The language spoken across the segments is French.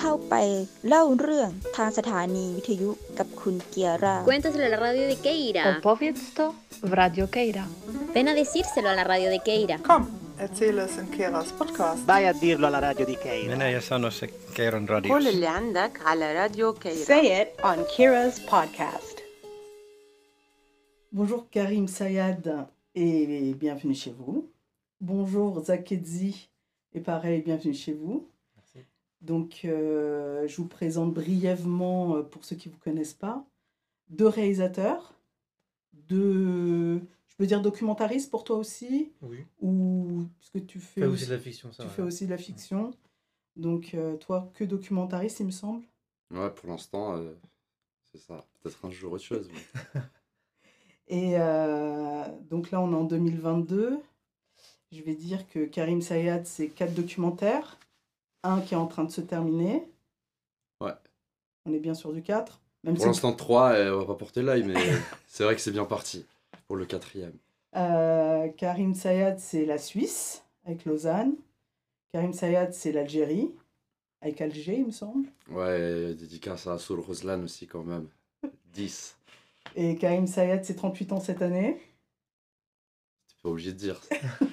เข้าไปเล่าเรื่องทางสถานีวิทยุกับคุณเกียร่า Cuéntaselo a la radio de Keira. Opowiedz to w Radio Keira. Ven a decírselo a la radio de Keira. Kom, erzähl es in Keras podcast. Vai a dirlo alla radio di Keira. من أي سنة كيرون راديوس قول اللي عندك على راديو كيرا Say it on Kira's podcast. Bonjour Karim Sayad et bienvenue chez vous. Bonjour Zakedzi et pareil, bienvenue chez vous. Donc euh, je vous présente brièvement, euh, pour ceux qui ne vous connaissent pas, deux réalisateurs, deux, je peux dire documentaristes pour toi aussi, Oui. ou parce que tu fais Fais aussi de la fiction, ça. tu ouais. fais aussi de la fiction. Donc euh, toi que documentariste il me semble. Ouais, pour l'instant, euh, c'est ça. Peut-être un jour autre chose. mais- Et euh, donc là, on est en 2022. Je vais dire que Karim Sayad, c'est quatre documentaires. Un qui est en train de se terminer. Ouais. On est bien sûr du 4. Même Pour si l'instant, 3, on va pas porter l'œil, mais c'est vrai que c'est bien parti pour le quatrième. euh, Karim Sayad, c'est la Suisse, avec Lausanne. Karim Sayad, c'est l'Algérie, avec Alger, il me semble. Ouais, dédicace à Soul Roslan aussi, quand même. 10. Et Karim Sayad, c'est 38 ans cette année. T'es pas obligé de dire.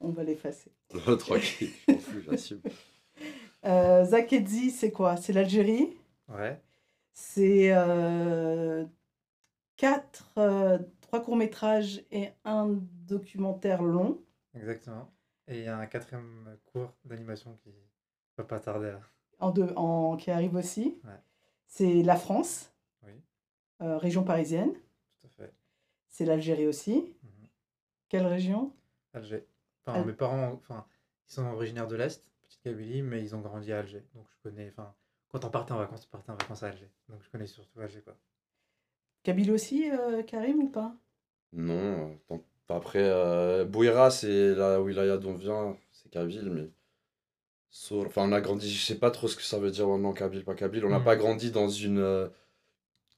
On va l'effacer. Tranquille, je m'en fous, j'assume. Euh, Zakedzi, c'est quoi? C'est l'Algérie? Ouais. C'est euh, quatre, euh, trois courts-métrages et un documentaire long. Exactement. Et il y a un quatrième cours d'animation qui va pas tarder là. En deux, en, qui arrive aussi. Ouais. C'est la France, Oui, euh, région parisienne. tout à fait. C'est l'Algérie aussi. Mhm. Quelle région? Alger. Enfin, Al- mes parents, enfin, ils sont originaires de l'Est, petite Kabylie, mais ils ont grandi à Alger. Donc je connais, enfin, quand on partait en vacances, on partait en vacances à Alger. Donc je connais surtout Alger, quoi. Kabylie aussi, euh, Karim, ou pas? Non, euh, tant- après, euh, Bouira, c'est la wilaya d'où on vient, c'est Kabyle, mais. Enfin, on a grandi, je sais pas trop ce que ça veut dire maintenant, Kabyle, pas Kabyle. On n'a Mhm. pas grandi dans une euh,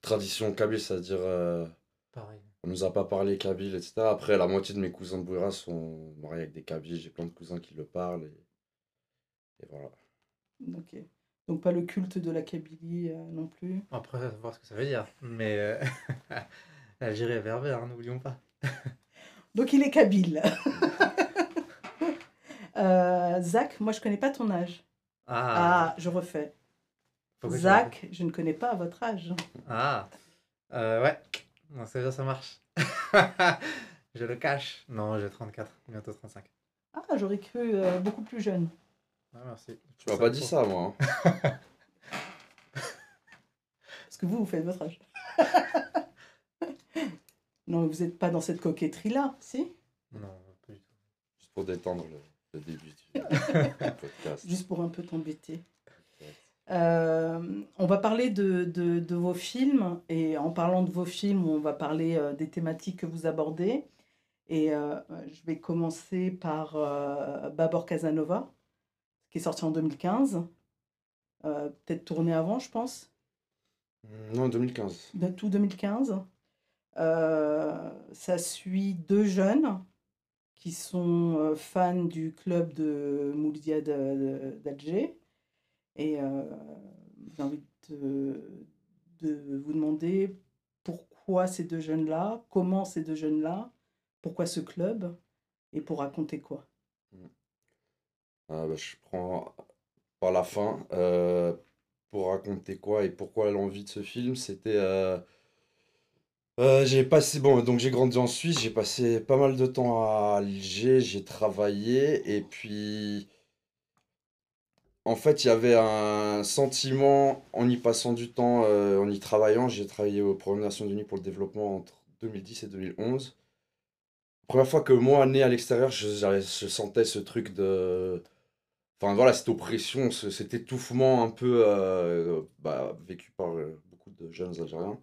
tradition Kabyle, c'est-à-dire. euh, Pareil. On nous a pas parlé kabyle, etc. Après, la moitié de mes cousins de Bouira sont mariés avec des kabyles. J'ai plein de cousins qui le parlent. Et, et voilà. Ok. Donc pas le culte de la Kabylie euh, non plus. Après, à voir ce que ça veut dire. Mais euh, l'Algérie est berbère, hein, n'oublions pas. Donc il est kabyle. Euh, Zach, moi je connais pas ton âge. Ah, Ah, je refais. Zach, je ne connais pas votre âge. Ah, euh, ouais, non, ça veut dire ça marche. je le cache. Non, j'ai 34, bientôt 35. Ah, j'aurais cru euh, beaucoup plus jeune. Ah, merci. Tu m'as pas dit ça, moi. hein. Parce que vous, vous faites votre âge. non, vous n'êtes pas dans cette coquetterie-là, si? Non, pas du tout. Juste pour détendre le, le début du podcast. Juste pour un peu t'embêter. Euh, on va parler de, de- de vos films, et en parlant de vos films, on va parler euh, des thématiques que vous abordez. Et euh, je vais commencer par Babor Casanova, qui est sorti en 2015. Euh, Peut-être tourné avant, je pense. Non, 2015. de tout 2015. Euh, ça suit deux jeunes qui sont fans du club de de- d'Alger. Et euh, j'ai envie de, vous demander pourquoi ces deux jeunes-là, comment ces deux jeunes-là, pourquoi ce club et pour raconter quoi? Ah, bah, je prends par la fin. euh, pour raconter quoi et pourquoi l'envie de ce film, c'était. euh, j'ai passé. Bon, donc j'ai grandi en Suisse, j'ai passé pas mal de temps à Alger, j'ai travaillé et puis. En fait, il y avait un sentiment en y passant du temps, euh, en y travaillant. J'ai travaillé au Programme des Nations Unies pour le développement entre 2010 et 2011. Première fois que moi, né à l'extérieur, je, je sentais ce truc de. Enfin voilà, cette oppression, ce- cet étouffement un peu euh, bah, vécu par euh, beaucoup de jeunes Algériens.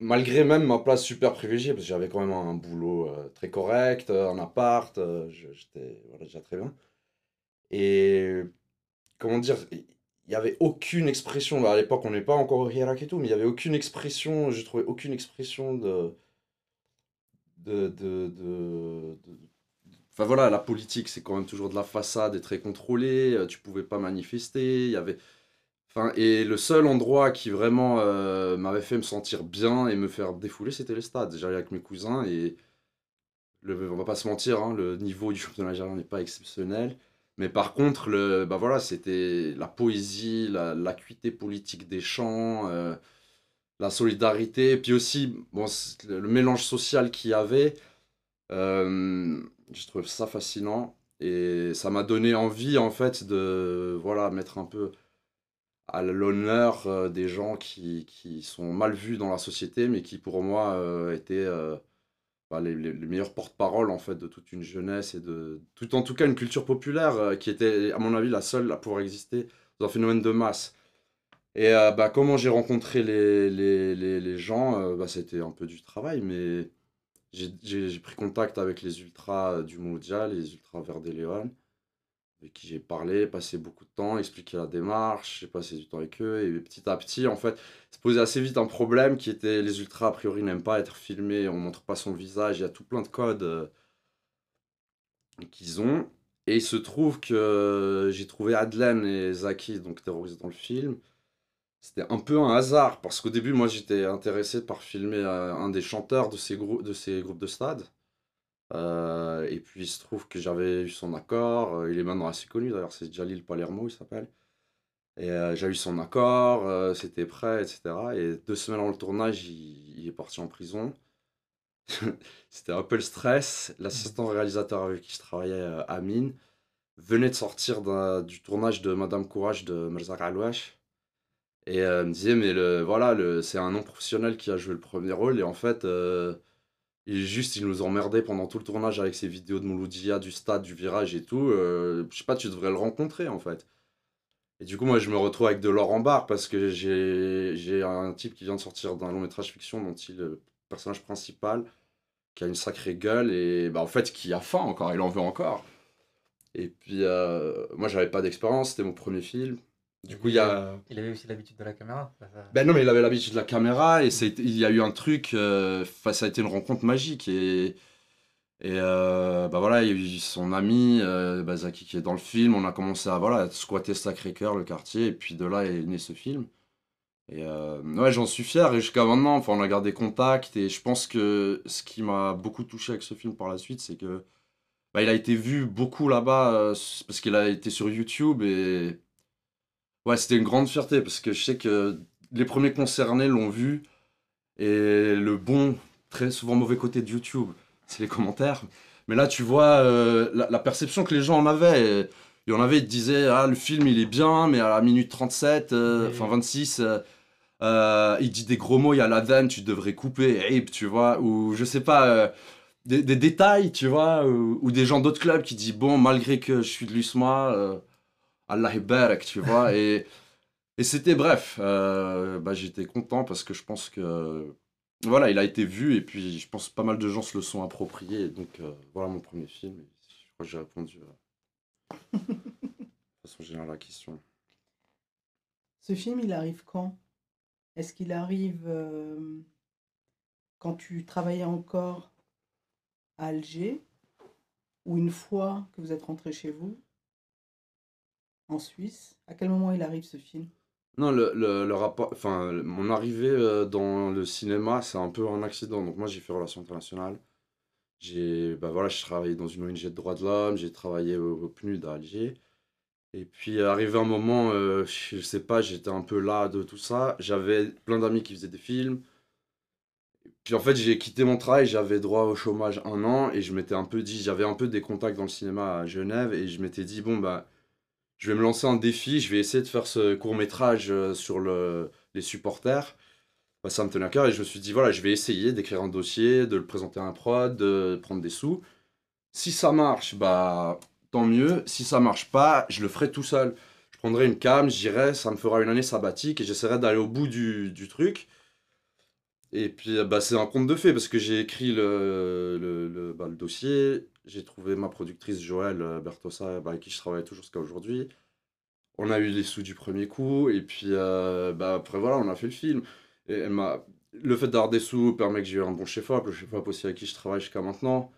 Malgré même ma place super privilégiée, parce que j'avais quand même un, boulot très correct, un appart, j'étais voilà, déjà très bien. Et comment dire, il n'y avait aucune expression, bah, à l'époque on n'est pas encore au Hirak et tout, mais il n'y avait aucune expression, je trouvais aucune expression de, de, de, de, de- Enfin voilà, la politique, c'est quand même toujours de la façade et très contrôlé. euh, Tu pouvais pas manifester. Il y avait. Enfin, et le seul endroit qui vraiment euh, m'avait fait me sentir bien et me faire défouler, c'était les stades. J'allais avec mes cousins et le, on va pas se mentir, hein, le niveau du championnat algérien n'est pas exceptionnel. Mais par contre, le, bah c'était la poésie, la- l'acuité politique des chants, euh, la solidarité, puis aussi le mélange social qu'il y avait. euh, je trouve ça fascinant et ça m'a donné envie en fait de voilà mettre un peu à l'honneur euh, des gens qui, qui sont mal vus dans la société, mais qui pour moi étaient les, meilleurs porte-parole en fait de toute une jeunesse et de tout en tout cas une culture populaire euh, qui était à mon avis la seule à pouvoir exister dans un phénomène de masse. Et euh, bah, comment j'ai rencontré les, les, gens, euh, bah, c'était un peu du travail, mais j'ai pris contact avec les ultras du mondial, les ultras Vert des Léon, avec qui j'ai parlé, passé beaucoup de temps, expliqué la démarche, j'ai passé du temps avec eux, et petit à petit, en fait, se posait assez vite un problème qui était les ultras, a priori, n'aiment pas être filmés, on montre pas son visage, il y a tout plein de codes euh, qu'ils ont. Et il se trouve que j'ai trouvé Adlen et Zaki, donc terroristes dans le film. C'était un peu un hasard, parce qu'au début, moi, j'étais intéressé par filmer euh, un des chanteurs de ces groupes de stade. Euh, et puis, il se trouve que j'avais eu son accord. euh, il est maintenant assez connu, d'ailleurs, c'est Jalil Palermo, il s'appelle. Et euh, j'ai eu son accord, c'était prêt, etc. Et deux semaines avant le tournage, il, est parti en prison. C'était un peu le stress. L'assistant réalisateur avec qui je travaillais, Amine, venait de sortir du tournage de Madame Courage de Merzak Alouache. Et me disait, mais le, voilà, c'est un non professionnel qui a joué le premier rôle. Et en fait, euh, juste, il nous emmerdait pendant tout le tournage avec ses vidéos de Mouloudia, du stade, du virage et tout. Euh, je sais pas, tu devrais le rencontrer en fait. Et du coup, moi, je me retrouve avec de l'or en barre parce que j'ai un type qui vient de sortir d'un long métrage fiction dont il est le personnage principal, qui a une sacrée gueule et bah, en fait, qui a faim encore, il en veut encore. Et puis, euh, moi, j'avais pas d'expérience, c'était mon premier film. Du coup, il y a. Il avait aussi l'habitude de la caméra. ça- ça- Ben non, mais il avait l'habitude de la caméra et c'est, il y a eu un truc, euh, ça a été une rencontre magique et, et euh, bah voilà, il y a eu son ami, euh, bah, Zaki qui est dans le film, on a commencé à voilà, squatter Sacré-Cœur, le quartier, et puis de là est né ce film. Et euh, ouais, j'en suis fier et jusqu'à maintenant, enfin, on a gardé contact et je pense que ce qui m'a beaucoup touché avec ce film par la suite, c'est que bah, il a été vu beaucoup là-bas parce qu'il a été sur YouTube et ouais, c'était une grande fierté parce que je sais que les premiers concernés l'ont vu et le bon, très souvent mauvais côté de YouTube, c'est les commentaires. Mais là, tu vois euh, la, la perception que les gens en avaient. Il y en avait, ils disaient Ah, le film il est bien, mais à la minute 37, euh, Oui. enfin 26, euh, il dit des gros mots, il y a la vanne, tu devrais couper, Abe, tu vois, ou je sais pas. des, des détails, tu vois, ou, ou des gens d'autres clubs qui disent bon, malgré que je suis de l'USMA, Allah barak, tu vois, et, et c'était bref, euh, bah, j'étais content parce que je pense que voilà, il a été vu et puis je pense que pas mal de gens se le sont appropriés, donc euh, voilà mon premier film, je crois que j'ai répondu euh, de façon générale à la question. Ce film, il arrive quand? Est-ce qu'il arrive quand tu travaillais encore à Alger ou une fois que vous êtes rentré chez vous? En Suisse À quel moment il arrive ce film? Non, le, le, le rapport, enfin, mon arrivée euh, dans le cinéma, c'est un peu un accident. Donc moi, j'ai fait relations internationales. J'ai, bah voilà, je travaillais dans une ONG de droits de l'homme, j'ai travaillé au, au PNUD à Alger. Et puis, arrivé un moment, euh, je sais pas, j'étais un peu là de tout ça. J'avais plein d'amis qui faisaient des films. Puis en fait, j'ai quitté mon travail, j'avais droit au chômage un an et je m'étais un peu dit, j'avais un peu des contacts dans le cinéma à Genève et je m'étais dit, bon, bah, je vais me lancer un défi, je vais essayer de faire ce court métrage euh, sur le, les supporters. Ça me tenait à cœur et je me suis dit, voilà, je vais essayer d'écrire un dossier, de le présenter à un prod, de prendre des sous. Si ça marche, bah tant mieux. Si ça marche pas, je le ferai tout seul. Je prendrai une cam, j'irai, ça me fera une année sabbatique et j'essaierai d'aller au bout du truc. Et puis, bah, c'est un conte de fait parce que j'ai écrit le, le, le, bah, le dossier, j'ai trouvé ma productrice Joëlle euh, Bertosa, bah, avec qui je travaille toujours jusqu'à aujourd'hui. On a eu les sous du premier coup, et puis euh, bah, après, voilà, on a fait le film. Et elle m'a... Le fait d'avoir des sous permet que j'ai eu un bon chef-op, le chef-op aussi avec qui je travaille jusqu'à maintenant.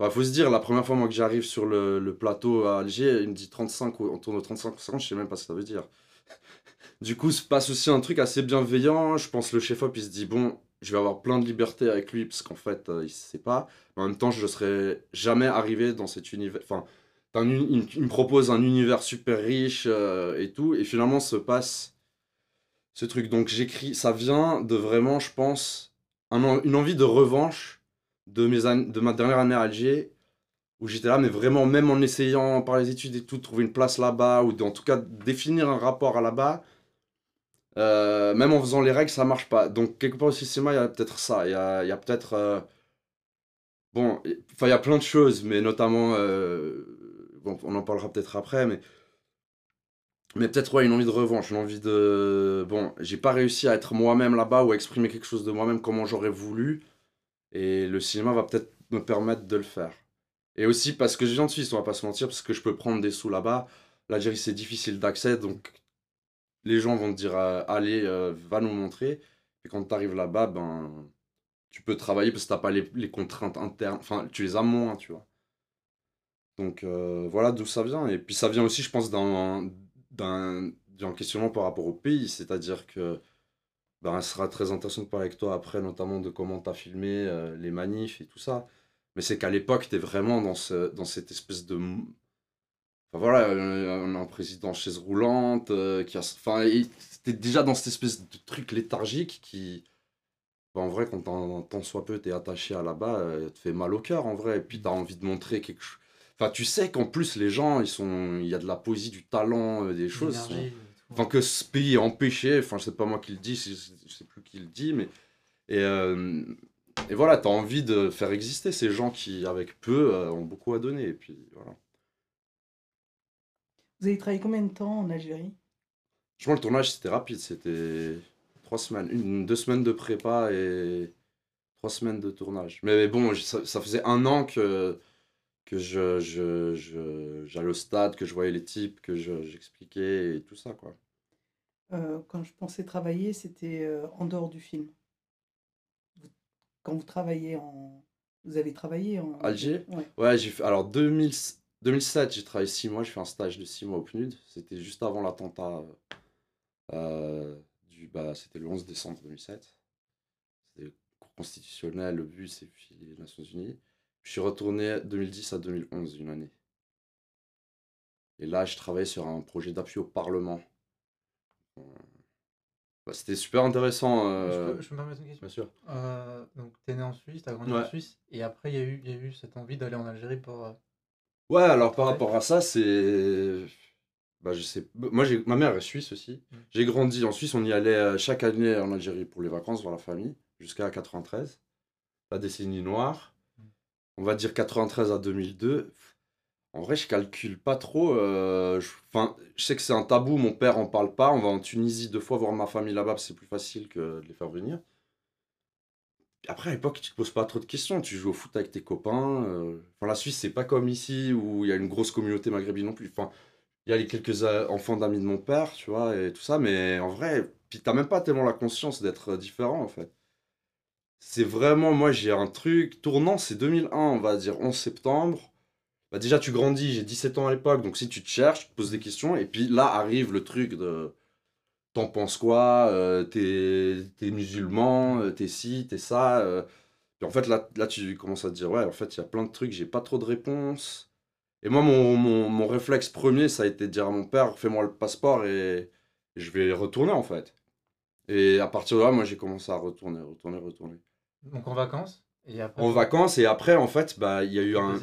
Bah, faut se dire, la première fois moi que j'arrive sur le, le plateau à Alger, il me dit 35, ou- on tourne au 35 ou 50, je sais même pas ce que ça veut dire. Du coup, se passe aussi un truc assez bienveillant. Je pense le chef-op, il se dit, bon, je vais avoir plein de liberté avec lui, parce qu'en fait, euh, il sait pas. Mais en même temps, je ne serais jamais arrivé dans cet univers. Enfin, il, me propose un univers super riche euh, et tout. Et finalement, se passe ce truc. Donc, j'écris, ça vient de vraiment, je pense, un en- une envie de revanche de, mes de ma dernière année à Alger, où j'étais là, mais vraiment, même en essayant par les études et tout, de trouver une place là-bas, ou en tout cas définir un rapport à là-bas, euh, même en faisant les règles, ça marche pas. Donc, quelque part au cinéma, il y a peut-être ça. Il y a, a peut-être. euh, Bon, enfin, il y a plein de choses, mais notamment. euh, Bon, on en parlera peut-être après, mais. Mais peut-être, ouais, une envie de revanche, une envie de. Bon, j'ai pas réussi à être moi-même là-bas ou à exprimer quelque chose de moi-même comment j'aurais voulu. Et le cinéma va peut-être me permettre de le faire. Et aussi parce que je viens de Suisse, on va pas se mentir, parce que je peux prendre des sous là-bas. L'Algérie, c'est difficile d'accès, donc les gens vont te dire euh, allez, euh, va nous montrer. Et quand tu arrives là-bas, ben, tu peux travailler parce que tu n'as pas les, contraintes internes. Enfin, tu les as moins, tu vois. Donc euh, voilà d'où ça vient. Et puis ça vient aussi, je pense, d'un questionnement par rapport au pays. C'est-à-dire que ben, ce sera très intéressant de parler avec toi après, notamment de comment tu as filmé les manifs et tout ça. Mais c'est qu'à l'époque, tu es vraiment dans, ce, dans cette espèce de. Enfin voilà, euh, on a un président chaise roulante euh, qui a. Enfin, déjà dans cette espèce de truc léthargique qui. bah, en vrai, quand t'en soit peu t'es attaché à là-bas, euh, te fait mal au cœur en vrai. Et puis t'as envie de montrer quelque chose. Enfin, tu sais qu'en plus, les gens, ils sont. Il y a de la poésie, du talent, euh, des choses. Sont-. Enfin, que ce pays est empêché, enfin, je sais pas moi qui le dis, je sais plus qui le dit, mais. Et, euh, et voilà, t'as envie de faire exister ces gens qui, avec peu, euh, ont beaucoup à donner. Et puis voilà. Vous avez travaillé combien de temps en Algérie? Franchement, le tournage, c'était rapide. C'était trois semaines, une, deux semaines de prépa et trois semaines de tournage. Mais bon, ça, ça faisait un an que, que je, je, je- j'allais au stade, que je voyais les types, que je- j'expliquais et tout ça, quoi. Euh, Quand je pensais travailler, c'était euh, en dehors du film. Quand vous travaillez en... Vous avez travaillé en... Alger? Ouais. Ouais, j'ai fait. Alors, 2000 2007, j'ai travaillé six mois. J'ai fait un stage de six mois au PNUD. C'était juste avant l'attentat. euh, du, bah, c'était le 11 décembre 2007. C'était le cours constitutionnel, le bus et puis les Nations Unies. Je suis retourné 2010 à 2011, une année. Et là, je travaillais sur un projet d'appui au Parlement. Euh, bah, c'était super intéressant. Je euh, peux, je peux me permettre une question? Bien sûr. Euh, donc, t'es né en Suisse, t'as grandi Ouais. en Suisse, et après, y, il y a eu cette envie d'aller en Algérie pour. Ouais, alors par rapport à ça, c'est. Bah, je sais. Moi, j'ai... ma mère est suisse aussi. Mm. J'ai grandi en Suisse, on y allait euh, chaque année en Algérie pour les vacances, voir la famille, jusqu'à 93, la décennie noire. Mm. On va dire 93 à 2002. En vrai, je calcule pas trop. euh, je... Enfin, je sais que c'est un tabou, mon père en parle pas. On va en Tunisie deux fois voir ma famille là-bas, c'est plus facile que de les faire venir. Après, à l'époque, tu te poses pas trop de questions. Tu joues au foot avec tes copains. euh, Enfin, la Suisse, c'est pas comme ici où il y a une grosse communauté maghrébine non plus. Enfin, il y a les quelques euh, enfants d'amis de mon père, tu vois, et tout ça. Mais en vrai, puis t'as même pas tellement la conscience d'être différent, en fait. C'est vraiment, moi, j'ai un truc tournant, c'est 2001, on va dire 11 septembre. Bah, déjà, tu grandis, j'ai 17 ans à l'époque, donc si tu te cherches, tu te poses des questions. Et puis là arrive le truc de t'en penses quoi euh, T'es musulman, euh, t'es ci, t'es ça. euh. Puis en fait, là, là, tu commences à te dire, ouais, en fait, il y a plein de trucs, j'ai pas trop de réponses. Et moi, mon, mon, mon réflexe premier, ça a été de dire à mon père, fais-moi le passeport et je vais retourner, en fait. Et à partir de là, moi, j'ai commencé à retourner, retourner, retourner. Donc, en vacances, et après. En vacances, et après, en fait, bah, il y a eu un...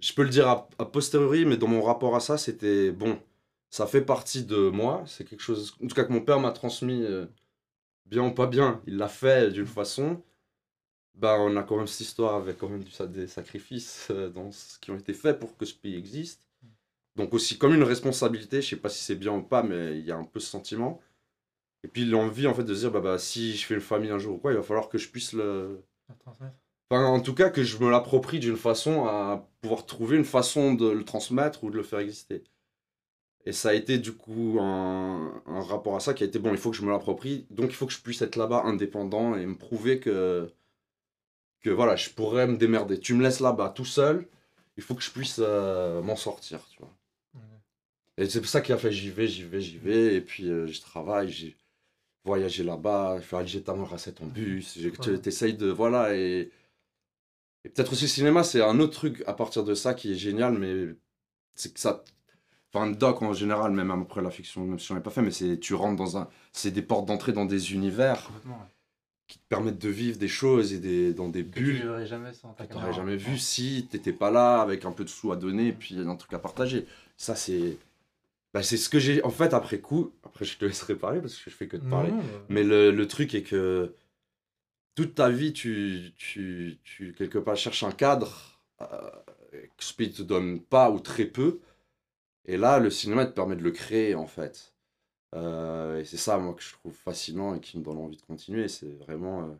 Je peux le dire a posteriori, mais dans mon rapport à ça, c'était bon. Ça fait partie de moi. C'est quelque chose, en tout cas, que mon père m'a transmis, euh, bien ou pas bien. Il l'a fait d'une façon. Bah, on a quand même cette histoire avec quand même des sacrifices euh, dans ce qui ont été faits pour que ce pays existe. Donc aussi comme une responsabilité, je sais pas si c'est bien ou pas, mais il y a un peu ce sentiment. Et puis l'envie en fait de se dire bah, bah si je fais une famille un jour ou quoi, il va falloir que je puisse le, à transmettre. Enfin, en tout cas, que je me l'approprie d'une façon à pouvoir trouver une façon de le transmettre ou de le faire exister. Et ça a été du coup un, un rapport à ça qui a été bon, il faut que je me l'approprie, donc il faut que je puisse être là-bas indépendant et me prouver que, que voilà, je pourrais me démerder. Tu me laisses là-bas tout seul, il faut que je puisse euh, m'en sortir, tu vois. Et c'est pour ça qu'il a fait j'y vais, j'y vais, j'y vais, et puis euh, je travaille, j'ai voyagé là-bas, fais Alger Tamar en bus, j'ai- tu Ouais. essayes de. Voilà, et, et peut-être aussi le cinéma, c'est un autre truc à partir de ça qui est génial, mais c'est que ça. Enfin, un doc en général, même après la fiction, même si j'en ai pas fait, mais c'est tu rentres dans un. C'est des portes d'entrée dans des univers ouais. qui te permettent de vivre des choses et des, dans des Que tu bulles verrais jamais sans ta caméra. jamais vu si t'étais pas là avec un peu de sous à donner et puis un truc à partager. Ça, c'est. Bah, c'est ce que j'ai. En fait, après coup, après je te laisserai parler parce que je fais que de parler. Mais le, le truc est que toute ta vie, tu, tu, tu quelque part cherches un cadre euh, que Speed te donne pas ou très peu. Et là, le cinéma te permet de le créer en fait. Euh, et c'est ça, moi, que je trouve fascinant et qui me donne envie de continuer. C'est vraiment. euh,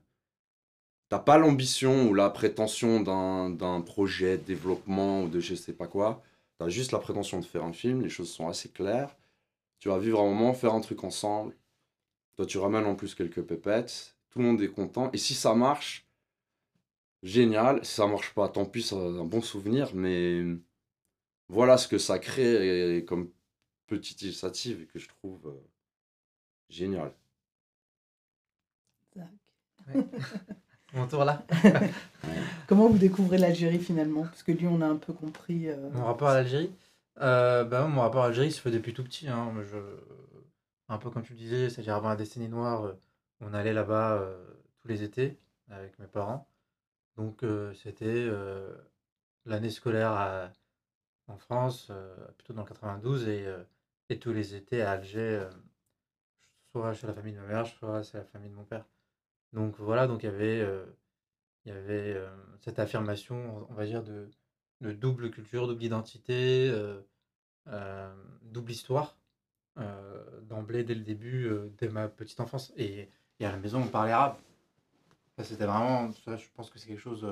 T'as pas l'ambition ou la prétention d'un projet de développement ou de je sais pas quoi. T'as juste la prétention de faire un film. Les choses sont assez claires. Tu vas vivre un moment, faire un truc ensemble. Toi, tu ramènes en plus quelques pépettes. Tout le monde est content. Et si ça marche, génial. Si ça marche pas, tant pis, c'est un bon souvenir. Mais voilà ce que ça crée et- comme petite initiative et que je trouve euh, génial. Mon tour là. Comment vous découvrez l'Algérie finalement? Parce que lui, on a un peu compris. euh, Mon rapport à l'Algérie? Euh, bah, Mon rapport à l'Algérie se fait depuis tout petit. hein. Je... Un peu comme tu le disais, c'est-à-dire avant la décennie noire, euh, on allait là-bas euh, tous les étés avec mes parents. Donc euh, c'était euh, l'année scolaire à- en France, euh, plutôt dans le 92, et, euh, et tous les étés à Alger, euh, soit chez la famille de ma mère, soit chez la famille de mon père. Donc voilà, donc il y avait, il y avait cette affirmation, on va dire, de, de double culture, double identité, double histoire, d'emblée, dès le début, dès ma petite enfance. Et, à la maison, on parlait arabe. C'était vraiment, je pense que c'est quelque chose,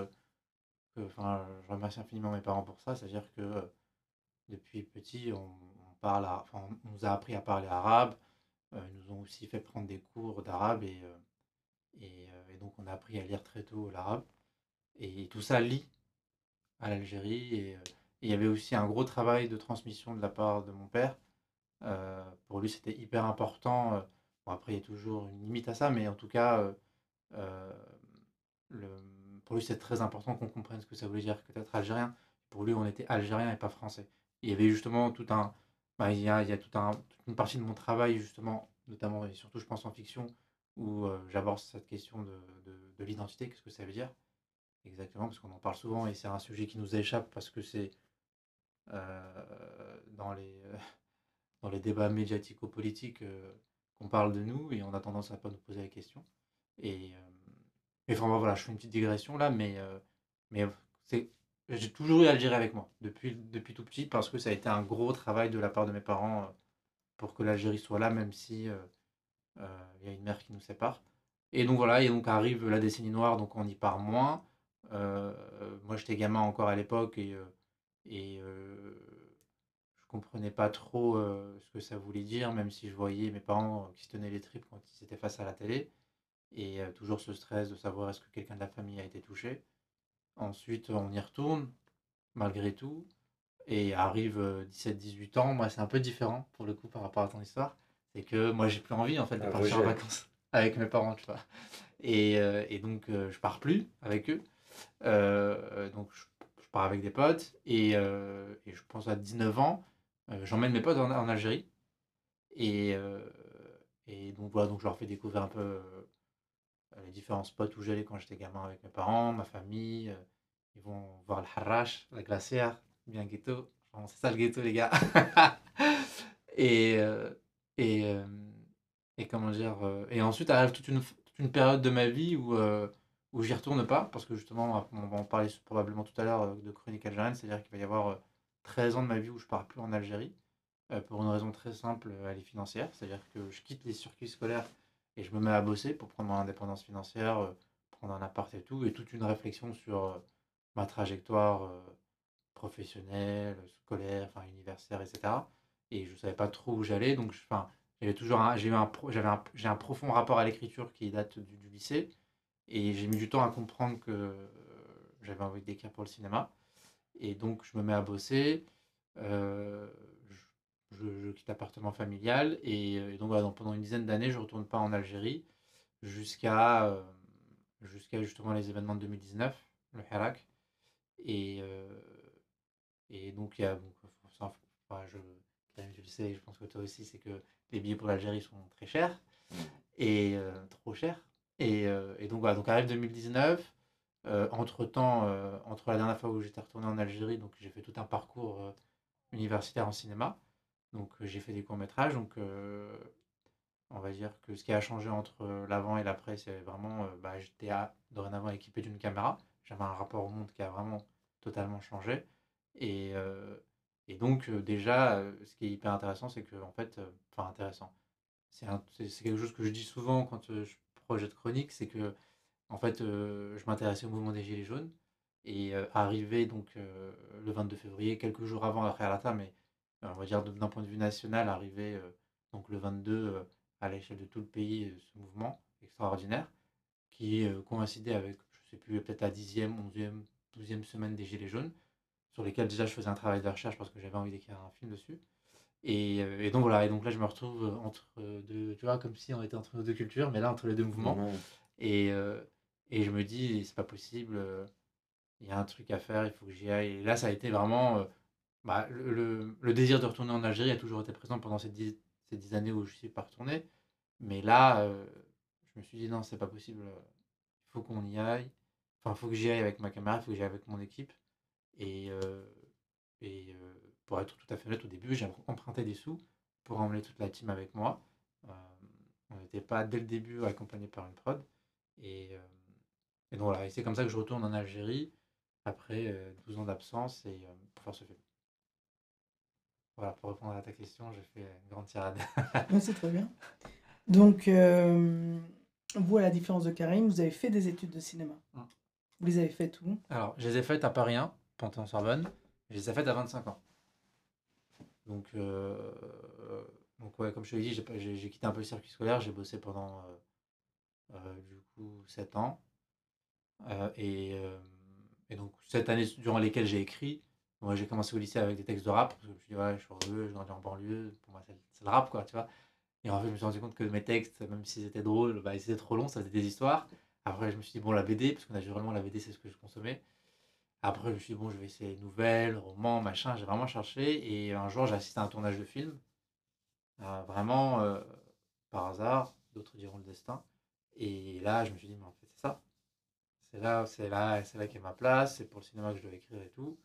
enfin, je remercie infiniment mes parents pour ça, c'est-à-dire que depuis petit, on, parle, à- enfin, on nous a appris à parler arabe, euh, ils nous ont aussi fait prendre des cours d'arabe et, euh, euh, et donc on a appris à lire très tôt l'arabe. Et tout ça lie à l'Algérie. Et il y avait aussi un gros travail de transmission de la part de mon père. Pour lui, c'était hyper important. Bon, après, il y a toujours une limite à ça, mais en tout cas, pour lui, c'est très important qu'on comprenne ce que ça voulait dire que d'être algérien. Pour lui, on était algérien et pas français. Il y avait justement tout un. bah, il y a, tout un, toute une partie de mon travail, justement, notamment et surtout, je pense en fiction, où euh, j'aborde cette question de, de, de l'identité, qu'est-ce que ça veut dire? Exactement, parce qu'on en parle souvent et c'est un sujet qui nous échappe parce que c'est euh, dans, les, dans les débats médiatico-politiques euh, qu'on parle de nous et on a tendance à pas nous poser la question. Et, vraiment, voilà, je fais une petite digression là, mais, mais c'est, j'ai toujours eu l'Algérie avec moi depuis, depuis tout petit parce que ça a été un gros travail de la part de mes parents euh, pour que l'Algérie soit là, même si euh, euh, il y a une mère qui nous sépare. Et donc voilà, et donc arrive la décennie noire, donc on y part moins. Moi j'étais gamin encore à l'époque et, et je comprenais pas trop ce que ça voulait dire, même si je voyais mes parents qui se tenaient les tripes quand ils étaient face à la télé. Et toujours ce stress de savoir est-ce que quelqu'un de la famille a été touché. Ensuite, on y retourne, malgré tout. Et arrive 17-18 ans. Moi, c'est un peu différent, pour le coup, par rapport à ton histoire. C'est que moi, j'ai plus envie, en fait, de Un partir en vacances avec mes parents, tu vois. Et, euh, et donc, euh, je pars plus avec eux. Euh, donc, je, je pars avec des potes. Et, euh, et je pense à 19 ans, euh, j'emmène mes potes en, en Algérie. Et, euh, et donc, voilà, donc je leur fais découvrir un peu euh, les différents spots où j'allais quand j'étais gamin avec mes parents, ma famille. euh, ils vont voir le Harrach, la glacière, bien ghetto. C'est ça le ghetto, les gars. et, euh, et, euh, et comment dire. euh, et ensuite arrive toute une, période de ma vie où, euh, où j'y retourne pas, parce que justement, on va en parler probablement tout à l'heure euh, de chronique algérienne, c'est-à-dire qu'il va y avoir euh, 13 ans de ma vie où je pars plus en Algérie, euh, pour une raison très simple, euh, elle est financière, c'est-à-dire que je quitte les circuits scolaires et je me mets à bosser pour prendre mon indépendance financière, euh, prendre un appart et tout, et toute une réflexion sur euh, ma trajectoire euh, professionnelle, scolaire, enfin universitaire, etc. Et je savais pas trop où j'allais, donc j'avais toujours un, j'ai un, profond rapport à l'écriture qui date du, du lycée. Et j'ai mis du temps à comprendre que j'avais envie d'écrire pour le cinéma. Et donc, je me mets à bosser. Je, quitte l'appartement familial. Et, euh, et donc, voilà, donc, pendant une dizaine d'années, je ne retourne pas en Algérie jusqu'à euh, jusqu'à justement les événements de 2019, le Hirak. Et, euh, et donc, il y a. bon, ça, enfin, je, le sais, je pense que toi aussi, c'est que les billets pour l'Algérie sont très chers et euh, trop chers. Et, et donc, voilà, donc arrive 2019. Euh, entre-temps, euh, entre la dernière fois où j'étais retourné en Algérie, donc j'ai fait tout un parcours universitaire en cinéma. Donc j'ai fait des courts-métrages. Donc on va dire que ce qui a changé entre l'avant et l'après, c'est vraiment, bah, j'étais dorénavant équipé d'une caméra. J'avais un rapport au monde qui a vraiment totalement changé. Et, donc déjà, ce qui est hyper intéressant, c'est que en fait, enfin intéressant, c'est quelque chose que je dis souvent quand je projette chronique, c'est que en fait, je m'intéressais au mouvement des Gilets jaunes et arrivé donc le 22 février, quelques jours avant après Alata, mais on va dire d'un point de vue national, arrivé euh, donc le 22 euh, à l'échelle de tout le pays, euh, ce mouvement extraordinaire qui coïncidait avec, je sais plus, peut-être la 10e, 11e, 12e semaine des Gilets jaunes, sur lesquels déjà je faisais un travail de recherche parce que j'avais envie d'écrire un film dessus. Et, et donc voilà, et donc là je me retrouve entre deux, tu vois, comme si on était entre nos deux cultures, mais là entre les deux mouvements. Et, et je me dis, c'est pas possible, il y a un truc à faire, il faut que j'y aille. Et là, ça a été vraiment. Bah, le, désir de retourner en Algérie a toujours été présent pendant ces dix, ces dix années où je suis pas retourné. Mais là, euh, je me suis dit, non, c'est pas possible, il faut qu'on y aille. Enfin, il faut que j'y aille avec ma caméra, il faut que j'y aille avec mon équipe. Et, euh, euh, pour être tout à fait honnête, au début, j'ai emprunté des sous pour emmener toute la team avec moi. On n'était pas dès le début accompagné par une prod. Et, et donc voilà, et c'est comme ça que je retourne en Algérie après euh, 12 ans d'absence et pour faire ce film. Voilà, pour répondre à ta question, j'ai fait une grande tirade. C'est très bien. Donc, euh, vous, à la différence de Karim, vous avez fait des études de cinéma. Mm. Vous les avez faites où? Alors, je les ai faites à Paris 1, Panthéon-Sorbonne. Je les ai faites à 25 ans. Donc, euh, donc ouais, comme je te l'ai dit, j'ai quitté un peu le circuit scolaire. J'ai bossé pendant, euh, euh, du coup, 7 ans. Et, et donc, cette année durant lesquelles j'ai écrit, moi, j'ai commencé au lycée avec des textes de rap. Parce que je me suis dit, ouais, je suis heureux, je grandis en banlieue. Pour moi, c'est le rap, quoi, tu vois. Et en fait, je me suis rendu compte que mes textes, même s'ils étaient drôles, bah, ils étaient trop longs, ça faisait des histoires. Après, je me suis dit, bon, la BD, parce que naturellement, la BD, c'est ce que je consommais. Après, je me suis dit, bon, je vais essayer nouvelles, romans, machin. J'ai vraiment cherché. Et un jour, j'ai assisté à un tournage de film. Euh, vraiment, euh, par hasard, d'autres diront le destin. Et là, je me suis dit, mais en fait, c'est ça. C'est là, c'est là, c'est là qu'est ma place. C'est pour le cinéma que je dois écrire et tout.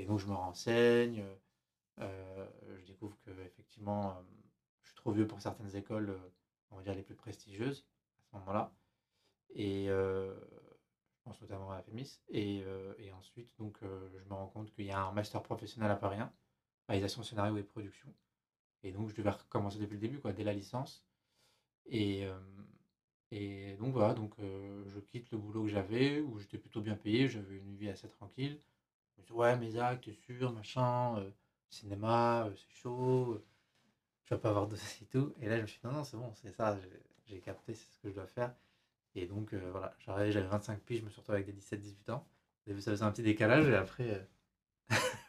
Et donc, je me renseigne. euh, je découvre que, effectivement, euh, je suis trop vieux pour certaines écoles, euh, on va dire les plus prestigieuses à ce moment-là. Et euh, je pense notamment à la FEMIS. Et, euh, et ensuite, donc, euh, je me rends compte qu'il y a un master professionnel à Paris 1, réalisation, scénario et production. Et donc, je devais recommencer depuis le début, quoi, dès la licence. Et, euh, et donc, voilà, donc, euh, je quitte le boulot que j'avais, où j'étais plutôt bien payé, j'avais une vie assez tranquille. Je dis, ouais, mais Zach, t'es sûr, machin, euh, cinéma, euh, c'est chaud, euh, tu vas pas avoir de et tout. Et là, je me suis dit, non, non, c'est bon, c'est ça, j'ai- capté, c'est ce que je dois faire. Et donc, euh, voilà, j'avais 25 piges, je me suis retrouvé avec des 17-18 ans. Ça faisait un petit décalage, et après,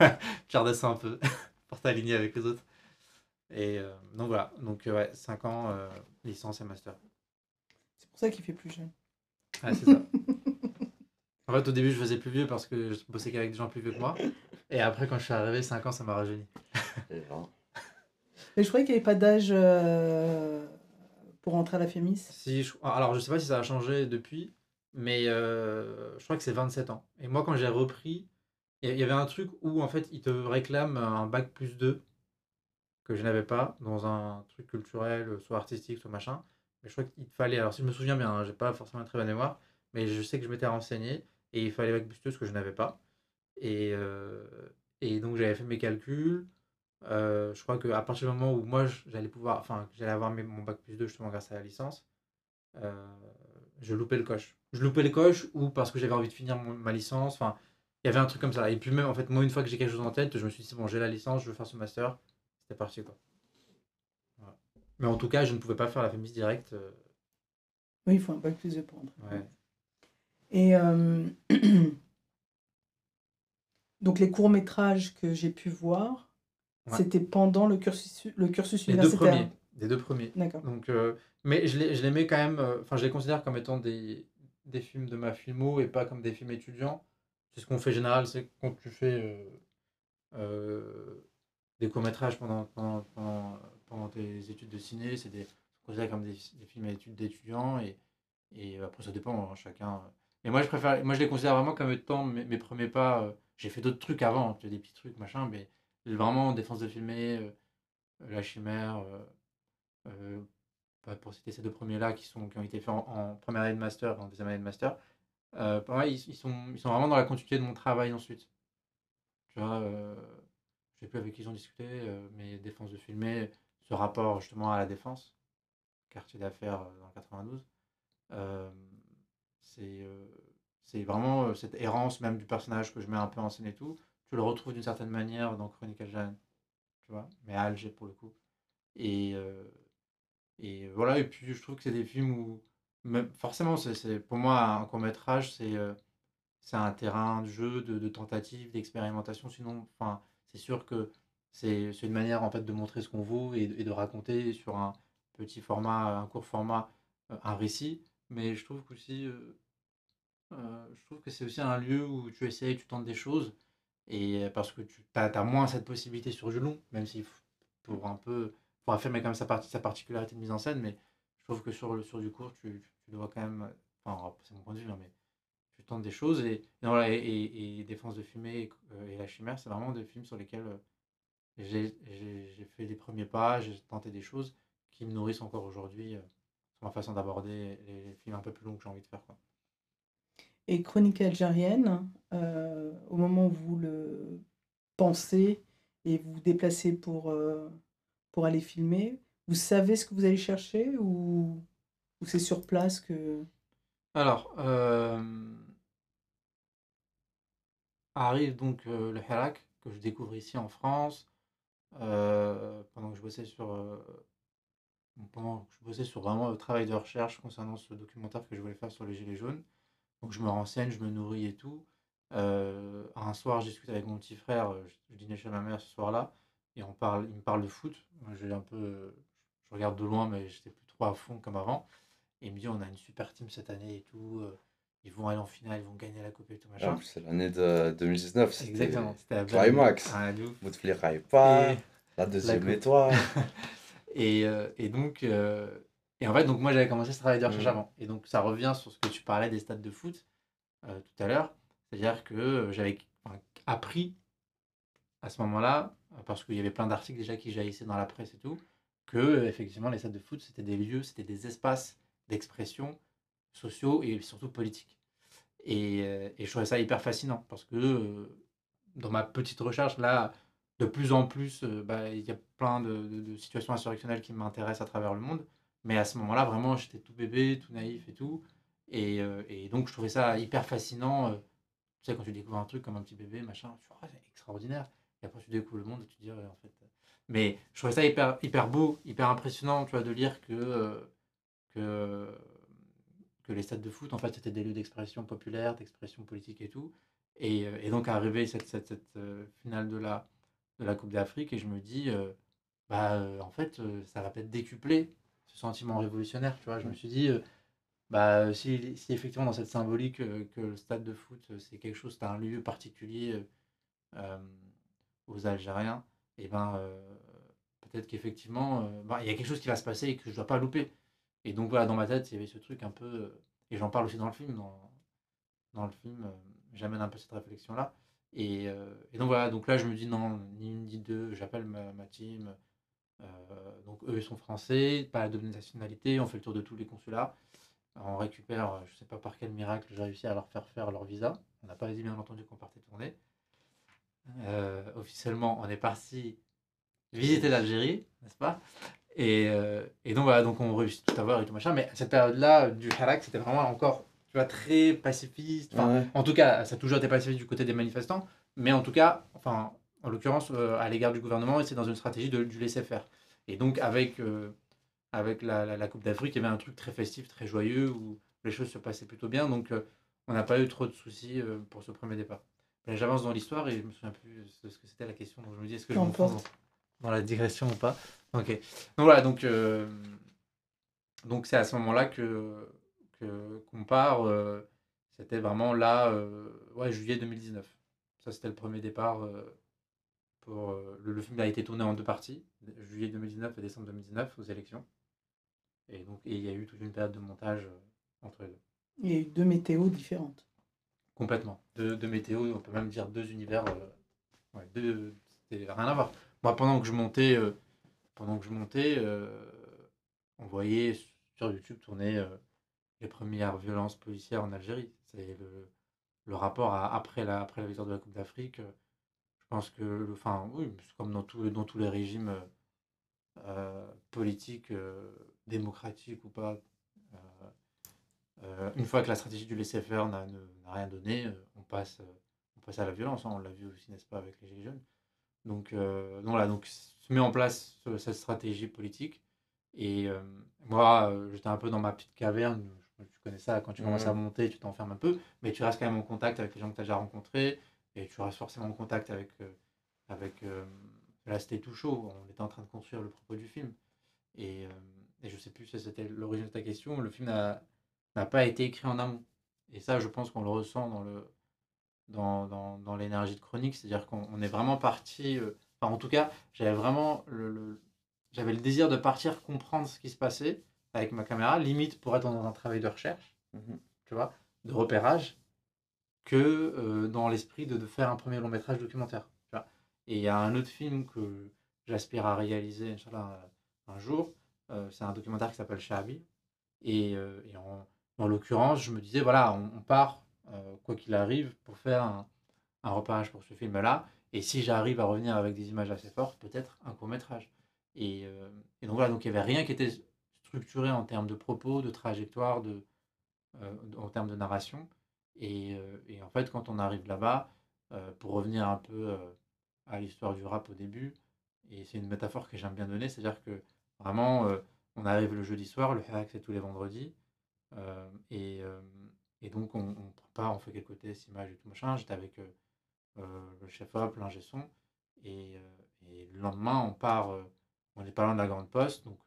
euh, tu redescends un peu pour t'aligner avec les autres. Et euh, donc, voilà, donc, euh, ouais, 5 ans, euh, licence et master. C'est pour ça qu'il fait plus jeune. Ouais, c'est ça. En fait, au début, je faisais plus vieux parce que je bossais qu'avec des gens plus vieux que moi. Et après, quand je suis arrivé, 5 ans, ça m'a rajeuni. Mais je croyais qu'il n'y avait pas d'âge euh, pour entrer à la FEMIS. Si, je- Alors, je sais pas si ça a changé depuis, mais euh, je crois que c'est 27 ans. Et moi, quand j'ai repris, il y- il y avait un truc où, en fait, ils te réclament un bac plus 2 que je n'avais pas dans un truc culturel, soit artistique, soit machin. Mais je crois qu'il te fallait, alors si je me souviens bien, hein, j'ai pas forcément une très bonne mémoire, mais je sais que je m'étais renseigné et il fallait bac plus 2 ce que je n'avais pas. Et, euh, et donc j'avais fait mes calculs. Euh, je crois qu'à partir du moment où moi j'allais pouvoir, enfin, j'allais avoir mes- mon bac plus 2 justement grâce à la licence, euh, je loupais le coche. Je loupais le coche ou parce que j'avais envie de finir mon- ma licence. Enfin, il y avait un truc comme ça. Et puis même, en fait, moi, une fois que j'ai quelque chose en tête, je me suis dit, bon, j'ai la licence, je veux faire ce master. C'était parti, quoi. Voilà. Mais en tout cas, je ne pouvais pas faire la FEMIS direct. euh, Oui, il faut un bac plus 2 pour entrer. ouais. Et euh, donc les courts-métrages que j'ai pu voir, Ouais. c'était pendant le cursus, le cursus Les deux universitaire. premiers. Les deux premiers. D'accord. Donc, euh, mais je les, je les mets quand même, euh, enfin, je les considère comme étant des, des films de ma filmo et pas comme des films étudiants. C'est ce qu'on fait général, c'est quand tu fais euh, des courts-métrages pendant, pendant, pendant, pendant tes études de ciné, c'est des, considéré comme des, des films à études d'étudiants et, et après ça dépend, hein, chacun. Mais moi je préfère, moi je les considère vraiment comme étant mes, mes premiers pas. euh, J'ai fait d'autres trucs avant, des petits trucs, machin, mais vraiment Défense de filmer, euh, La Chimère. euh, pas pour citer ces deux premiers-là qui, sont, qui ont été faits en, première année de master en deuxième année de master, pour moi, ils, sont, ils sont vraiment dans la continuité de mon travail ensuite. Tu vois, je sais plus avec qui ils ont discuté, mais Défense de filmer, ce rapport justement à la défense, quartier d'affaires dans le 92, euh, c'est euh, c'est vraiment euh, cette errance même du personnage que je mets un peu en scène et tout. Tu le retrouves d'une certaine manière dans Chronique Algérienne, tu vois, mais à Alger pour le coup. Et, euh, et voilà, et puis je trouve que c'est des films où, forcément, c'est, pour moi, un court-métrage, c'est c'est un terrain de jeu, de, de tentative, d'expérimentation. Sinon, c'est sûr que c'est une manière en fait de montrer ce qu'on vaut et, de raconter sur un petit format, un court format, un récit. Mais je trouve qu'aussi, euh, euh, je trouve que c'est aussi un lieu où tu essayes, tu tentes des choses. Et parce que tu as, moins cette possibilité sur du long, même faut pour un peu pour affirmer quand même sa, sa particularité de mise en scène, mais je trouve que sur, le, sur du court, tu, tu, dois quand même, enfin c'est mon point de vue, hein, mais tu tentes des choses, et, voilà, et, et, Défense de fumée et, La Chimère, c'est vraiment des films sur lesquels j'ai fait des premiers pas, j'ai tenté des choses qui me nourrissent encore aujourd'hui ma façon d'aborder les, films un peu plus longs que j'ai envie de faire. Quoi. Et Chronique algérienne, euh, au moment où vous le pensez et vous vous déplacez pour, euh, pour aller filmer, vous savez ce que vous allez chercher ou, ou c'est sur place que... Alors, euh, arrive donc le Hirak, que je découvre ici en France, pendant que je bossais sur... euh, pendant que je bossais sur vraiment le travail de recherche concernant ce documentaire que je voulais faire sur les Gilets jaunes. Donc je me renseigne, je me nourris et tout. Euh, un soir, je discute avec mon petit frère, je, je dînais chez ma mère ce soir-là, et on parle, il me parle de foot. Moi, j'ai un peu, je regarde de loin, mais j'étais plus trop à fond comme avant. Et il me dit, on a une super team cette année et tout. euh, Ils vont aller en finale, ils vont gagner la coupe et tout machin. Ah, c'est l'année de 2019. c'était Exactement. C'était la Climax. Ah, pas. Et- La deuxième étoile. Et, euh, et donc, euh, et en fait, donc moi j'avais commencé ce travail de recherche Mhm. avant. Et donc ça revient sur ce que tu parlais des stades de foot euh, tout à l'heure. C'est-à-dire que j'avais appris à ce moment-là, parce qu'il y avait plein d'articles déjà qui jaillissaient dans la presse et tout, que effectivement les stades de foot c'était des lieux, c'était des espaces d'expression sociaux et surtout politiques. Et, et je trouvais ça hyper fascinant parce que dans ma petite recherche là, de plus en plus, euh, bah, il y a plein de, situations insurrectionnelles qui m'intéressent à travers le monde. Mais à ce moment-là, vraiment, j'étais tout bébé, tout naïf et tout. Et, euh, donc, je trouvais ça hyper fascinant. euh, tu sais, quand tu découvres un truc comme un petit bébé, machin, tu fais, Ah, c'est extraordinaire. Et après, tu découvres le monde et tu te dis, en fait. Mais je trouvais ça hyper, hyper beau, hyper impressionnant, tu vois, de lire que, les stades de foot, en fait, c'était des lieux d'expression populaire, d'expression politique et tout. Et, donc, arrivé cette, cette, cette finale de la, de la Coupe d'Afrique, et je me dis, euh, bah, euh, en fait, euh, ça va peut-être décupler ce sentiment révolutionnaire, tu vois. Je me suis dit, bah, si, si effectivement, dans cette symbolique, que le stade de foot, c'est quelque chose, c'est un lieu particulier aux Algériens, et ben, peut-être qu'effectivement, bah, il y a quelque chose qui va se passer et que je ne dois pas louper. Et donc, voilà, dans ma tête, il y avait ce truc un peu, et j'en parle aussi dans le film, dans, dans le film, j'amène un peu cette réflexion-là. Et, euh, et donc voilà, donc là je me dis non, ni une ni deux, j'appelle ma, team. Euh, donc eux ils sont français, pas de nationalité, on fait le tour de tous les consulats. On récupère, euh, je sais pas par quel miracle, j'ai réussi à leur faire faire leur visa. On n'a pas dit bien entendu qu'on partait tourner. Officiellement, on est parti visiter l'Algérie, n'est-ce pas? Et, donc voilà, donc on réussit tout à voir et tout machin. Mais cette période-là, du Harak, c'était vraiment encore, tu vois, très pacifiste. Enfin, Ouais. en tout cas, ça a toujours été pacifiste du côté des manifestants, mais en tout cas, enfin, en l'occurrence, euh, à l'égard du gouvernement, c'est dans une stratégie de, du laisser-faire. Et donc, avec, euh, avec la, la- la Coupe d'Afrique, il y avait un truc très festif, très joyeux, où les choses se passaient plutôt bien. Donc, euh, on n'a pas eu trop de soucis euh, pour ce premier départ. J'avance dans l'histoire et je me souviens plus de ce que c'était la question, donc je me dis est-ce que je me Qu'importe. dans, dans la digression ou pas. Ok. Donc voilà, donc euh, donc c'est à ce moment-là que que- qu'on part. euh, c'était vraiment là, euh, ouais, juillet 2019. Ça, c'était le premier départ. euh, pour, le, le film a été tourné en deux parties, juillet 2019 et décembre 2019 aux élections. Et donc, et il y a eu toute une période de montage entre les deux. Il y a eu deux météos différentes. Complètement. Deux, deux météos, on peut même dire deux univers. euh, ouais, deux, c'était rien à voir. Moi, pendant que je montais, euh, pendant que je montais, euh, on voyait sur YouTube tourner les premières violences policières en Algérie. C'est le, le rapport après, la, après la victoire de la Coupe d'Afrique. euh, je pense que, enfin, oui, comme dans, tous dans tous les régimes euh, euh, politiques, démocratiques ou pas, une fois que la stratégie du laisser-faire n'a rien donné, on passe, on passe à la violence. hein. On l'a vu aussi, n'est-ce pas, avec les Gilets jaunes. Donc, euh, donc, se met en place ce- cette stratégie politique. Et moi, j'étais un peu dans ma petite caverne. Tu connais ça, quand tu commences à Mhm. monter, tu t'enfermes un peu, mais tu restes quand même en contact avec les gens que tu as déjà rencontrés. Et tu restes forcément en contact avec. euh, avec euh, là, c'était tout chaud. On était en train de construire le propos du film. Et, euh, et je sais plus si c'était l'origine de ta question. Le film n'a n'a pas été écrit en amont. Et ça, je pense qu'on le ressent dans le dans, dans, dans l'énergie de chronique, c'est-à-dire qu'on on est vraiment parti. euh, enfin, en tout cas, j'avais vraiment le, le- j'avais le désir de partir comprendre ce qui se passait avec ma caméra, limite pour être dans un travail de recherche, Mhm. tu vois, de repérage, que euh, dans l'esprit de, de faire un premier long métrage documentaire. tu vois. Et il y a un autre film que j'aspire à réaliser, Inch'Allah, un jour. euh, c'est un documentaire qui s'appelle Shahabi. Et, euh, et en, en l'occurrence, je me disais, voilà, on, on part, euh, quoi qu'il arrive, pour faire un, un repérage pour ce film-là. Et si j'arrive à revenir avec des images assez fortes, peut-être un court-métrage. Et, euh, et donc voilà, donc il n'y avait rien qui était structuré en termes de propos, de trajectoire, de, euh, en termes de narration. Et, euh, et en fait, quand on arrive là-bas, euh, pour revenir un peu à l'histoire du rap au début, et c'est une métaphore que j'aime bien donner, c'est-à-dire que vraiment, on arrive le jeudi soir, le hack c'est tous les vendredis, et, et donc on, on prépare, on fait quelques tests, images et tout machin. J'étais avec le chef-op, l'ingé son, et, et le lendemain, on part, on est pas loin de la Grande Poste, donc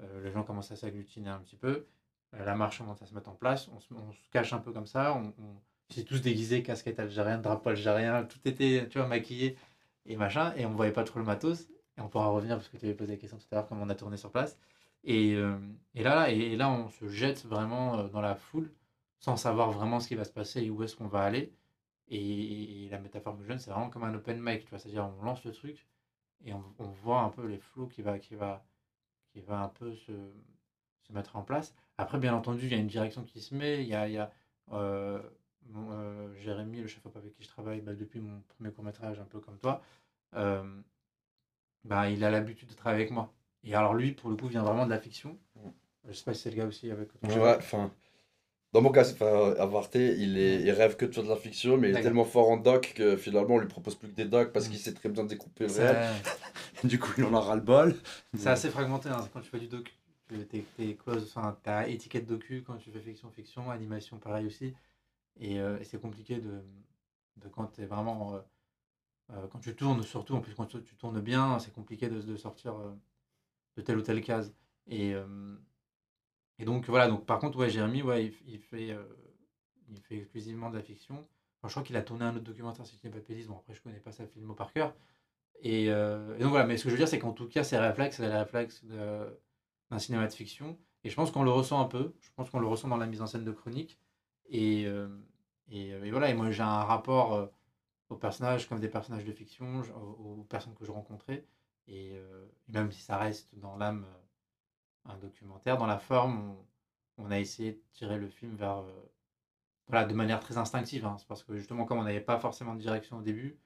les gens commencent à s'agglutiner un petit peu, euh, la marche commence à se mettre en place, on se, cache un peu comme ça, on, on s'est tous déguisés, casquette algérienne, drapeau algérien, tout était, tu vois, maquillé et machin, et on voyait pas trop le matos, et on pourra revenir parce que tu avais posé la question tout à l'heure, comment on a tourné sur place. Et, euh, et là, et, là, on se jette vraiment euh, dans la foule sans savoir vraiment ce qui va se passer et où est-ce qu'on va aller. Et, la métaphore que je donne, c'est vraiment comme un open mic, tu vois, c'est-à-dire on lance le truc et on, on voit un peu les flots qui va, qui va, qui va un peu se, se mettre en place. Après, bien entendu, il y a une direction qui se met, il y a, il y a euh, mon, euh, Jérémy, le chef-op avec qui je travaille bah, depuis mon premier court-métrage, un peu comme toi, euh, bah, il a l'habitude de travailler avec moi. Et alors lui, pour le coup, vient vraiment de la fiction. Je sais pas si c'est le cas aussi avec Ouais, enfin, dans mon cas, Avarté, il, est, il rêve que de faire de la fiction, mais il est tellement fort en doc que finalement, on lui propose plus que des docs parce Mm. qu'il sait très bien découper le réel. Du coup, il en a ras-le-bol. C'est assez fragmenté hein, quand tu fais du docu. T'es, close, enfin, t'as étiquette docu quand tu fais fiction, fiction, animation pareil aussi. Et, euh, et c'est compliqué de, de quand t'es vraiment. euh, euh, quand tu tournes, surtout, en plus quand tu, tu tournes bien, c'est compliqué de, de sortir euh, de telle ou telle case. Et, et donc voilà, donc par contre, ouais, Jérémy, ouais, il, il fait, il fait exclusivement de la fiction. Enfin, je crois qu'il a tourné un autre documentaire, si je dis pas de. Bon, après, je connais pas sa filmo par cœur. Et, euh, et donc voilà, mais ce que je veux dire, c'est qu'en tout cas, c'est les réflexes de- d'un cinéma de fiction. Et je pense qu'on le ressent un peu. Je pense qu'on le ressent dans la mise en scène de chronique. Et, euh, euh, et voilà, et moi j'ai un rapport aux personnages comme des personnages de fiction, aux, personnes que je rencontrais. Et, même si ça reste dans l'âme un documentaire, dans la forme, on, a essayé de tirer le film vers. voilà, de manière très instinctive. hein. C'est parce que justement, comme on n'avait pas forcément de direction au début,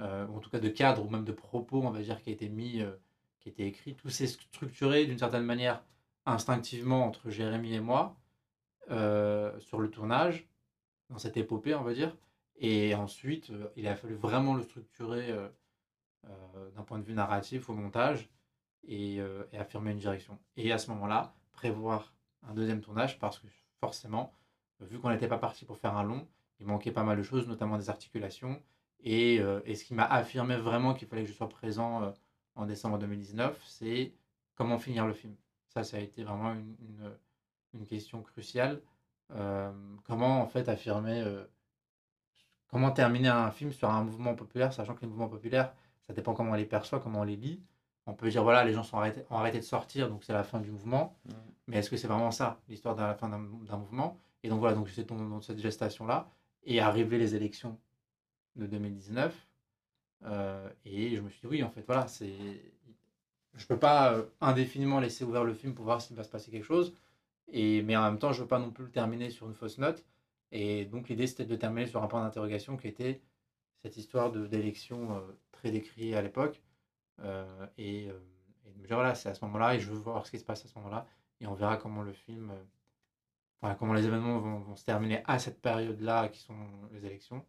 euh, ou en tout cas de cadre ou même de propos, on va dire, qui a été mis, euh, qui a été écrit, tout s'est structuré d'une certaine manière instinctivement entre Jérémy et moi euh, sur le tournage, dans cette épopée, on va dire. Et ensuite, il a fallu vraiment le structurer d'un point de vue narratif au montage et, et affirmer une direction. Et à ce moment-là, prévoir un deuxième tournage parce que forcément, vu qu'on n'était pas parti pour faire un long, il manquait pas mal de choses, notamment des articulations. Et, euh, et ce qui m'a affirmé vraiment qu'il fallait que je sois présent euh, en décembre 2019, c'est comment finir le film. Ça, ça a été vraiment une, une- une question cruciale. Euh, comment en fait affirmer, euh, comment terminer un film sur un mouvement populaire, sachant que les mouvements populaires, ça dépend comment on les perçoit, comment on les lit. On peut dire, voilà, les gens sont arrêtés, ont arrêté de sortir, donc c'est la fin du mouvement. Mhm. Mais est-ce que c'est vraiment ça, l'histoire de la fin d'un mouvement? Et donc voilà, donc c'est dans, dans cette gestation-là. Et arrivé les élections de 2019, euh, et je me suis dit, oui, en fait, voilà, c'est. Je peux pas euh, indéfiniment laisser ouvert le film pour voir s'il va se passer quelque chose. Et, mais en même temps, je veux pas non plus le terminer sur une fausse note. Et donc l'idée, c'était de terminer sur un point d'interrogation qui était cette histoire d'élection euh, très décriée à l'époque. Et, et de me dire, voilà, c'est à ce moment-là, et je veux voir ce qui se passe à ce moment-là. Et on verra comment le film, enfin, comment les événements vont, vont se terminer à cette période-là, qui sont les élections.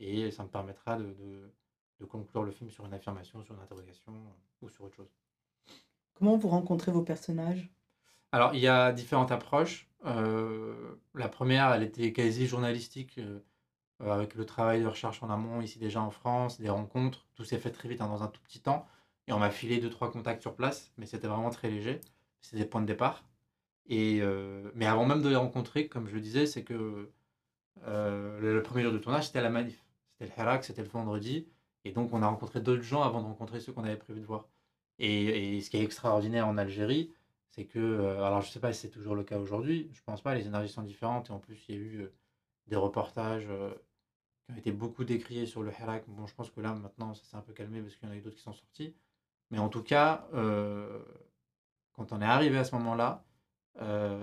Et ça me permettra de, de- de conclure le film sur une affirmation, sur une interrogation ou sur autre chose. Comment vous rencontrez vos personnages? Alors, il y a différentes approches. Euh, la première, elle était quasi journalistique, euh, avec le travail de recherche en amont, ici déjà en France, des rencontres. Tout s'est fait très vite, hein, dans un tout petit temps. Et on m'a filé deux, trois contacts sur place, mais c'était vraiment très léger. C'était des points de départ. Et, euh, mais avant même de les rencontrer, comme je le disais, c'est que le, le premier jour de tournage, c'était la manif. C'était le Hirak, c'était le vendredi. Et donc, on a rencontré d'autres gens avant de rencontrer ceux qu'on avait prévu de voir. Et, ce qui est extraordinaire en Algérie, c'est que, euh, alors je sais pas si c'est toujours le cas aujourd'hui, je pense pas, les énergies sont différentes. Et en plus, il y a eu euh, des reportages euh, qui ont été beaucoup décriés sur le Hirak. Bon, je pense que là, maintenant, ça s'est un peu calmé parce qu'il y en a eu d'autres qui sont sortis. Mais en tout cas, quand on est arrivé à ce moment-là,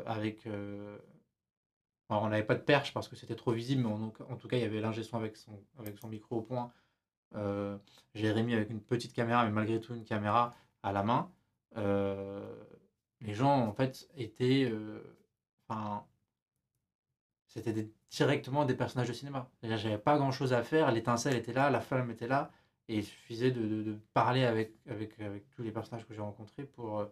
avec. On n'avait pas de perche parce que c'était trop visible, mais en, tout cas, il y avait l'ingé avec son, avec son micro au point. Euh, Jérémy avec une petite caméra, mais malgré tout une caméra à la main. Euh, les gens, en fait, étaient. euh, Enfin. c'était directement des personnages de cinéma. J'avais pas grand-chose à faire, l'étincelle était là, la flamme était là, et il suffisait de, parler avec, avec, avec tous les personnages que j'ai rencontrés pour,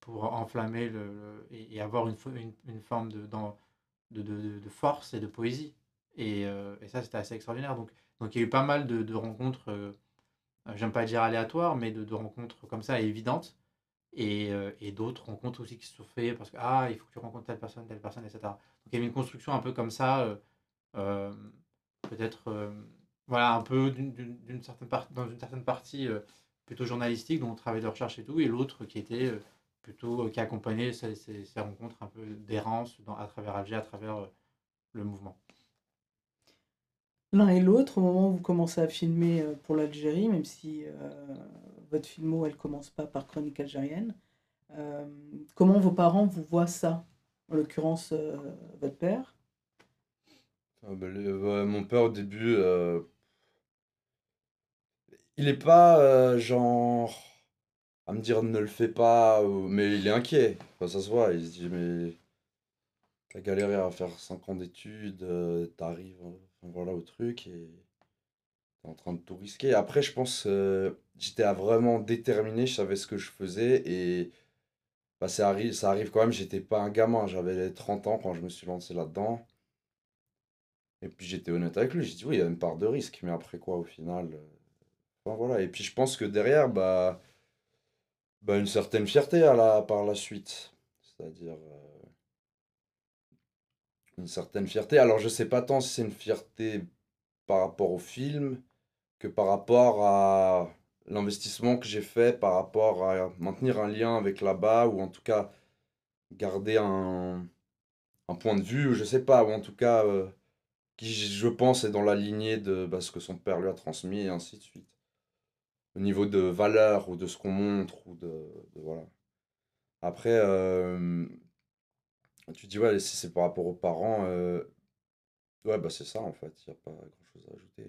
pour enflammer le, et, avoir une, fo- une, une forme de, de, force et de poésie. Et, euh, et ça, c'était assez extraordinaire. Donc, donc il y a eu pas mal de, rencontres, euh, euh, j'aime pas dire aléatoires, mais de, rencontres comme ça évidentes. Et, euh, et d'autres rencontres aussi qui se sont faites parce que ah, il faut que tu rencontres telle personne, telle personne, etc. Donc il y avait une construction un peu comme ça, peut-être voilà, un peu d'une- certaine partie, dans une certaine partie plutôt journalistique, dont on travail de recherche et tout, et l'autre qui était plutôt euh, qui accompagnait ces, ces- ces rencontres un peu d'errance à travers Alger, à travers euh, le mouvement. L'un et l'autre, au moment où vous commencez à filmer euh, pour l'Algérie, même si euh, votre filmo, elle commence pas par Chronique algérienne, euh, comment vos parents vous voient ça? En l'occurrence, euh, votre père. Ah les- ouais, mon père au début, euh, il est pas euh, genre à me dire ne le fais pas, mais il est inquiet. Ça se voit, il se dit mais t'as galéré à faire 5 ans d'études, euh, t'arrives voilà, au truc et t'es en train de tout risquer. Après, je pense euh, j'étais vraiment déterminé, je savais ce que je faisais et bah, ça arrive, ça arrive quand même, j'étais pas un gamin, j'avais 30 ans quand je me suis lancé là-dedans. Et puis j'étais honnête avec lui, j'ai dit oui, il y a une part de risque, mais après quoi au final euh, voilà. Et puis je pense que derrière, bah, bah une certaine fierté à la, par la suite. C'est-à-dire euh, une certaine fierté. Alors je sais pas tant si c'est une fierté par rapport au film que par rapport à l'investissement que j'ai fait, par rapport à maintenir un lien avec là-bas, ou en tout cas garder un, point de vue, je sais pas, ou en tout cas euh, qui je pense est dans la lignée de bah, ce que son père lui a transmis et ainsi de suite. Au niveau de valeur ou de ce qu'on montre ou de, de- voilà. Après, euh, tu dis ouais, si c'est par rapport aux parents, euh, ouais bah c'est ça en fait, il n'y a pas grand chose à ajouter.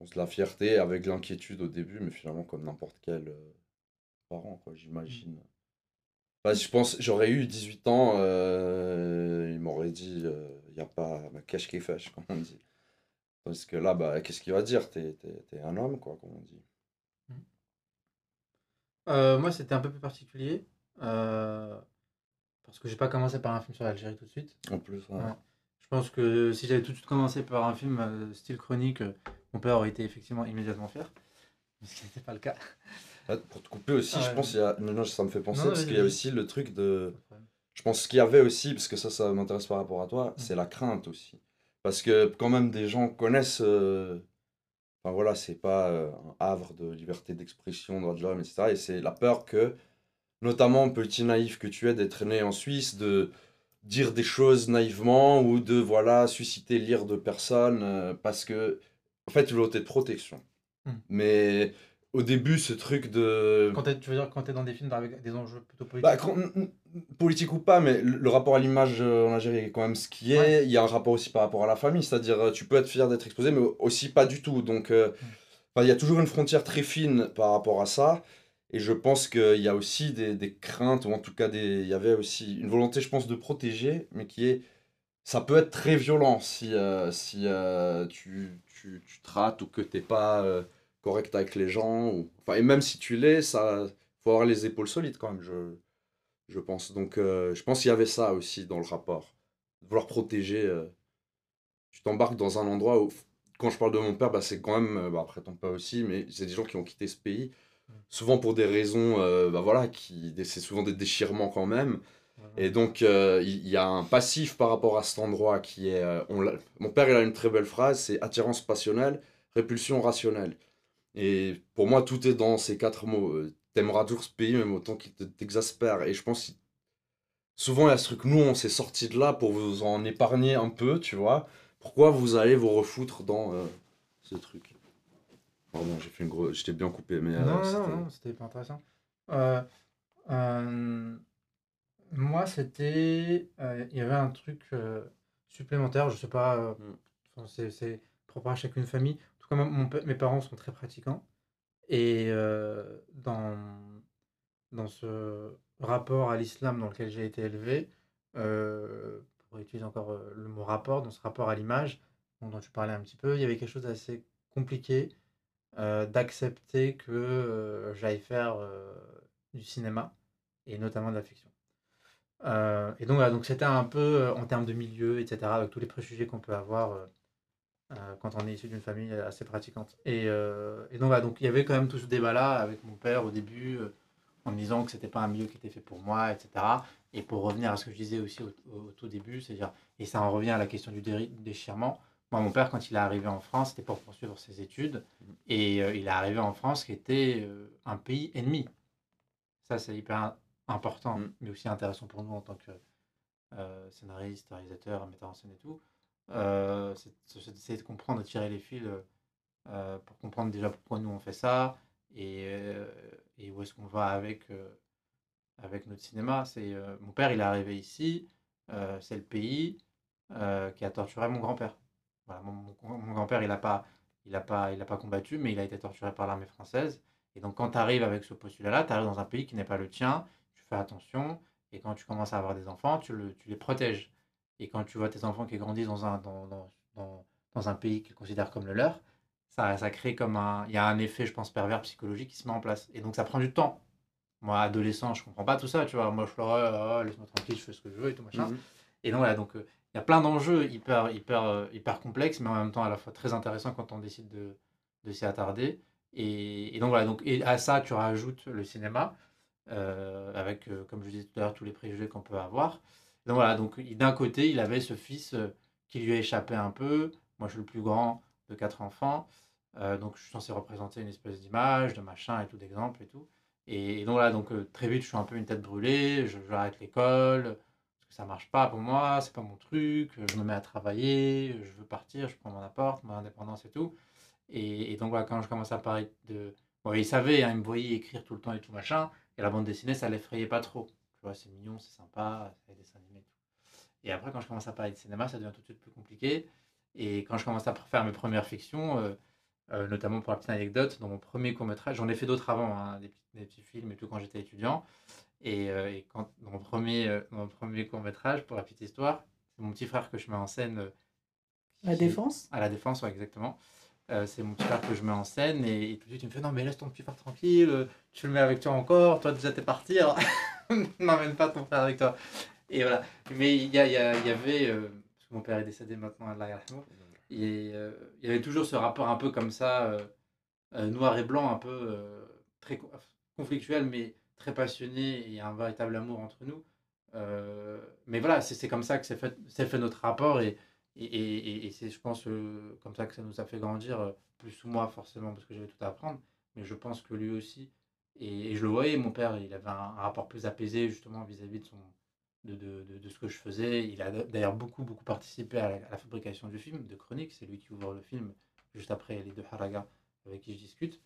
On se la fierté avec l'inquiétude au début, mais finalement comme n'importe quel euh, parent quoi, j'imagine. Bah, je pense, j'aurais eu 18 ans, il m'aurait dit, il n'y a pas ma cache qui fâche, comme on dit. Parce que là, bah, qu'est-ce qu'il va dire? T'es, t'es- t'es un homme, quoi, comme on dit. Euh, moi, c'était un peu plus particulier. euh, parce que j'ai pas commencé par un film sur l'Algérie tout de suite. En plus, ouais. Ouais. Je pense que si j'avais tout de suite commencé par un film euh, style chronique, euh, mon père aurait été effectivement immédiatement fier. Mais ce qui n'était pas le cas. Ah, Pour te couper aussi, je ouais. pense qu'il y a. Non, non, ça me fait penser, Non, parce vas-y, qu'il y a vas-y. aussi le truc de. Je pense qu'il y avait aussi, parce que ça, ça m'intéresse par rapport à toi, c'est la crainte aussi. Parce que quand même, des gens connaissent. euh, Enfin voilà, c'est pas euh, un havre de liberté d'expression, droit de l'homme, etc. Et c'est la peur que, notamment petit naïf que tu es d'être né en Suisse, de dire des choses naïvement ou de voilà susciter l'ire de personnes euh, parce que, en fait, tu veux de protection. Mm. Mais au début, ce truc de. Quand t'es- tu veux dire quand tu es dans des films avec des enjeux plutôt politiques? Bah, quand- politique ou pas, mais le, rapport à l'image euh, en Algérie est quand même ce qui est. Ouais. Il y a un rapport aussi par rapport à la famille, c'est-à-dire euh, tu peux être fier d'être exposé, mais aussi pas du tout. Donc, euh, il y a toujours une frontière très fine par rapport à ça. Et je pense qu'il y a aussi des, des craintes, ou en tout cas, des, il y avait aussi une volonté, je pense, de protéger, mais qui est. Ça peut être très violent si, euh, si euh, tu, tu, tu te rates ou que t'es pas correct avec les gens. Ou... Enfin, et même si tu l'es, ça faut avoir les épaules solides quand même, je, je pense. Donc, euh, je pense qu'il y avait ça aussi dans le rapport. Vouloir protéger. euh, tu t'embarques dans un endroit où, quand je parle de mon père, bah, c'est quand même, euh, bah, après ton père aussi, mais c'est des gens qui ont quitté ce pays, souvent pour des raisons, euh, bah, voilà, qui, c'est souvent des déchirements quand même. Et donc, il y, a un passif par rapport à cet endroit qui est. on mon père, il a une très belle phrase c'est attirance passionnelle, répulsion rationnelle. Et pour moi, tout est dans ces quatre mots. Euh, T'aimeras toujours ce pays, même autant qu'il te- t'exaspère. Et je pense que souvent, il y a ce truc, nous, on s'est sortis de là pour vous en épargner un peu, tu vois. Pourquoi vous allez vous refoutre dans euh, ce truc? Pardon, j'ai fait une grosse. J'étais bien coupé, mais. euh, non, non, c'était- non, non, c'était pas intéressant. Euh, euh, moi, c'était. euh, Il y avait un truc euh, supplémentaire, je sais pas. euh, Mm. c'est propre à chacune famille. Tout mes parents sont très pratiquants. Et euh, dans, dans ce rapport à l'islam dans lequel j'ai été élevé, euh, pour utiliser encore euh, le mot rapport, dans ce rapport à l'image dont tu parlais un petit peu, il y avait quelque chose d'assez compliqué d'accepter que j'aille faire du cinéma et notamment de la fiction. Et donc, donc c'était un peu en termes de milieu, etc., avec tous les préjugés qu'on peut avoir euh, quand on est issu d'une famille assez pratiquante. Et, euh, et donc, voilà, donc il y avait quand même tout ce débat-là avec mon père au début, euh, en me disant que c'était pas un milieu qui était fait pour moi, etc. Et pour revenir à ce que je disais aussi au, au- au tout début, c'est-à-dire, et ça en revient à la question du déchirement. Moi, mon père, quand il est arrivé en France, c'était pour poursuivre ses études. Et euh, il est arrivé en France qui était un pays ennemi. Ça, c'est hyper important, Mm. mais aussi intéressant pour nous en tant que scénariste, réalisateur, metteur en scène et tout. Euh, c'est d'essayer de comprendre, de tirer les fils euh, euh, pour comprendre déjà pourquoi nous on fait ça et, où est-ce qu'on va avec, avec notre cinéma. C'est Mon père, il est arrivé ici, c'est le pays qui a torturé mon grand-père. Voilà, mon, grand-père, il n'a pas, pas, pas combattu, mais il a été torturé par l'armée française. Et donc, quand tu arrives avec ce postulat-là, tu arrives dans un pays qui n'est pas le tien, tu fais attention, et quand tu commences à avoir des enfants, tu, le- tu les protèges. Et quand tu vois tes enfants qui grandissent dans un, dans, dans, dans, dans un pays qu'ils considèrent comme le leur, ça, ça crée comme un. Il y a un effet, je pense, pervers psychologique qui se met en place. Et donc, ça prend du temps. Moi, adolescent, je comprends pas tout ça, tu vois. Moi, je suis là, Ah, laisse-moi tranquille, je fais ce que je veux et tout machin. Mhm. Et donc, voilà, donc. euh, il y a plein d'enjeux hyper, hyper, euh, hyper complexes, mais en même temps à la fois très intéressants quand on décide de, de s'y attarder. Et, et donc voilà, donc, et à ça, tu rajoutes le cinéma, euh, avec, euh, comme je disais tout à l'heure, tous les préjugés qu'on peut avoir. Donc voilà, donc d'un côté, il avait ce fils euh, qui lui a échappé un peu. Moi, je suis le plus grand de quatre enfants. Euh, donc je suis censé représenter une espèce d'image, de machin et tout, d'exemple et tout. Et, donc voilà, donc euh, très vite, je suis un peu une tête brûlée, je- j'arrête l'école, parce que ça marche pas pour moi, c'est pas mon truc, je me mets à travailler, je veux partir, je prends mon appart, mon indépendance et tout. Et, donc voilà, quand je commence à parler de... Il savait, hein, il me voyait écrire tout le temps et tout machin, et la bande dessinée, ça l'effrayait pas trop. Vois, c'est mignon, c'est sympa, c'est des dessins animés et tout. Et après, quand je commence à parler de cinéma, ça devient tout de suite plus compliqué. Et quand je commence à faire mes premières fictions, euh, euh, notamment pour la petite anecdote, dans mon premier court-métrage, j'en ai fait d'autres avant, hein, des, petits, des petits films et tout quand j'étais étudiant. Et, euh, et quand, dans mon premier, dans mon premier court-métrage, pour la petite histoire, c'est mon petit frère que je mets en scène. La Défense? À la Défense, ouais, exactement. C'est mon petit frère que je mets en scène et, et tout de suite il me fait non mais laisse ton petit frère tranquille, tu le mets avec toi encore, toi déjà t'es parti, n'emmène pas ton frère avec toi. Et voilà. Mais il y, y, y avait, euh, parce que mon père est décédé maintenant, Allah et euh, il y avait toujours ce rapport un peu comme ça, euh, euh, noir et blanc, un peu très co- conflictuel, mais très passionné, et un véritable amour entre nous. Mais voilà, c'est comme ça que s'est fait, fait notre rapport, et, et, et- et- c'est, je pense, comme ça que ça nous a fait grandir, plus ou moi forcément, parce que j'avais tout à apprendre, mais je pense que lui aussi. Et, je le voyais, mon père, il avait un, rapport plus apaisé justement vis-à-vis de, son, de, de, de, ce que je faisais. Il a d'ailleurs beaucoup, beaucoup participé à la, fabrication du film, de Chronique. C'est lui qui ouvre le film juste après les deux Haraga avec qui je discute.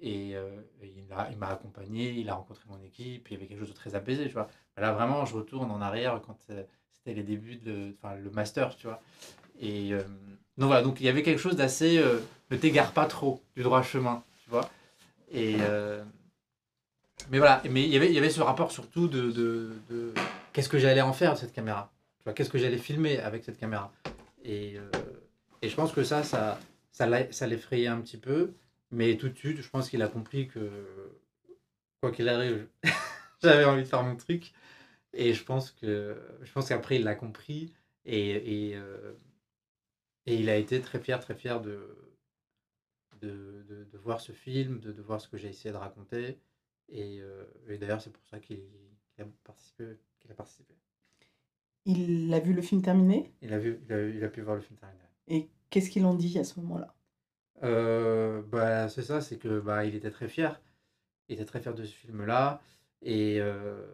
Et, euh, et il m'a il m'a accompagné, il a rencontré mon équipe, il y avait quelque chose de très apaisé, tu vois. Là, vraiment, je retourne en arrière quand euh, c'était les débuts, de, enfin, le master, tu vois. Et euh, donc voilà, donc il y avait quelque chose d'assez. euh, ne t'égare pas trop du droit chemin, tu vois. Et. euh, mais voilà, mais il y avait, il y avait ce rapport surtout de, de, qu'est-ce que j'allais en faire de cette caméra. Qu'est-ce que j'allais filmer avec cette caméra. Et, euh, et je pense que ça, ça, ça, l'effrayait un petit peu. Mais tout de suite, je pense qu'il a compris que, quoi qu'il arrive, j'avais envie de faire mon truc. Et je pense que je qu'après, il l'a compris. Et, euh, et il a été très fier, très fier de, de, de, voir ce film, de voir ce que j'ai essayé de raconter. Et, euh, et d'ailleurs, c'est pour ça qu'il a participé. qu'il a participé. Il a vu le film terminé? Il a, vu, il, a, il a pu voir le film terminé. et qu'est-ce qu'il en dit à ce moment-là? Euh, bah, c'est ça, c'est que bah, il était très fier. Il était très fier de ce film-là. Et euh,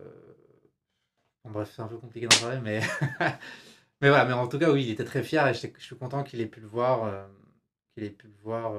bon, bref, c'est un peu compliqué d'en parler, mais... mais voilà, mais en tout cas, oui, il était très fier et je, je suis content qu'il ait pu le voir, qu'il ait pu le voir,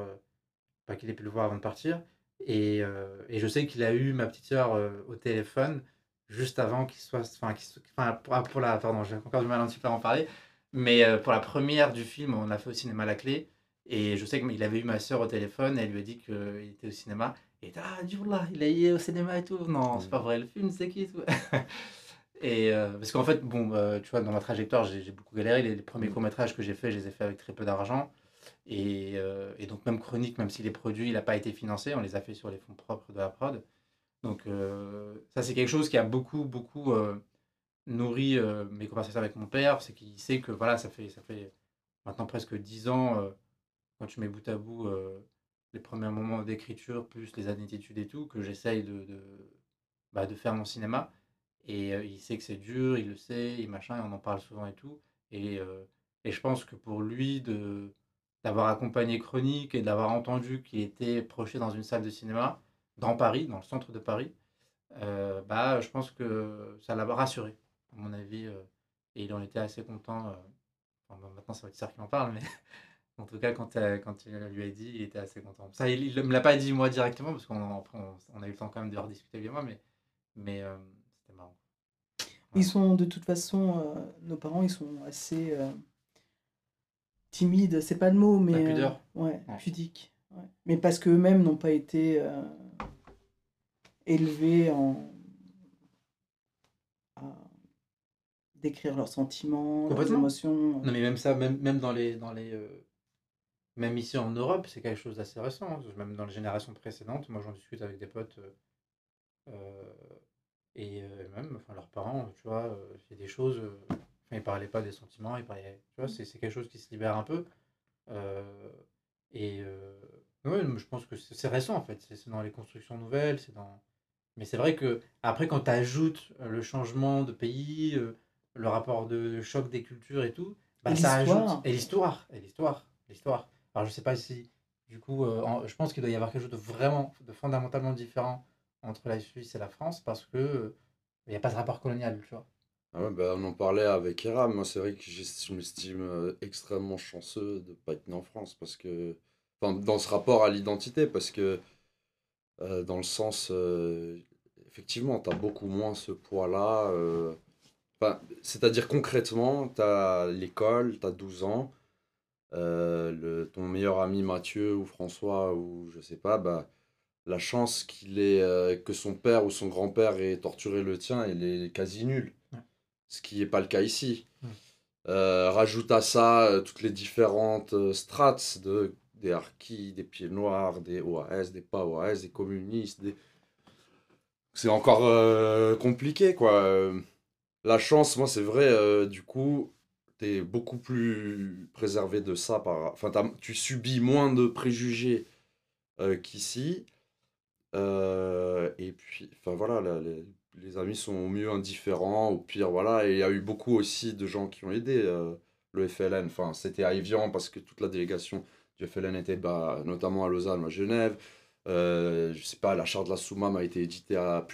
pas qu'il ait pu le voir avant de partir. Et, euh, et je sais qu'il a eu ma petite sœur euh, au téléphone juste avant qu'il soit, enfin, enfin, pour, ah, pour la, pardon, j'ai encore du mal un petit peu à en parler, mais euh, pour la première du film, on l'a fait au cinéma La Clé. Et je sais qu'il avait eu ma soeur au téléphone et elle lui a dit qu'il était au cinéma. Et ah, là, il est au cinéma et tout. Non, c'est pas vrai, le film, c'est qui et tout. Et euh, parce qu'en fait, bon, euh, tu vois, dans ma trajectoire, j'ai beaucoup galéré. Les, les premiers courts-métrages que j'ai faits, je les ai faits avec très peu d'argent. Et, euh, et donc, même Chronique, même s'il est produit, il n'a pas été financé. On les a fait sur les fonds propres de la prod. Donc, euh, ça, c'est quelque chose qui a beaucoup, beaucoup euh, nourri mes conversations avec mon père. C'est qu'il sait que, voilà, ça fait, ça fait maintenant presque 10 ans, quand tu mets bout à bout les premiers moments d'écriture, plus les années d'études et tout, que j'essaye de, de, bah, de faire mon cinéma. Et il sait que c'est dur, il le sait, et machin, on en parle souvent et tout. Et, et je pense que pour lui, de d'avoir accompagné Chronique et d'avoir entendu qu'il était projeté dans une salle de cinéma, dans Paris, dans le centre de Paris, euh, bah, je pense que ça l'a rassuré, à mon avis. euh, et il en était assez content. euh, enfin, maintenant, ça va être ça qui en parle, mais en tout cas, quand, euh, quand il lui a dit, il était assez content. Ça, il ne me l'a pas dit moi directement, parce qu'on on, on a eu le temps quand même de rediscuter et moi, mais, mais c'était marrant. Ils sont de toute façon, nos parents, ils sont assez euh, timides, c'est pas le mot, mais. La pudeur. euh, ouais, ouais. Mais parce qu'eux-mêmes n'ont pas été euh, élevés en. à décrire leurs sentiments, leurs émotions. Non, mais même ça, même, même dans les. Dans les euh, même ici en Europe, c'est quelque chose d'assez récent. hein. Même dans les générations précédentes, moi j'en discute avec des potes. euh, euh, et euh, même, enfin, leurs parents, tu vois, euh, il y a des choses. Enfin, ils parlaient pas des sentiments, ils parlaient. Tu vois, c'est c'est quelque chose qui se libère un peu. Euh, et. euh, ouais, je pense que c'est récent en fait. C'est dans les constructions nouvelles, c'est dans. Mais c'est vrai que après, quand tu ajoutes euh, le changement de pays, le rapport de choc des cultures et tout, bah, Et ça ajoute. Et l'histoire, et l'histoire, l'histoire. Alors je sais pas si, du coup, euh, en- je pense qu'il doit y avoir quelque chose de vraiment, de fondamentalement différent entre la Suisse et la France parce que il n'y a pas ce rapport colonial, tu vois. Ah ouais, bah, on en parlait avec Eram. Moi, c'est vrai que je m'estime euh, extrêmement chanceux de ne pas être né en France. Parce que, enfin, dans ce rapport à l'identité, parce que, euh, dans le sens, euh, effectivement, tu as beaucoup moins ce poids-là. enfin, C'est-à-dire, concrètement, tu as l'école, tu as 12 ans. le, ton meilleur ami Mathieu ou François ou je sais pas, bah, la chance qu'il euh, que son père ou son grand-père ait torturé le tien, elle est quasi nulle. Ce qui n'est pas le cas ici. Ouais. Euh, rajoute à ça euh, toutes les différentes euh, strates de, des harkis, des pieds noirs, des OAS, des pas OAS, des communistes. Des... C'est encore euh, compliqué, quoi. La chance, moi, c'est vrai, du coup, t'es beaucoup plus préservé de ça. Par... Enfin, tu subis moins de préjugés qu'ici. Et puis, enfin voilà, la- les amis sont au mieux indifférents, au pire, voilà. Et il y a eu beaucoup aussi de gens qui ont aidé euh, le FLN. Enfin, c'était à Evian parce que toute la délégation du FLN était bah, notamment à Lausanne à Genève. Euh, je sais pas, la charte de la Soumam a été éditée à,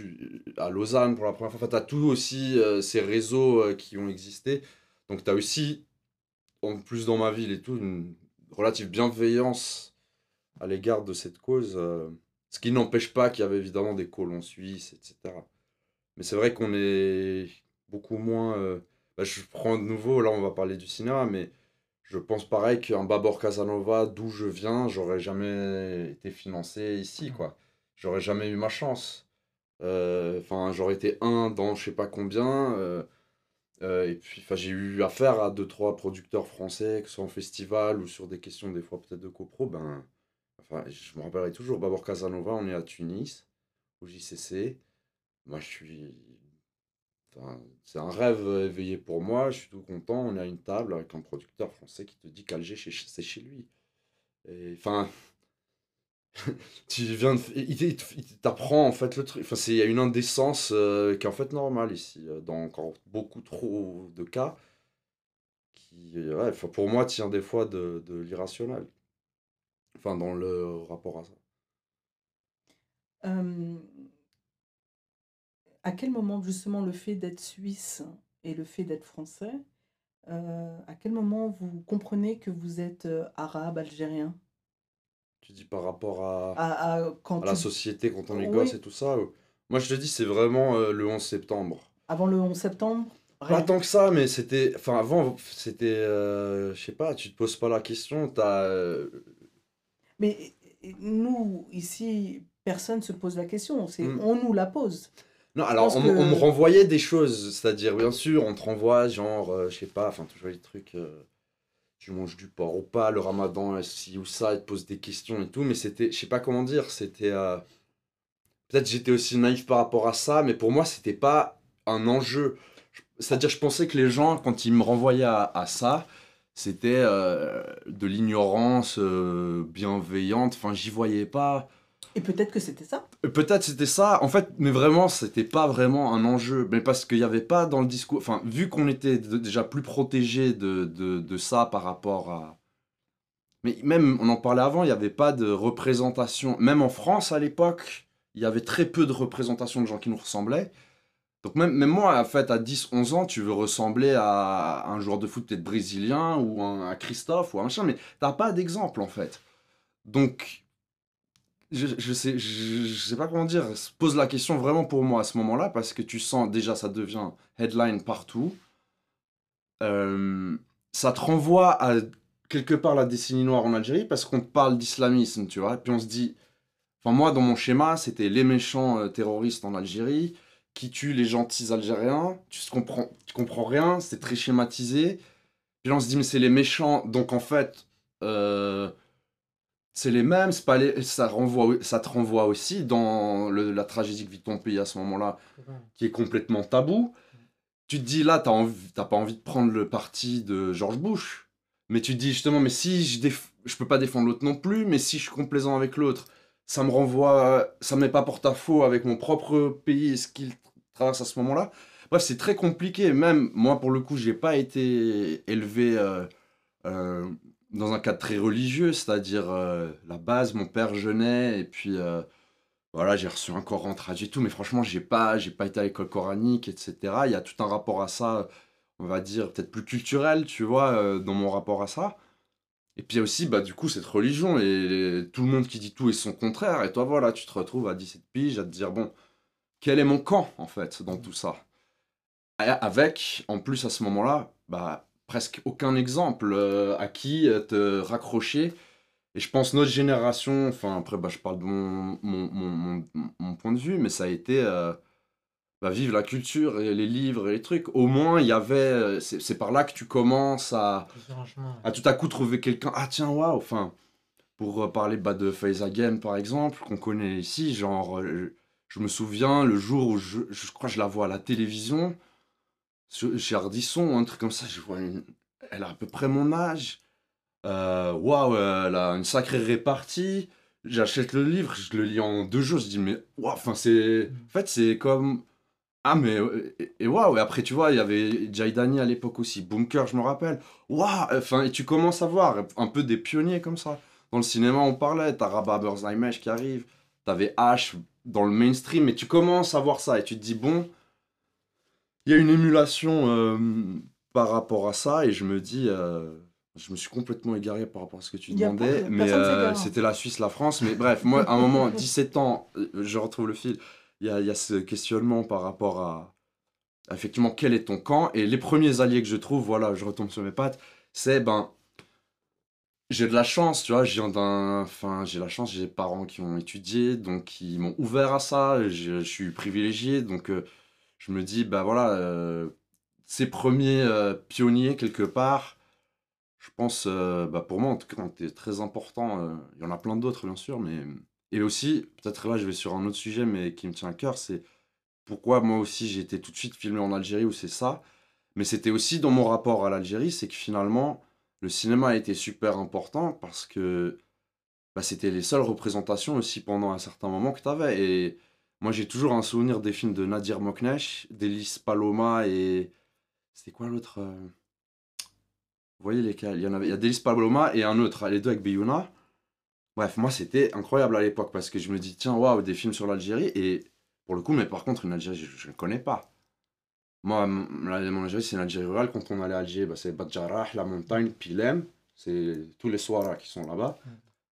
à Lausanne pour la première fois. Enfin, tu as tout aussi euh, ces réseaux euh, qui ont existé. Donc, tu as aussi, en plus dans ma ville et tout, une relative bienveillance à l'égard de cette cause. ce qui n'empêche pas qu'il y avait évidemment des colons suisses, etc. Mais c'est vrai qu'on est beaucoup moins. euh, bah, je prends de nouveau, là on va parler du cinéma, mais je pense pareil qu'un Babor Casanova, d'où je viens, j'aurais jamais été financé ici, quoi. J'aurais jamais eu ma chance. Euh, Enfin, j'aurais été un dans je sais pas combien. euh, euh, et puis, j'ai eu affaire à deux, trois producteurs français, que ce soit en festival ou sur des questions, des fois peut-être de copro. Ben, enfin, je me rappellerai toujours, Babor Casanova, on est à Tunis, au JCC. Moi, je suis. Enfin, c'est un rêve éveillé pour moi, je suis tout content. On à une table avec un producteur français qui te dit qu'Alger, c'est chez lui. Et, enfin, tu viens de, il t'apprend en fait le truc. Enfin, c'est, il y a une indécence euh, qui est en fait normale ici, euh, dans encore beaucoup trop de cas, qui, euh, ouais, pour moi, tient des fois de, de l'irrationnel. Enfin, dans le rapport à ça. Euh, à quel moment justement le fait d'être suisse et le fait d'être français, euh, à quel moment vous comprenez que vous êtes euh, arabe, algérien? Tu dis par rapport à, À, à- quand à la société quand on est Oui. gosse et tout ça. ou- Moi, je te dis, c'est vraiment euh, le 11 septembre. Avant le 11 septembre? Pas tant que ça, mais c'était. Enfin, avant, c'était. euh, je sais pas, tu te poses pas la question, t'as. Mais nous, ici, personne ne se pose la question. C'est Mm. on nous la pose. Non, alors on, que- on me renvoyait des choses, c'est-à-dire, bien sûr, on te renvoie, genre, euh, je sais pas, enfin, toujours les trucs, euh, tu manges du porc ou pas, le ramadan, ci ou ça, ils te posent des questions et tout, mais c'était, je sais pas comment dire, c'était. euh, Peut-être j'étais aussi naïf par rapport à ça, mais pour moi, c'était pas un enjeu. Je- C'est-à-dire, je pensais que les gens, quand ils me renvoyaient à, à ça, c'était euh, de l'ignorance euh, bienveillante, enfin, j'y voyais pas. Et peut-être que c'était ça. Euh, Peut-être c'était ça, en fait, mais vraiment, c'était pas vraiment un enjeu. Mais parce qu'il n'y avait pas dans le discours. Enfin, vu qu'on était déjà plus protégé de, de, ça par rapport à. Mais même, on en parlait avant, il n'y avait pas de représentation. Même en France à l'époque, il y avait très peu de représentation de gens qui nous ressemblaient. Donc, même, même moi, en fait, à 10, 11 ans, tu veux ressembler à un joueur de foot peut-être brésilien ou un, à Christophe ou un machin, mais t'as pas d'exemple en fait. Donc, je, sais, je, sais pas comment dire, se pose la question vraiment pour moi à ce moment-là, parce que tu sens déjà ça devient headline partout. Euh, ça te renvoie à quelque part la décennie noire en Algérie, parce qu'on parle d'islamisme, tu vois, et puis on se dit, enfin moi dans mon schéma, c'était les méchants euh, terroristes en Algérie qui tuent les gentils Algériens, tu comprends, comprends rien, c'est très schématisé. Puis là on se dit mais c'est les méchants, donc en fait... euh, c'est les mêmes, c'est pas les, ça, renvoie, ça te renvoie aussi dans le- la tragédie que vit ton pays à ce moment-là, qui est complètement tabou. Tu te dis là, t'as t'as pas envie de prendre le parti de George Bush, mais tu te dis justement, mais si je, déf- je peux pas défendre l'autre non plus, mais si je suis complaisant avec l'autre, ça me renvoie, ça me met pas porte-à-faux avec mon propre pays et ce qu'il traverse à ce moment-là. Bref, c'est très compliqué. Même moi, pour le coup, j'ai pas été élevé euh, euh, dans un cadre très religieux, c'est-à-dire euh, la base, mon père jeûnait et puis euh, voilà, j'ai reçu un Coran traduit et tout, mais franchement, j'ai pas, j'ai pas été à l'école coranique, etc. Il y a tout un rapport à ça, on va dire peut-être plus culturel, tu vois, euh, dans mon rapport à ça. Et puis il y a aussi, bah, du coup, cette religion et tout le monde qui dit tout et son contraire. Et toi, voilà, tu te retrouves à 17 piges à te dire, bon, quel est mon camp, en fait, dans tout ça? Et Avec, en plus, à ce moment-là, bah, presque aucun exemple euh, à qui euh, te raccrocher. Et je pense notre génération, enfin, après, bah, je parle de mon, mon, mon, point de vue, mais ça a été euh, bah, vivre la culture et les livres et les trucs. Au moins, il y avait. euh, C'est par là que tu commences à à tout à coup trouver quelqu'un. Ah tiens, waouh, enfin, pour parler bah, de Faiza Again par exemple, qu'on connaît ici, genre, je me souviens le jour où je, je crois que je la vois à la télévision, chez Ardisson, un truc comme ça, je vois une- elle a à peu près mon âge. Euh, Waouh, elle a une sacrée répartie. J'achète le livre, je le lis en deux jours, je dis mais waouh, enfin c'est, en fait c'est comme ah mais et, et waouh, et après tu vois, il y avait Jaidani à l'époque aussi, Bunker, je me rappelle. Waouh, enfin et tu commences à voir un peu des pionniers comme ça. Dans le cinéma, on parlait, t'as Rabat Berzaimesh qui arrive, t'avais H dans le mainstream, mais tu commences à voir ça et tu te dis bon, il y a une émulation euh, par rapport à ça et je me dis, euh, je me suis complètement égaré par rapport à ce que tu pas- demandais, mais euh, c'était la Suisse, la France, mais bref, moi à un moment, 17 ans, je retrouve le fil, il y a, il y a ce questionnement par rapport à, effectivement quel est ton camp et les premiers alliés que je trouve, voilà, je retombe sur mes pattes, c'est ben j'ai de la chance, tu vois, viens d'un... Enfin, j'ai la chance, j'ai des parents qui ont étudié, donc qui m'ont ouvert à ça, je, je suis privilégié, donc je me dis, bah voilà, euh, ces premiers euh, pionniers, quelque part, je pense, euh, bah pour moi, en tout cas, été très importants. euh, Il y en a plein d'autres, bien sûr, mais... Et aussi, peut-être là, je vais sur un autre sujet, mais qui me tient à cœur, c'est pourquoi moi aussi, j'ai été tout de suite filmé en Algérie, où c'est ça, mais c'était aussi dans mon rapport à l'Algérie, c'est que finalement le cinéma a été super important parce que bah, c'était les seules représentations aussi pendant un certain moment que tu avais. Et moi, j'ai toujours un souvenir des films de Nadir Moknesh, d'Elis Paloma et. C'était quoi l'autre euh Vous voyez lesquels? Il y en avait, il y a Delis Paloma et un autre, les deux avec Beyouna. Bref, moi, c'était incroyable à l'époque parce que je me dis, tiens, waouh, des films sur l'Algérie. Et pour le coup, mais par contre, une Algérie, je ne connais pas. Moi, mon Algérie, c'est une Algérie rurale. Quand on allait à Alger, bah, c'est Badjarrah, la montagne, Pilem. C'est tous les soirs qui sont là-bas.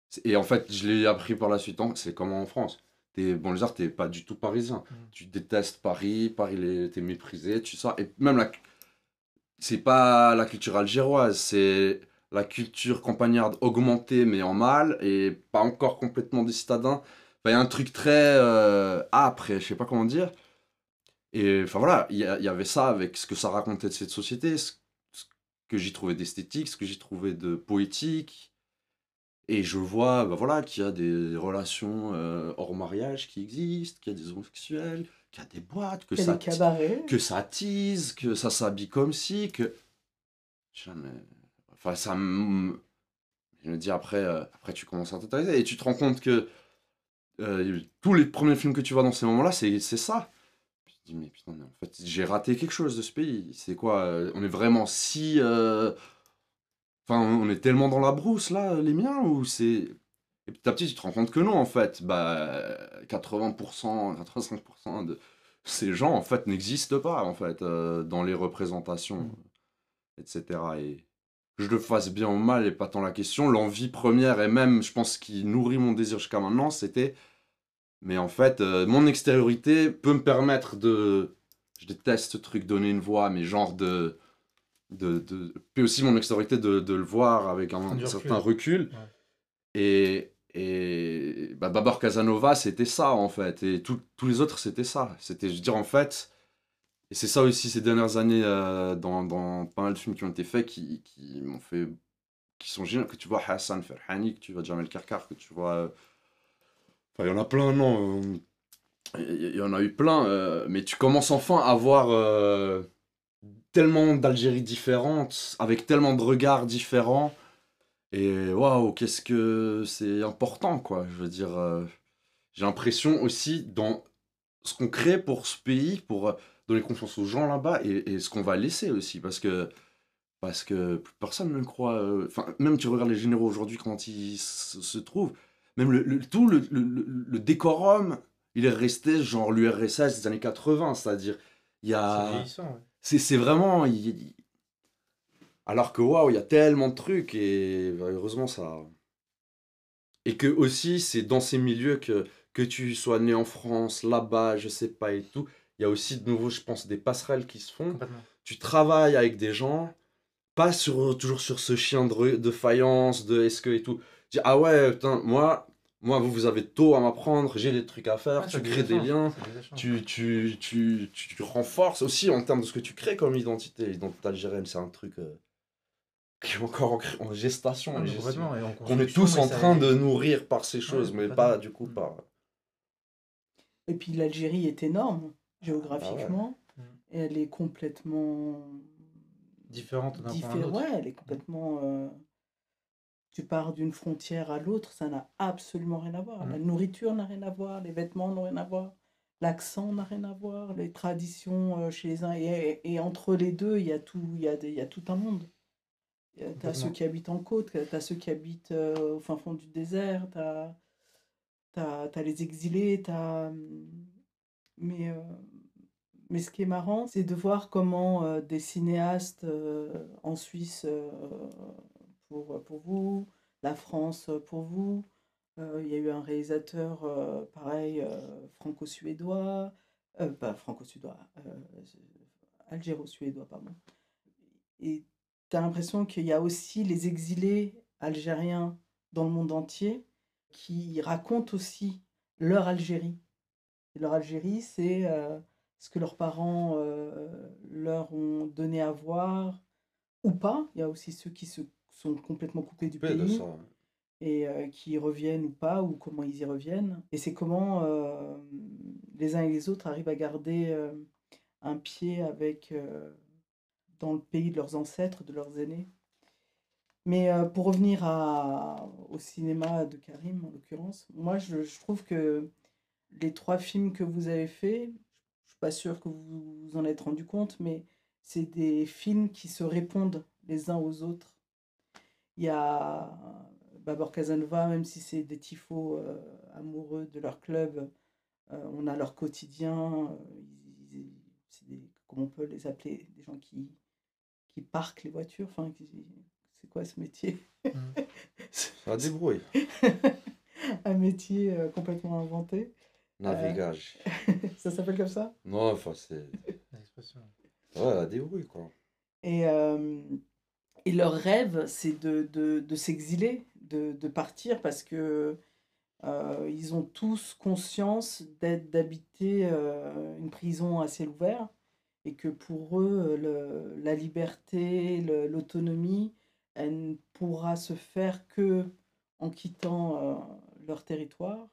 C'est- Et en fait, je l'ai appris par la suite. C'est comme en France. T'es, bon, les arts, t'es pas du tout parisien. Tu détestes Paris, Paris, les- t'es méprisé, tu sais. Et même la. C'est pas la culture algéroise, c'est la culture campagnarde augmentée, mais en mal, et pas encore complètement des citadins. Enfin, il y a un truc très euh, âpre, et je sais pas comment dire. Et enfin voilà, il y, a- il y avait ça avec ce que ça racontait de cette société, ce, ce que j'y trouvais d'esthétique, ce que j'y trouvais de poétique. Et je vois bah voilà, qu'il y a des relations euh, hors mariage qui existent, qu'il y a des homosexuels, qu'il y a des boîtes, que ça, cabarets. que ça tease, que ça s'habille comme si, que. Jamais. Enfin, ça me. Je me dis après, euh, après tu commences à t'intéresser et tu te rends compte que euh, tous les premiers films que tu vois dans ces moments-là, c'est ça. Puis tu te dis, mais putain, mais en fait, j'ai raté quelque chose de ce pays. C'est quoi On est vraiment si. Enfin, on est tellement dans la brousse, là, les miens, ou c'est. Et petit à petit, tu te rends compte que non, en fait. Bah, 80%, 85% de ces gens, en fait, n'existent pas, en fait, euh, dans les représentations, etc. Et que je le fasse bien ou mal, et pas tant la question. L'envie première, et même, je pense, qui nourrit mon désir jusqu'à maintenant, c'était. Mais en fait, euh, mon extériorité peut me permettre de. Je déteste ce truc, donner une voix, mais genre de. De, de... Puis aussi mon extériorité de, de le voir avec un, certain recul. Et, et bah, Babar Casanova, c'était ça en fait. Et tout- tous les autres, c'était ça. C'était, je veux dire, en fait. Et c'est ça aussi ces dernières années euh, dans, dans pas mal de films qui ont été faits qui, qui m'ont fait. qui sont géniaux. Que tu vois Hassan Ferhani, que tu vois Jamel Karkar, que tu vois. euh, Enfin, il y en a plein, non. euh, Il y, en a eu plein. mais tu commences enfin à voir. Euh, tellement d'Algérie différentes, avec tellement de regards différents. Et waouh, qu'est-ce que c'est important, quoi. Je veux dire, euh, j'ai l'impression aussi dans ce qu'on crée pour ce pays, pour euh, donner confiance aux gens là-bas et, ce qu'on va laisser aussi. Parce que, parce que plus personne ne le croit. euh, Enfin, même tu regardes les généraux aujourd'hui, quand ils se, trouvent, même le, tout le- le- le décorum, il est resté genre l'URSS des années 80, c'est-à-dire, il y a. C'est vieillissant, ouais. C'est c'est vraiment. il- Alors que waouh, il y a tellement de trucs et bah, heureusement ça. Et que aussi, c'est dans ces milieux que, que tu sois né en France, là-bas, je sais pas et tout. Il y a aussi de nouveau, je pense, des passerelles qui se font. Tu travailles avec des gens, pas sur, toujours sur ce chien de, de faïence, de est-ce que et tout. Tu dis, ah ouais, putain, moi, moi, vous, vous avez tôt à m'apprendre, j'ai des trucs à faire, Ouais, tu des crées des liens des tu, tu, tu, tu, tu renforces aussi en termes de ce que tu crées comme identité. L'identité algérienne, c'est un truc euh, qui est encore en, gestation. Ah, et en qu'on est tous en train de nourrir par ces choses, mais pas du coup par. Et puis l'Algérie est énorme géographiquement. Ah Et elle est complètement Différente d'un point à diffé-. Ouais, elle est complètement. euh, Tu pars d'une frontière à l'autre, ça n'a absolument rien à voir. La Mm. nourriture n'a rien à voir, les vêtements n'ont rien à voir, l'accent n'a rien à voir, les traditions euh, chez les uns. Et, et entre les deux, il y a tout, il y a, des- il y a tout un monde. Tu as ceux qui habitent en côte, tu as ceux qui habitent euh, au fin fond du désert, tu as, les exilés, t'as, hum, Mais, euh, mais ce qui est marrant, c'est de voir comment euh, des cinéastes en Suisse pour, pour vous, la France pour vous, euh, il y a eu un réalisateur euh, pareil, euh, franco-suédois, euh, pas franco-suédois, euh, algéro-suédois, pardon. Et tu as l'impression qu'il y a aussi les exilés algériens dans le monde entier qui racontent aussi leur Algérie. Leur Algérie, c'est euh, ce que leurs parents euh, leur ont donné à voir ou pas. Il y a aussi ceux qui se sont complètement coupés du de pays ça, ouais. et euh, qui y reviennent ou pas, ou comment ils y reviennent. Et c'est comment euh, les uns et les autres arrivent à garder euh, un pied avec dans le pays de leurs ancêtres, de leurs aînés. Mais pour revenir à, au cinéma de Karim, en l'occurrence, moi je, je trouve que les trois films que vous avez faits, je suis pas sûre que vous vous en êtes rendu compte, mais c'est des films qui se répondent les uns aux autres. Il y a Babor Casanova, même si c'est des tifos euh, amoureux de leur club, euh, on a leur quotidien, euh, ils- ils- c'est des, comment on peut les appeler, des gens qui, qui parquent les voitures, enfin, qui- c'est quoi ce métier Ça débrouille. Un métier euh, complètement inventé. Navigage. Euh, ça s'appelle comme ça? Non, enfin, c'est. L'expression. Ouais, la débrouille, quoi. Et, euh, et leur rêve, c'est de, de, s'exiler, de, de partir, parce que euh, ils ont tous conscience d'habiter euh, une prison à ciel ouvert, et que pour eux, la liberté, l'autonomie, elle ne pourra se faire que en quittant euh, leur territoire.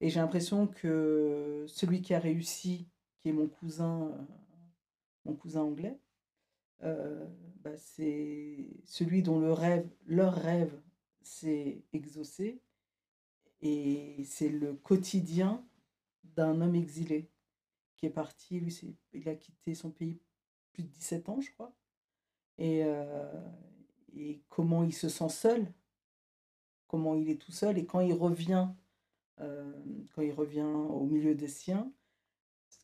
Et j'ai l'impression que celui qui a réussi, qui est mon cousin, mon cousin anglais, euh, bah, c'est celui dont le rêve, leur rêve s'est exaucé. Et c'est le quotidien d'un homme exilé qui est parti. Lui, c'est- il a quitté son pays plus de 17 ans, je crois. Et, euh, et comment il se sent seul, comment il est tout seul. Et quand il revient, euh, quand il revient au milieu des siens,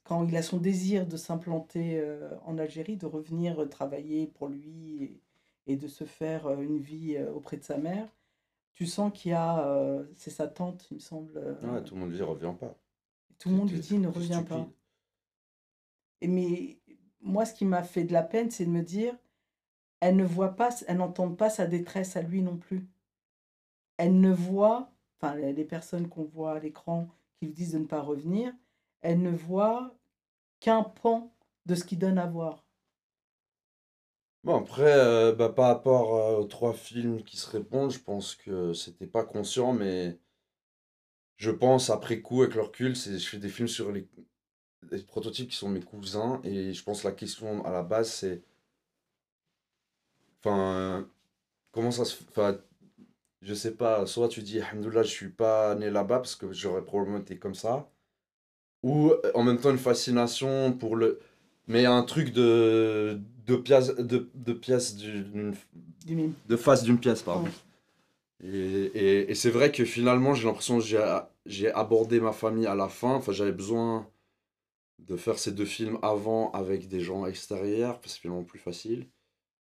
quand il a son désir de s'implanter euh, en Algérie, de revenir euh, travailler pour lui et, de se faire euh, une vie auprès de sa mère, tu sens qu'il y a, c'est sa tante, il me semble. Ouais, tout le monde dit reviens pas. tout le monde lui dit ne reviens pas. Et mais moi, ce qui m'a fait de la peine, c'est de me dire, elle ne voit pas, elle n'entend pas sa détresse à lui non plus. Elle ne voit, enfin les personnes qu'on voit à l'écran qui lui disent de ne pas revenir, elle ne voit qu'un pan de ce qu'il donne à voir. Bon, après, euh, bah, par rapport euh, aux trois films qui se répondent, je pense que c'était pas conscient, mais je pense après coup, avec le recul, je fais des films sur les, les prototypes qui sont mes cousins, et je pense que la question à la base, c'est. Enfin, comment ça se. Enfin, je sais pas, soit tu dis, Alhamdoulilah, je suis pas né là-bas parce que j'aurais probablement été comme ça, ou euh, en même temps une fascination pour le. Mais un truc de, de pièce, de, de pièce d'une, de face d'une pièce, pardon. Ouais. Et, et, et c'est vrai que finalement, j'ai l'impression que j'ai, abordé ma famille à la fin. Enfin, j'avais besoin de faire ces deux films avant avec des gens extérieurs, parce que c'est finalement plus facile.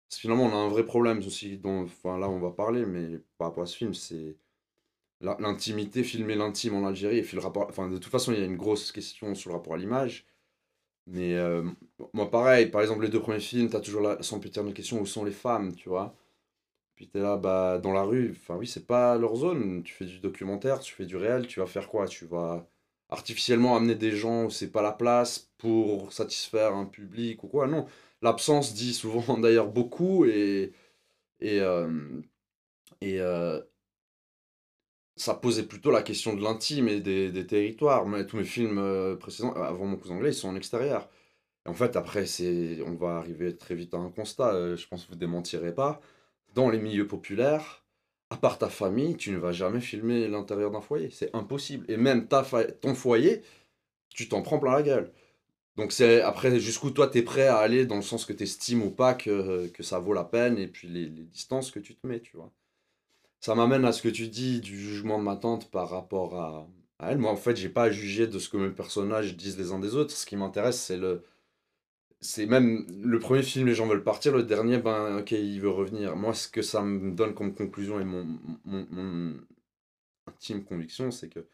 Parce que finalement, on a un vrai problème aussi, dont enfin, là, on va parler, mais par rapport à ce film, c'est l'intimité, filmer l'intime en Algérie. Et puis rapport, enfin, de toute façon, il y a une grosse question sur le rapport à l'image. Mais euh, moi, pareil, par exemple, les deux premiers films, tu as toujours la sempiternelle question où sont les femmes, tu vois? Puis tu es là, bah, dans la rue, enfin oui, c'est pas leur zone. Tu fais du documentaire, tu fais du réel, tu vas faire quoi? Tu vas artificiellement amener des gens où c'est pas la place pour satisfaire un public ou quoi? Non. L'absence dit souvent d'ailleurs beaucoup et, et, euh, euh, ça posait plutôt la question de l'intime et des, territoires. Mais tous mes films euh, précédents, avant mon cousin anglais, ils sont en extérieur. En fait, après, c'est, on va arriver très vite à un constat. euh, je pense que vous démentirez pas. Dans les milieux populaires, à part ta famille, tu ne vas jamais filmer l'intérieur d'un foyer. C'est impossible. Et même ta ton foyer, tu t'en prends plein la gueule. Donc c'est après jusqu'où toi t'es prêt à aller dans le sens que t'estimes ou pas que, que ça vaut la peine et puis les, les distances que tu te mets, tu vois. Ça m'amène à ce que tu dis du jugement de ma tante par rapport à, elle. Moi en fait j'ai pas à juger de ce que mes personnages disent les uns des autres. Ce qui m'intéresse c'est le... C'est même le premier film les gens veulent partir, le dernier ben ok il veut revenir. Moi ce que ça me donne comme conclusion et mon, mon, intime conviction c'est que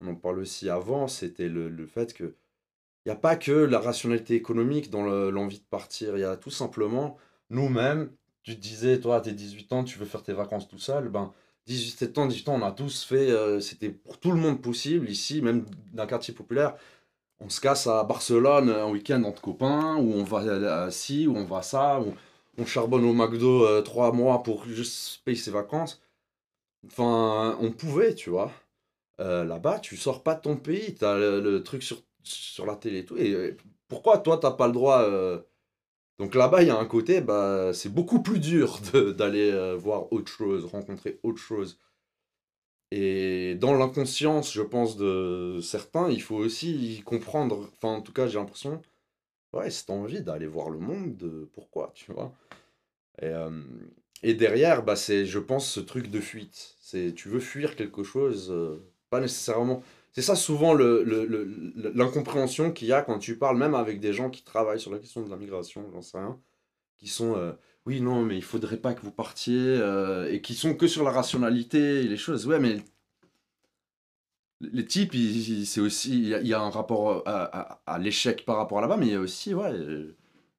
on en parle aussi avant, c'était le, le fait que il n'y a pas que la rationalité économique dans le- l'envie de partir. Il y a tout simplement nous-mêmes. Tu te disais, toi, tes 18 ans, tu veux faire tes vacances tout seul. Ben, 18 ans, 18 ans, on a tous fait. euh, C'était pour tout le monde possible ici, même d'un quartier populaire. On se casse à Barcelone un week-end entre copains, ou on va à ci, ou on va ça, ou on charbonne au McDo euh, trois mois pour juste payer ses vacances. Enfin, on pouvait, tu vois. Euh, là-bas, tu sors pas de ton pays, t'as le, le truc sur, sur la télé et tout. Et euh, pourquoi toi, t'as pas le droit euh, Donc là-bas, il y a un côté, bah, c'est beaucoup plus dur d'aller euh, voir autre chose, rencontrer autre chose. Et dans l'inconscience, je pense, de certains, il faut aussi comprendre, enfin, en tout cas, j'ai l'impression, ouais, cette envie d'aller voir le monde, de pourquoi, tu vois. Et, euh, et derrière, bah, c'est, je pense, ce truc de fuite. C'est, tu veux fuir quelque chose, euh, pas nécessairement. C'est ça souvent le, le- le- le- l'incompréhension qu'il y a quand tu parles, même avec des gens qui travaillent sur la question de la migration, j'en sais rien, qui sont, euh, oui, non, mais il faudrait pas que vous partiez, euh, et qui sont que sur la rationalité et les choses. Ouais, mais les types, c'est aussi, il y, a- il y a un rapport à, à- à l'échec par rapport à là-bas, mais il y a aussi, ouais, euh,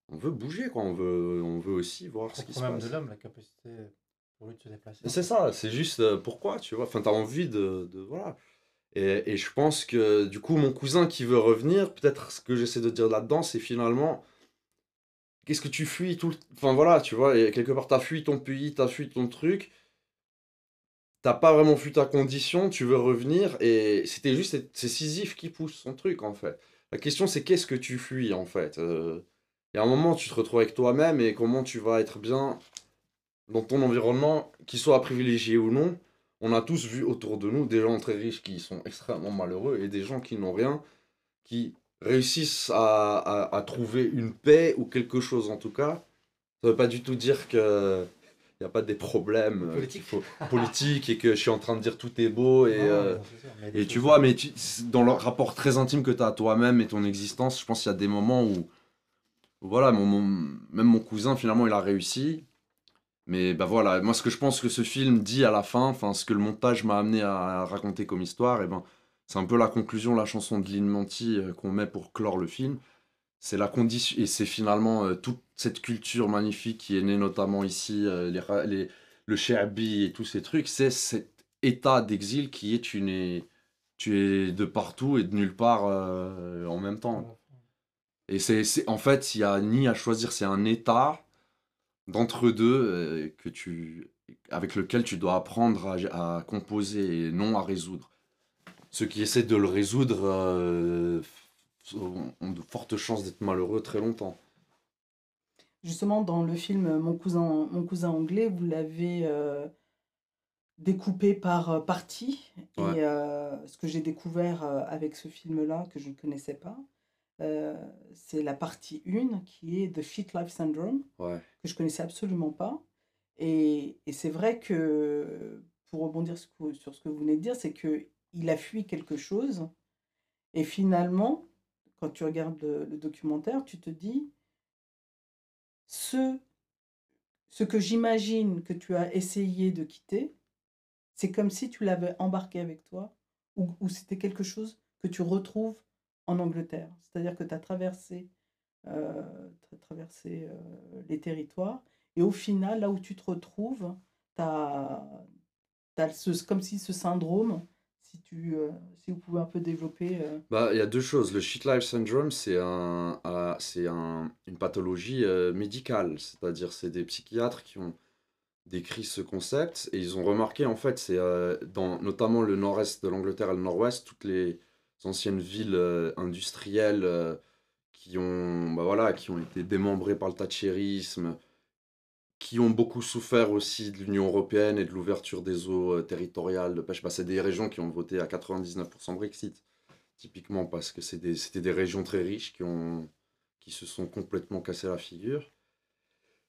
on veut bouger, quoi. On veut, on veut aussi voir ce qui se passe. de l'homme, la capacité pour lui de se déplacer. C'est ça, c'est juste euh, pourquoi, tu vois. Enfin, t'as envie de, de- voilà. Et, je pense que du coup, mon cousin qui veut revenir, peut-être ce que j'essaie de dire là-dedans, c'est finalement, qu'est-ce que tu fuis tout le... Enfin voilà, tu vois, quelque part, t'as fui ton pays, t'as fui ton truc, t'as pas vraiment fui ta condition, tu veux revenir, et c'était juste, c'est- Sisyphe qui pousse son truc, en fait. La question, c'est qu'est-ce que tu fuis, en fait. Euh, Et à un moment, tu te retrouves avec toi-même, et comment tu vas être bien dans ton environnement, qu'il soit privilégié ou non, on a tous vu autour de nous des gens très riches qui sont extrêmement malheureux et des gens qui n'ont rien, qui réussissent à, à- à trouver une paix ou quelque chose en tout cas. Ça veut pas du tout dire que il n'y a pas des problèmes euh, Politique. qu'il faut- politiques et que je suis en train de dire tout est beau et, Non, euh, non, et tu vois, mais tu- dans le rapport très intime que tu as à toi-même et ton existence, je pense qu'il y a des moments où, où voilà, mon, mon- même mon cousin, finalement, il a réussi. Mais bah voilà, moi, ce que je pense que ce film dit à la fin, enfin, ce que le montage m'a amené à, raconter comme histoire, et ben, c'est un peu la conclusion, la chanson de Lynn Manti euh, qu'on met pour clore le film. C'est la condition, et c'est finalement euh, toute cette culture magnifique qui est née notamment ici, euh, les, les, le Sherby et tous ces trucs, c'est cet état d'exil qui est tu tu es de partout et de nulle part en même temps. Et c'est- en fait, il y a ni à choisir, c'est un état d'entre deux euh, que tu avec lequel tu dois apprendre à, à composer et non à résoudre. Ceux qui essaient de le résoudre euh, ont de fortes chances d'être malheureux très longtemps. Justement, dans le film Mon cousin, Mon cousin anglais, vous l'avez euh, découpé par parties. Ouais. Et euh, ce que j'ai découvert avec ce film-là, que je ne connaissais pas, euh, c'est la partie 1 qui est The Shit Life Syndrome, Ouais. que je connaissais absolument pas. Et, et c'est vrai que, pour rebondir sur, ce que- vous venez de dire, c'est que il a fui quelque chose. Et finalement, quand tu regardes le, le documentaire, tu te dis, ce, ce que j'imagine que tu as essayé de quitter, c'est comme si tu l'avais embarqué avec toi, ou, ou c'était quelque chose que tu retrouves en Angleterre. C'est-à-dire que tu as traversé, euh, traversé euh, les territoires, et au final, là où tu te retrouves, tu as, ce, comme si ce syndrome, si, tu, euh, si vous pouvez un peu développer. euh, Bah, il y a deux choses. Le shit life syndrome, c'est un, c'est un, une pathologie médicale, c'est-à-dire c'est des psychiatres qui ont décrit ce concept et ils ont remarqué en fait, c'est dans notamment le nord-est de l'Angleterre et le nord-ouest, toutes les anciennes villes euh, industrielles euh, qui ont, bah qui ont été démembrés par le thatchérisme, qui ont beaucoup souffert aussi de l'Union européenne et de l'ouverture des eaux euh, territoriales de pêche. Bah, c'est des régions qui ont voté à 99% Brexit, typiquement parce que c'est des- c'était des régions très riches qui, ont, qui se sont complètement cassé la figure.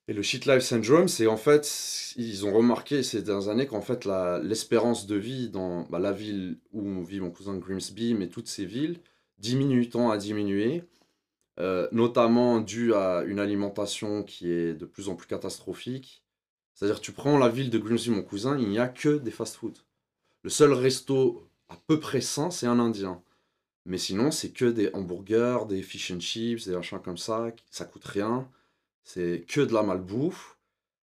Et le shit life syndrome, c'est en fait, ils ont remarqué ces dernières années qu'en fait, l'espérance de vie dans bah, la ville où vit mon cousin Grimsby, mais toutes ces villes, diminue, tend à diminuer, euh, notamment dû à une alimentation qui est de plus en plus catastrophique. C'est-à-dire, tu prends la ville de Grimsby, mon cousin, il n'y a que des fast-food. Le seul resto à peu près sain, c'est un indien. Mais sinon, c'est que des hamburgers, des fish and chips, des machins comme ça, ça coûte rien. C'est que de la malbouffe.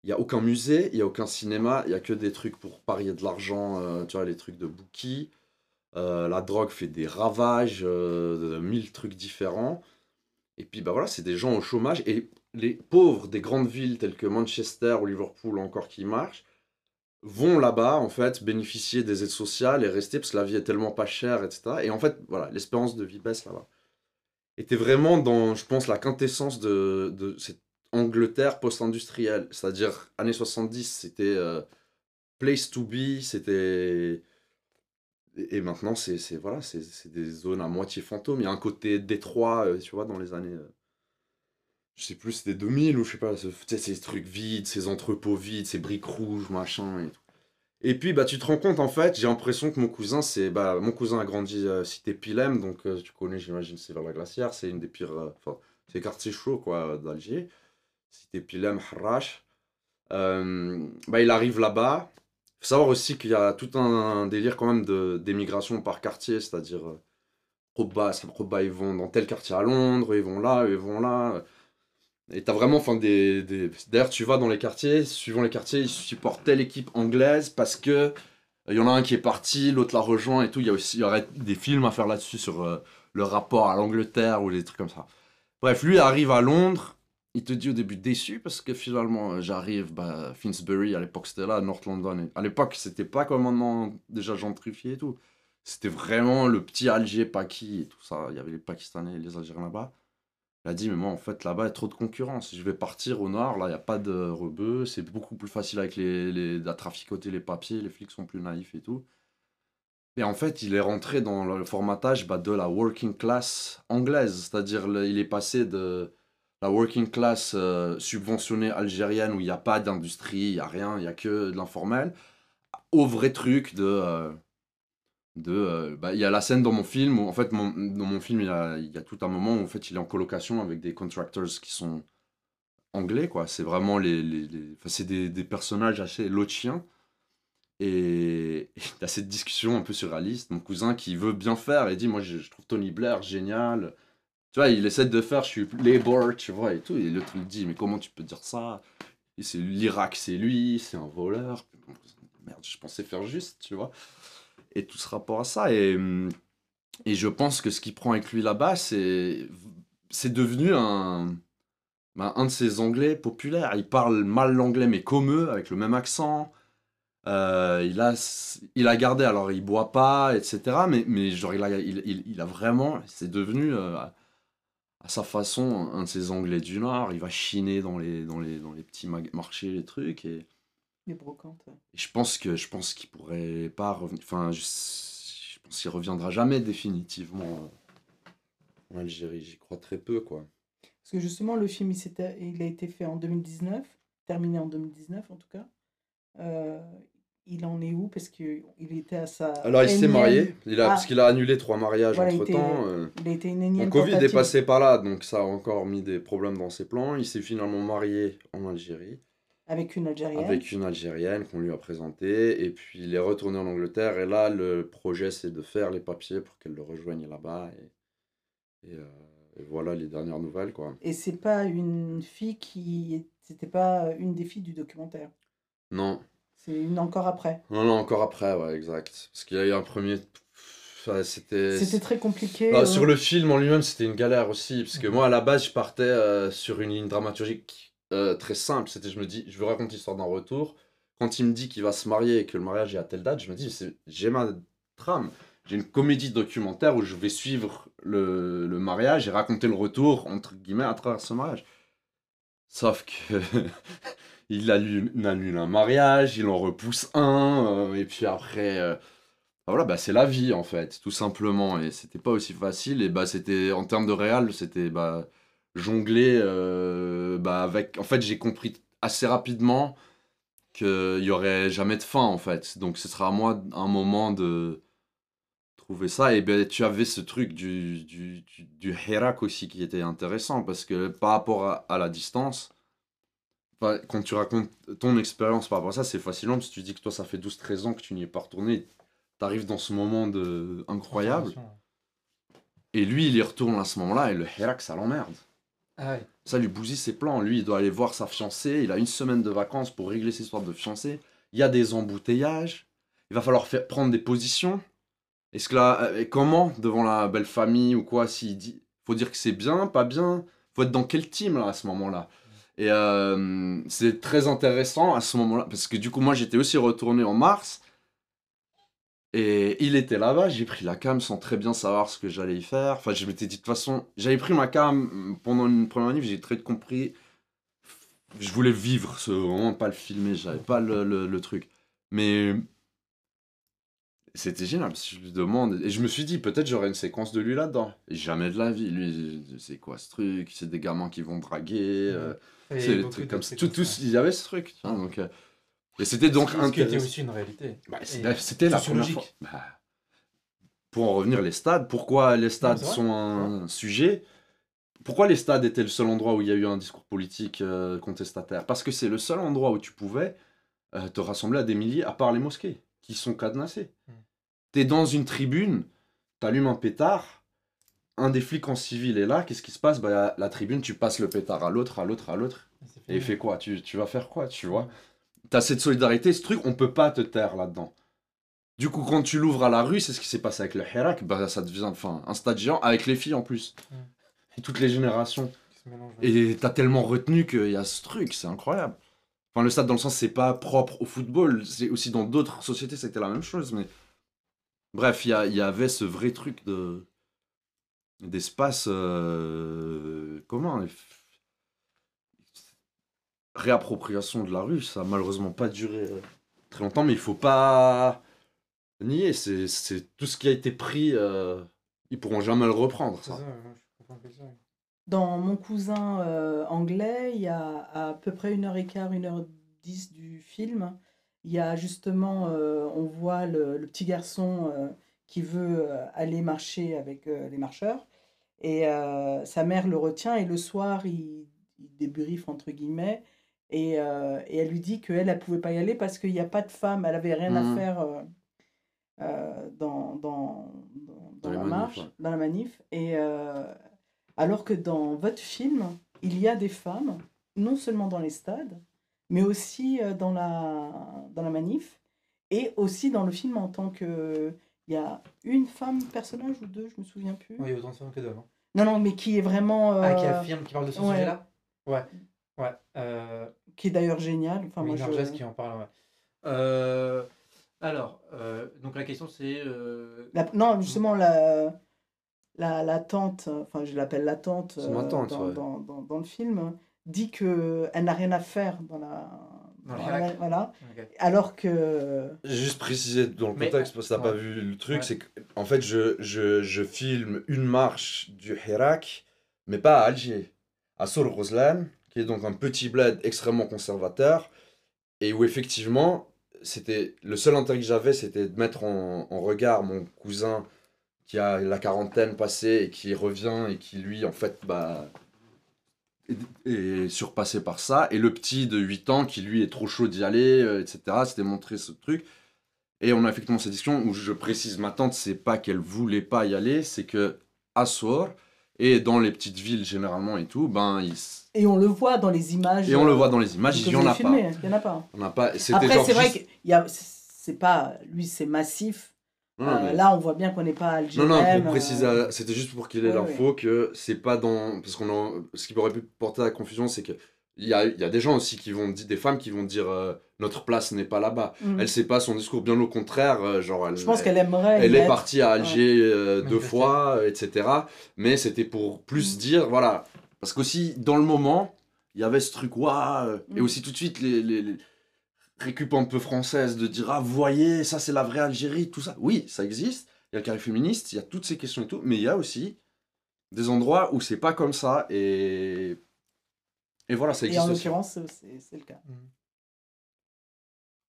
Il n'y a aucun musée, il n'y a aucun cinéma, il n'y a que des trucs pour parier de l'argent, euh, tu vois, les trucs de bookie. Euh, la drogue fait des ravages, euh, mille trucs différents. Et puis, bah voilà, c'est des gens au chômage. Et les pauvres des grandes villes telles que Manchester ou Liverpool encore qui marchent, vont là-bas, en fait, bénéficier des aides sociales et rester parce que la vie est tellement pas chère, etc. Et en fait, voilà, l'espérance de vie baisse là-bas. Et t'es vraiment dans, je pense, la quintessence de, de Angleterre post-industrielle. C'est-à-dire, années 70, c'était euh, place to be, c'était... Et maintenant, c'est voilà, c'est des zones à moitié fantômes. Il y a un côté Détroit, euh, tu vois, dans les années... euh, je sais plus, c'était 2000 ou je sais pas, ces trucs vides, ces entrepôts vides, ces briques rouges, machin et. Et puis, bah, tu te rends compte, en fait, j'ai l'impression que mon cousin, c'est. Bah, mon cousin a grandi euh, cité Pilem, donc tu connais, j'imagine, c'est vers la glacière, c'est une des pires. Enfin, c'est quartier chaud, quoi, d'Alger. Cité Pilem, Harrach. Euh, bah, il arrive là-bas. faut savoir aussi qu'il y a tout un, délire, quand même, d'émigration par quartier, c'est-à-dire. Euh, Roba, ça- Roba, ils vont dans tel quartier à Londres, ils vont là, ils vont là. Et t'as vraiment, enfin, des, des... D'ailleurs, tu vas dans les quartiers, suivant les quartiers, ils supportent telle équipe anglaise parce que euh, il y en a un qui est parti, l'autre l'a rejoint et tout. Il y a aussi il y aurait des films à faire là-dessus sur euh, le rapport à l'Angleterre ou des trucs comme ça. Bref, lui arrive à Londres, il te dit au début déçu parce que finalement, euh, j'arrive, bah, Finsbury, à l'époque c'était là, North London. À l'époque, c'était pas comme maintenant déjà gentrifié et tout. C'était vraiment le petit Alger, Paki et tout ça. Il y avait les Pakistanais et les Algériens là-bas. Il a dit, mais moi, en fait, là-bas, il y a trop de concurrence. Je vais partir au nord, là, il n'y a pas de rebeux. C'est beaucoup plus facile avec les, les, à traficoter les papiers. Les flics sont plus naïfs et tout. Et en fait, il est rentré dans le formatage bah, de la working class anglaise. C'est-à-dire, il est passé de la working class euh, subventionnée algérienne où il n'y a pas d'industrie, il n'y a rien, il n'y a que de l'informel, au vrai truc de. euh, de euh, bah, il y a la scène dans mon film où en fait dans mon film il y, a, il y a tout un moment où en fait il est en colocation avec des contractors qui sont anglais quoi. C'est vraiment les, les, les- c'est des, des personnages assez lotiens. Et t'as cette discussion un peu surréaliste. Mon cousin qui veut bien faire et dit moi je trouve Tony Blair génial tu vois il essaie de faire je suis labor tu vois et tout et l'autre il dit mais comment tu peux dire ça? C'est l'Irak c'est lui c'est un voleur merde je pensais faire juste tu vois et tout ce rapport à ça. Et, et je pense que ce qu'il prend avec lui là-bas, c'est devenu un, ben, un de ces Anglais populaires. Il parle mal l'anglais, mais comme eux, avec le même accent. Euh, il, a, il a gardé, alors il boit pas, etc. Mais, mais genre, il, a, il, il a vraiment, c'est devenu euh, à, sa façon un de ces Anglais du Nord. Il va chiner dans les, dans les, dans les petits marchés, les trucs. Et, Les brocantes. ouais. et je pense que je pense qu'il pourrait pas revenir. Enfin, je, je pense qu'il reviendra jamais définitivement en Algérie. J'y crois très peu, quoi. Parce que justement, le film, il, s'était- il a été fait en 2019, terminé en 2019 en tout cas. Euh, il en est où? Parce qu'il était à sa. Alors, il s'est marié. Il a, Ah, Parce qu'il a annulé trois mariages Voilà, entre temps. euh. Il a été une énième Le Covid est passé par là, donc ça a encore mis des problèmes dans ses plans. Il s'est finalement marié en Algérie Avec une Algérienne. avec une Algérienne qu'on lui a présentée. Et puis il est retourné en Angleterre. Et là, le projet, c'est de faire les papiers pour qu'elle le rejoigne là-bas. Et, et, euh, et voilà les dernières nouvelles, quoi. Et c'est pas une fille qui. C'était pas une des filles du documentaire? Non, C'est une encore après. non, non, encore après, ouais, exact. Parce qu'il y a eu un premier. C'était. C'était très compliqué. Bah, euh, Sur le film en lui-même, c'était une galère aussi. Parce que moi, à la base, je partais euh, sur une ligne dramaturgique euh, très simple. C'était, je me dis, je veux raconter l'histoire d'un retour. Quand il me dit qu'il va se marier et que le mariage est à telle date, je me dis, j'ai ma trame. j'ai une comédie documentaire où je vais suivre le, le mariage et raconter le retour, entre guillemets, à travers ce mariage. Sauf que il annule, un mariage, il en repousse un, euh, et puis après, euh, voilà, bah c'est la vie en fait, tout simplement. Et c'était pas aussi facile. Et bah c'était, en termes de réal, c'était bah, jongler euh, bah, avec. En fait, j'ai compris assez rapidement qu'il y aurait jamais de fin en fait. Donc ce sera à moi un moment de trouver ça. Et ben tu avais ce truc du, du, du, aussi qui était intéressant parce que par rapport à la distance, enfin, quand tu racontes ton expérience par rapport à ça, c'est fascinant parce que tu dis que toi ça fait 12-13 ans que tu n'y es pas retourné. Tu arrives dans ce moment de... incroyable. Et lui, il y retourne à ce moment-là et le Hirak, ça l'emmerde. Ah ouais. Ça lui bousille ses plans. Lui, il doit aller voir sa fiancée. Il a une semaine de vacances pour régler ses histoires de fiancée. Il y a des embouteillages. Il va falloir faire, prendre des positions. Est-ce que là, euh, et comment devant la belle famille ou quoi S'il dit, faut dire que c'est bien, pas bien? Faut être dans quel team là à ce moment-là? Et euh, c'est très intéressant à ce moment-là parce que du coup, moi, j'étais aussi retourné en mars. Et il était là-bas, j'ai pris la cam sans très bien savoir ce que j'allais y faire. Enfin, je m'étais dit, de toute façon, j'avais pris ma cam pendant une première manif, j'ai très compris. Je voulais vivre, ce, vraiment pas le filmer, j'avais pas le, le- truc. Mais c'était génial, parce que je lui demande. Et je me suis dit, peut-être j'aurais une séquence de lui là-dedans. Jamais de la vie. Lui, c'est quoi ce truc? C'est des gamins qui vont draguer. euh, c'est trucs comme ça. trucs Tout, comme tous, ça. il y avait ce truc. tu vois, donc, euh, et c'était donc Ce qui était intéressant. aussi une réalité. Bah, C'était la première fois. Bah, pour en revenir, les stades, pourquoi les stades sont un sujet? Pourquoi les stades étaient le seul endroit où il y a eu un discours politique euh, contestataire? Parce que c'est le seul endroit où tu pouvais euh, te rassembler à des milliers, à part les mosquées, qui sont cadenassées. Mm. T'es dans une tribune, t'allumes un pétard, un des flics en civil est là, qu'est-ce qui se passe? Bah, La tribune, tu passes le pétard à l'autre, à l'autre, à l'autre. Et il fait quoi? Tu, tu vas faire quoi, tu vois? T'as cette solidarité, ce truc, on peut pas te taire là-dedans. Du coup, quand tu l'ouvres à la rue, c'est ce qui s'est passé avec le Hirak, bah, ça devient enfin, un stade géant, avec les filles en plus. Et toutes les générations. Et t'as tellement retenu qu'il y a ce truc, c'est incroyable. Enfin, le stade, dans le sens, c'est pas propre au football, c'est aussi dans d'autres sociétés, c'était la même chose, mais... Bref, il y, y avait ce vrai truc de d'espace euh, f- Réappropriation de la rue, ça a malheureusement pas duré euh, très longtemps, mais il faut pas nier, c'est c'est tout ce qui a été pris, euh, ils pourront jamais le reprendre. Ça. Dans Mon cousin euh, anglais, il y a à peu près une heure et quart, une heure dix du film. Il y a justement, euh, on voit le, le petit garçon euh, qui veut euh, aller marcher avec euh, les marcheurs. Et euh, sa mère le retient et le soir, il, il débriefe entre guillemets. Et, euh, et elle lui dit qu'elle, elle pouvait pas y aller parce qu'il n'y a pas de femme, elle avait rien à Mhm. faire euh, dans, dans, dans, la manifs, marche, ouais. dans la manif. Et alors que dans votre film, il y a des femmes, non seulement dans les stades, mais aussi dans la, dans la manif, et aussi dans le film en tant que... Il y a une femme personnage ou deux, je me souviens plus. Oui, il y a autant de femmes que d'hommes. hein. Non, non, mais qui est vraiment... Ah, qui euh, affirme, qui parle de ce ouais. sujet-là? Ouais. Ouais. Euh, qui est d'ailleurs génial. Enfin, oui, moi, je- qui en parle, ouais. Euh, alors, euh, donc la question c'est. euh, La- non, justement, la, la, la tante, enfin, je l'appelle la tante, C'est ma euh, tante, dans, ouais. dans, dans, dans le film, dit qu'elle n'a rien à faire dans la. Voilà. Alors que. J'ai juste précisé dans le Mais- contexte, parce que t'as pas ouais. vu le truc, Ouais. c'est qu'en fait, je, je, je filme une marche du Hirak, mais pas à Alger, à Sour Roslan, qui est donc un petit bled extrêmement conservateur, et où effectivement, c'était le seul intérêt que j'avais, c'était de mettre en, en regard mon cousin qui a la quarantaine passée et qui revient et qui lui, en fait, bah, est surpassé par ça, et le petit de 8 ans qui lui est trop chaud d'y aller, euh, etc. C'était montrer ce truc. Et on a effectivement cette discussion où je précise, ma tante, c'est pas qu'elle voulait pas y aller, c'est que à Sour, et dans les petites villes généralement et tout, ben, il s- Et on le voit dans les images. et on le euh, voit dans les images, il y en a pas. Il y en a pas. On Après, c'est vrai qu'il y a. C'est pas. Lui, c'est massif. Non, Euh, mais- Là, on voit bien qu'on n'est pas à Alger. Non, non, pour euh, préciser, euh, c'était juste pour qu'il ait ouais, l'info que c'est pas dans. Parce qu'on en- Ce qui aurait pu porter à la confusion, c'est que Il y a, il y a des gens aussi qui vont dire, des femmes qui vont dire euh, notre place n'est pas là-bas. Mm. Elle sait pas son discours, bien au contraire. euh, genre, elle, Je pense qu'elle aimerait. elle est être. partie à Alger euh, deux fois, euh, etc. Mais c'était pour plus Mm. dire, voilà. Parce qu'aussi, dans le moment, il y avait ce truc, waouh. Et Mm. aussi, tout de suite, les, les, les récup un peu françaises de dire, ah, vous voyez, ça, c'est la vraie Algérie, tout ça. Oui, ça existe. Il y a le carré féministe, il y a toutes ces questions et tout. Mais il y a aussi des endroits où c'est pas comme ça. Et, et voilà, ça Et existe en aussi. l'occurrence, c'est- le cas.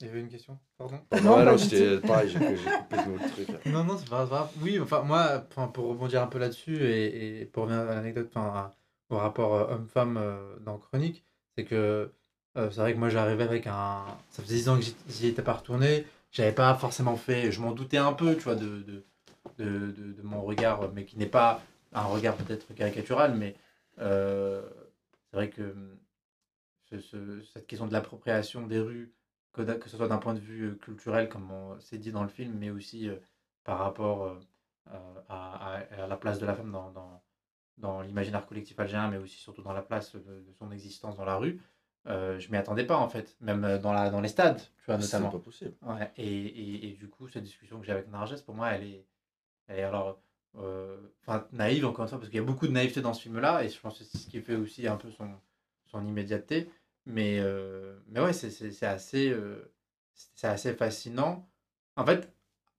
Il y avait une question? Pardon? Non, ouais, pas non, c'était tout. pareil, j'ai coupé le truc. là. Non, non, c'est pas grave. Oui, enfin, moi, enfin, pour rebondir un peu là-dessus et, et pour revenir à l'anecdote, enfin, au rapport euh, homme-femme euh, dans Chronique, c'est que euh, c'est vrai que moi j'arrivais avec un. Ça faisait 10 ans que j'y- étais pas retourné, j'avais pas forcément fait. Je m'en doutais un peu, tu vois, de, de, de, de- mon regard, mais qui n'est pas un regard peut-être caricatural, mais euh, c'est vrai que ce- ce- cette question de l'appropriation des rues, que, que ce soit d'un point de vue euh, culturel, comme on- c'est dit dans le film, mais aussi par rapport à, à- la place de la femme dans, dans, l'imaginaire collectif algérien, mais aussi surtout dans la place de son existence dans la rue. Euh, je m'y attendais pas en fait, même euh, dans, la, dans les stades, tu vois, C'est notamment. pas possible. Ouais, et, et, et du coup, cette discussion que j'ai avec Narges, pour moi, elle est, elle est alors, euh, naïve encore une fois, parce qu'il y a beaucoup de naïveté dans ce film-là, et je pense que c'est ce qui fait aussi un peu son, son immédiateté. Mais, euh, mais ouais, c'est c'est- c'est assez, c'est assez fascinant. En fait,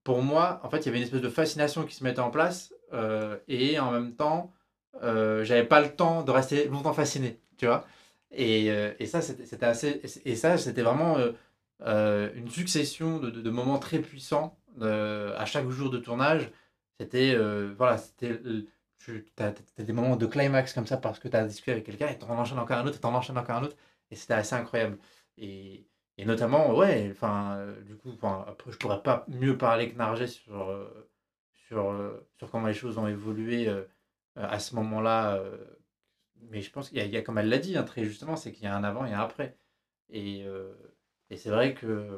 pour moi, en fait, il y avait une espèce de fascination qui se mettait en place, et en même temps, j'avais pas le temps de rester longtemps fasciné, tu vois. Et, euh, et ça, c'était assez, et ça, c'était vraiment euh, euh, une succession de, de- moments très puissants à chaque jour de tournage. C'était, voilà, c'était, tu as, des moments de climax comme ça parce que tu as discuté avec quelqu'un et t'en enchaînes encore un autre, et t'en enchaînes encore un autre, et c'était assez incroyable. Et, et notamment, ouais, enfin, du coup, après, je pourrais pas mieux parler que Narget sur, sur, sur comment les choses ont évolué à ce moment-là. euh, mais je pense qu'il y, a- il y a, comme elle l'a dit, hein, très justement, c'est qu'il y a un avant et un après. Et, euh, et c'est vrai que euh,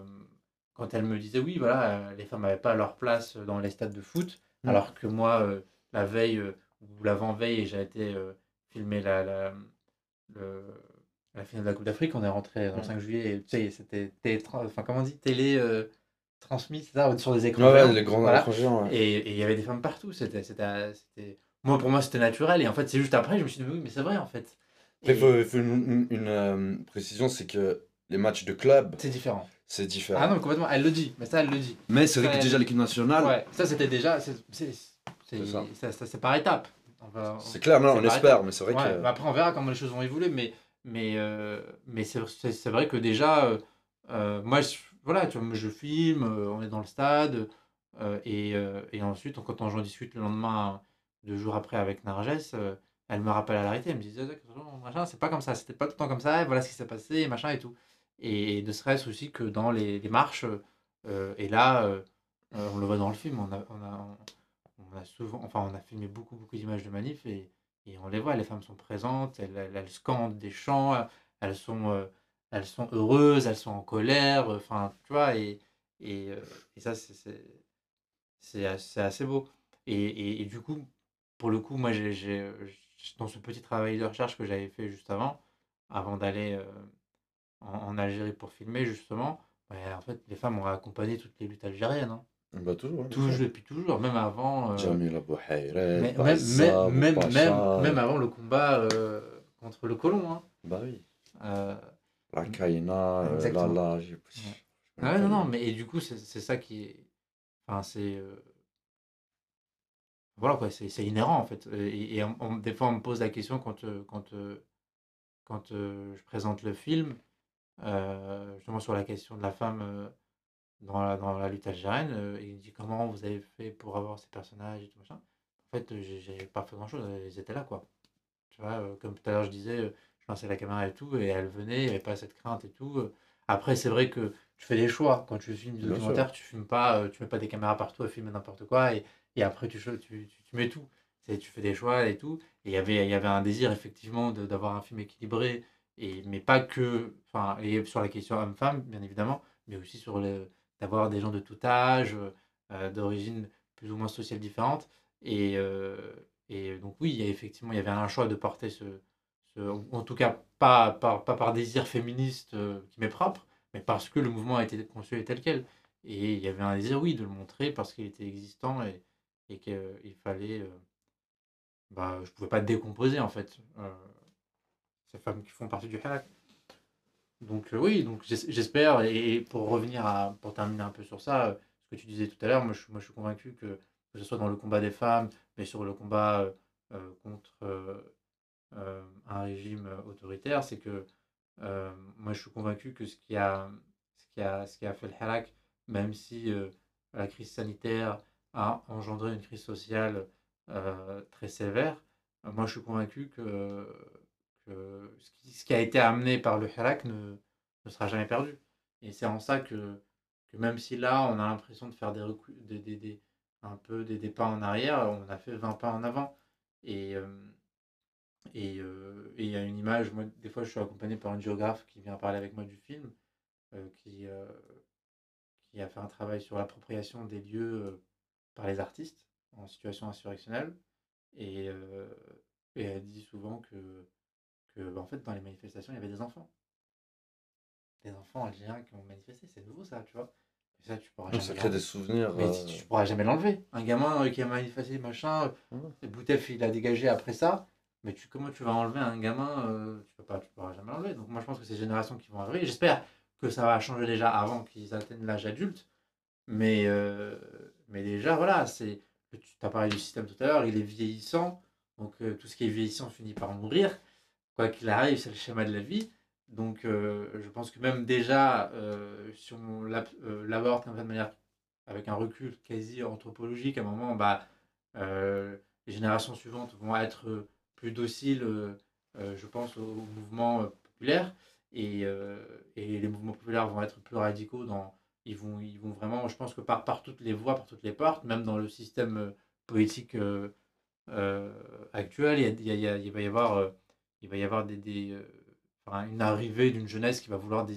quand elle me disait, oui, voilà, euh, les femmes n'avaient pas leur place dans les stades de foot, Mm. alors que moi, euh, la veille ou l'avant-veille, j'ai été filmer la, la, le- la finale de la Coupe d'Afrique, on est rentré le Mm. 5 juillet, et tu sais, c'était enfin, comment on dit, télé transmis, ça, sur des écrans. Ouais, ouais, géants. les grands Voilà. écrans géants, ouais. Et il y avait des femmes partout. C'était... Moi, pour moi, c'était naturel. Et en fait, c'est juste après, je me suis dit, mais oui, mais c'est vrai, en fait. Après, Et il faut, il faut une, une- une, euh, précision, c'est que les matchs de club, C'est différent. c'est différent. Ah non, mais complètement. Elle le dit. Mais ça, elle le dit. Mais c'est vrai que déjà l'équipe nationale, Ouais, ça, c'était déjà. C'est, c'est, c'est, C'est ça. ça- ça- c'est par étapes. Va- c'est clair, non, on espère, mais c'est vrai Ouais, que. bah après, on verra comment les choses vont évoluer. Mais, mais, euh, mais c'est, c'est, c'est vrai que déjà, euh, euh, moi, je, voilà, tu vois, moi, je filme, euh, on est dans le stade. euh, et, euh, et ensuite, quand on, j'en discute le lendemain, deux jours après avec Narges, euh, elle me rappelle à l'arrêté. Elle me dit machin, c'est pas comme ça, c'était pas tout le temps comme ça. et voilà ce qui s'est passé, machin et tout. Et ne serait-ce aussi que dans les, les marches. euh, et là, euh, on le voit dans le film, on a, on a, souvent, enfin, on a filmé beaucoup, beaucoup d'images de manifs et, et on les voit, les femmes sont présentes, elles, elles, elles scandent des chants, elles sont, elles sont heureuses, elles sont en colère, enfin, tu vois, et, et, et ça, c'est- c'est c'est as- c'est assez beau. Et, et, et du coup, pour le coup, moi, j'ai, dans ce petit travail de recherche que j'avais fait juste avant, avant d'aller euh, en, en Algérie pour filmer, justement, ouais, en fait, les femmes ont accompagné toutes les luttes algériennes. hein. Bah, toujours. hein, Toujours, depuis toujours, même avant. euh, mais- même, Bassam, même, même, Pacha, même, même avant le combat euh, contre le colon. Hein. Bah oui. Euh, La Kaina, j'ai. Ouais. Ah non, non, mais et du coup, c'est c'est ça qui est. Enfin, c'est. Euh, Voilà, quoi, c'est c'est inhérent, en fait. Et, et on- on- des fois, on me pose la question quand, euh, quand, euh, quand euh, je présente le film, euh, justement sur la question de la femme euh, dans la, dans la lutte algérienne, euh, et il dit comment vous avez fait pour avoir ces personnages et tout machin. En fait, euh, j'ai pas fait grand-chose, ils étaient là, quoi. Tu vois, euh, comme tout à l'heure, je disais, euh, je lançais la caméra et tout, et elle venait, il n'y avait pas cette crainte et tout. euh. Après, c'est vrai que tu fais des choix. Quand tu filmes du sûr. documentaire, tu filmes pas, euh, tu mets pas des caméras partout à filmer n'importe quoi, et, et après, tu, tu, tu, tu mets tout. Tu fais des choix et tout. Et il y avait, il y avait un désir, effectivement, d'avoir un film équilibré, et, mais pas que, et sur la question homme-femme, bien évidemment, mais aussi sur d'avoir des gens de tout âge, euh, d'origine plus ou moins sociale différente. Et, euh, et donc oui, il y a effectivement, il y avait un choix de porter ce, en tout cas pas, par, pas par désir féministe euh, qui m'est propre, mais parce que le mouvement a été conçu tel quel. Et il y avait un désir, oui, de le montrer parce qu'il était existant et qu'il fallait. bah, je pouvais pas décomposer en fait ces femmes qui font partie du halak. Donc oui, donc j'es- j'espère, et pour revenir pour terminer un peu sur ça, ce que tu disais tout à l'heure, moi je, moi je suis convaincu que, que ce soit dans le combat des femmes, mais sur le combat contre un régime autoritaire, c'est que moi je suis convaincu que ce qui a, ce qui a, ce qui a fait le halak, même si la crise sanitaire a engendré une crise sociale euh, très sévère, euh, moi je suis convaincu que, ce qui, a été amené par le halak ne, ne sera jamais perdu. Et c'est en ça que, même si là on a l'impression de faire des, des, des- des- un peu des, pas en arrière, on a fait 20 pas en avant. Et, euh, et il y a une image, moi des fois je suis accompagné par un géographe qui vient parler avec moi du film, qui, qui a fait un travail sur l'appropriation des lieux par les artistes en situation insurrectionnelle. Et, euh, et elle dit souvent que, que bah, en fait, dans les manifestations, il y avait des enfants. Des enfants algériens qui ont manifesté, c'est nouveau ça, tu vois. Et ça, tu pourras Ça jamais crée des souvenirs. Mais euh, tu, tu pourras jamais l'enlever. Un gamin euh, qui a manifesté, machin, euh, Boutef, il a dégagé après ça. Mais tu, comment tu vas enlever un gamin euh, Tu peux pas, tu pourras jamais l'enlever. Donc moi, je pense que c'est ces générations qui vont arriver. J'espère que ça va changer déjà avant qu'ils atteignent l'âge adulte. Mais, euh, mais déjà, voilà, c'est. Tu as parlé du système tout à l'heure, il est vieillissant. Donc euh, tout ce qui est vieillissant finit par mourir. Quoi qu'il arrive, c'est le schéma de la vie. Donc euh, je pense que même déjà, euh, si on l'ab- l'aborde de manière avec un recul quasi anthropologique, à un moment, bah, les générations suivantes vont être plus dociles, je pense, au, au mouvement euh, populaire. Et, et les mouvements populaires vont être plus radicaux dans. Ils vont, ils vont vraiment, je pense que par, par toutes les voies, par toutes les portes, même dans le système euh, politique euh, euh, actuel, il, va y avoir, il va y avoir des, des, une arrivée d'une jeunesse qui va vouloir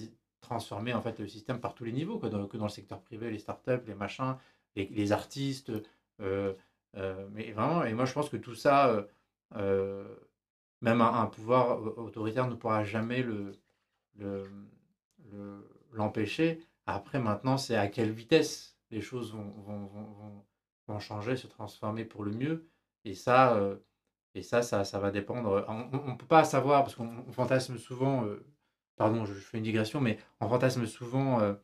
transformer en fait le système par tous les niveaux, que dans le secteur privé, les startups, les machins, les, artistes, mais vraiment, et moi je pense que tout ça, même un, pouvoir au- autoritaire ne pourra jamais le- l'empêcher. Après, maintenant, c'est à quelle vitesse les choses vont, vont, vont, changer, se transformer pour le mieux. Et ça, euh, et ça, ça, va dépendre. On ne peut pas savoir, parce qu'on on fantasme souvent, euh, pardon, je, fais une digression, mais on fantasme souvent euh,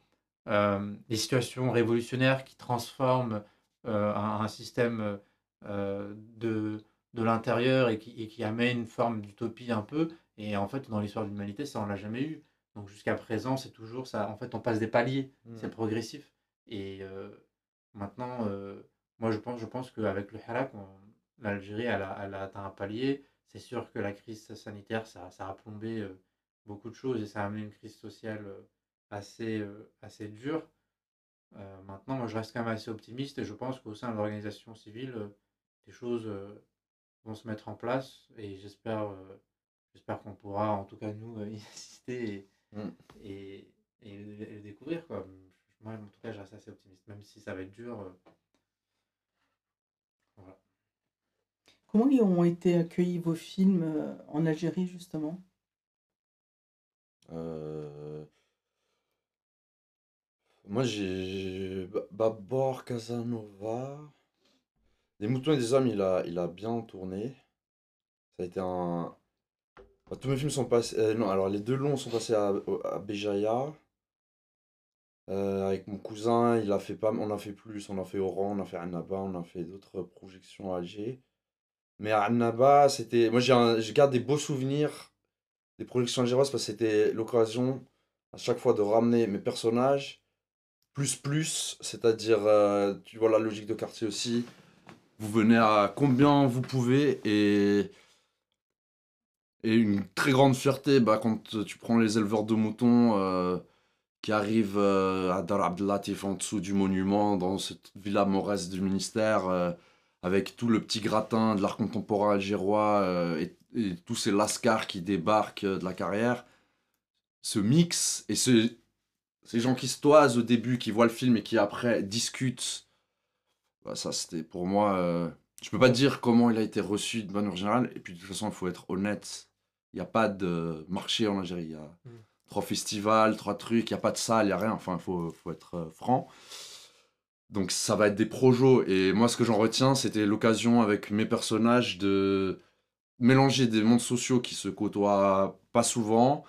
euh, des situations révolutionnaires qui transforment un, système de, l'intérieur et qui, et amène une forme d'utopie un peu. Et en fait, dans l'histoire de l'humanité, ça, on l'a jamais eu. Donc jusqu'à présent, c'est toujours ça. En fait, on passe des paliers, Mm. c'est progressif. Et euh, maintenant, euh, moi, je pense, je pense qu'avec le on- l'Algérie, elle a, elle a atteint un palier. C'est sûr que la crise sanitaire, ça, ça a plombé euh, beaucoup de choses et ça a amené une crise sociale assez, assez dure. Maintenant, moi, je reste quand même assez optimiste et je pense qu'au sein de l'organisation civile, des choses vont se mettre en place et j'espère j'espère qu'on pourra, en tout cas nous, y assister et, Mm. et, et le, et le découvrir. Quoi. Moi, en tout cas, je reste assez optimiste, même si ça va être dur. euh, voilà. Comment ils ont été accueillis vos films euh, en Algérie, justement? Euh, Moi, j'ai Ba- Babor Casanova. Des moutons et des hommes, il a, il a bien tourné. Ça a été un. Tous mes films sont passés. euh, non, alors les deux longs sont passés à, à Béjaïa. Euh, avec mon cousin, il a fait pas, on a fait plus. On a fait Oran, on a fait Annaba, on a fait d'autres projections à Alger. Mais à Annaba, c'était. Moi, je garde des beaux souvenirs des projections algéroises parce que c'était l'occasion à chaque fois de ramener mes personnages plus plus, c'est-à-dire euh, tu vois la logique de quartier aussi. Vous venez à combien vous pouvez et et une très grande fierté bah, quand tu prends les éleveurs de moutons euh, qui arrivent euh, à Dar Abdelatif en dessous du monument dans cette villa mauresque du ministère euh, avec tout le petit gratin de l'art contemporain algérois et, tous ces lascars qui débarquent de la carrière, ce mix et ce, ces gens qui se toisent au début, qui voient le film et qui après discutent, bah, ça c'était pour moi. je peux pas dire comment il a été reçu de manière générale, et puis de toute façon il faut être honnête. Il n'y a pas de marché en Algérie. Il y a Mm. trois festivals, trois trucs, il n'y a pas de salle, il n'y a rien. Enfin, il faut, faut être euh, franc. Donc ça va être des projos. Et moi, ce que j'en retiens, c'était l'occasion avec mes personnages de mélanger des mondes sociaux qui se côtoient pas souvent,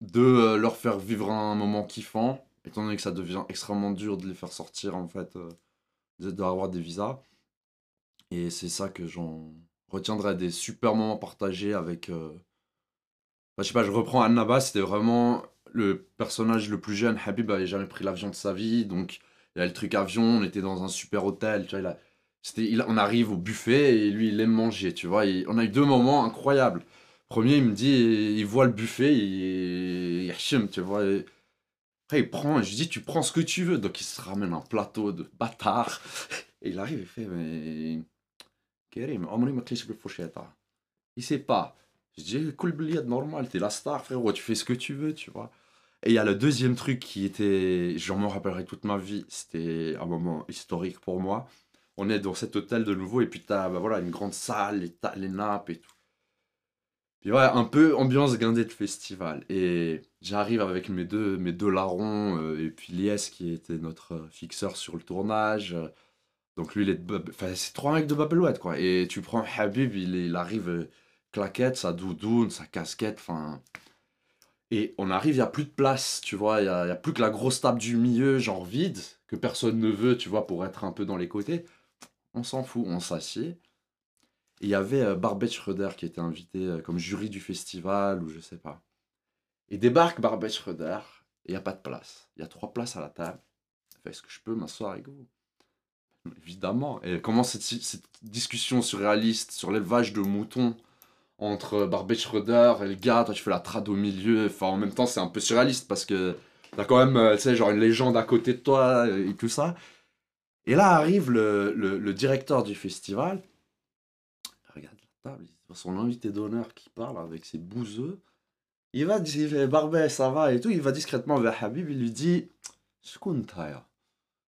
de euh, leur faire vivre un moment kiffant, étant donné que ça devient extrêmement dur de les faire sortir, en fait, euh, d'avoir des visas. Et c'est ça que j'en retiendrai, des super moments partagés avec... euh, bah, je sais pas, je reprends Annaba, c'était vraiment le personnage le plus jeune. Habib avait jamais pris l'avion de sa vie, donc il a le truc avion, on était dans un super hôtel, tu vois, il a, on arrive au buffet et lui, il aime manger, tu vois. On a eu deux moments incroyables. Premier, il me dit, il voit le buffet, il, hachim, tu vois. Après, il prend, et je lui dis, tu prends ce que tu veux. Donc, il se ramène un plateau de bâtard. Et il arrive, il fait, mais... Kerim, hein. il sait pas. Je dis, cool bliad normal, t'es la star, frérot, tu fais ce que tu veux, tu vois. Et il y a le deuxième truc qui était, j'en me rappellerai toute ma vie, c'était un moment historique pour moi. On est dans cet hôtel de nouveau, et puis t'as bah voilà, une grande salle, les, les nappes et tout. Puis ouais, un peu ambiance guindée de festival. Et j'arrive avec mes deux, mes deux larrons, euh, et puis Lies qui était notre fixeur sur le tournage. donc lui, il est Enfin, c'est trois mecs de Babelouette, quoi. Et tu prends Habib, il arrive euh, claquette, sa doudoune, sa casquette, enfin... Et on arrive, il n'y a plus de place, tu vois. Il n'y a, plus que la grosse table du milieu, genre vide, que personne ne veut, tu vois, pour être un peu dans les côtés. On s'en fout, on s'assied. Et il y avait euh, Barbet Schroeder qui était invité euh, comme jury du festival, ou je sais pas. Et débarque Barbet Schroeder, et il n'y a pas de place. Il y a trois places à la table. Est-ce que je peux m'asseoir avec vous? Évidemment. Et cette, cette discussion surréaliste sur l'élevage de moutons entre euh, Barbet Schroeder et le gars, toi tu fais la trad au milieu, enfin en même temps c'est un peu surréaliste parce que t'as quand même, euh, tu sais, genre une légende à côté de toi et tout ça. Et là arrive le, le, directeur du festival, regarde la table, son invité d'honneur qui parle avec ses bouseux, il va dire Barbet ça va et tout, il va discrètement vers Habib, il lui dit Skunta,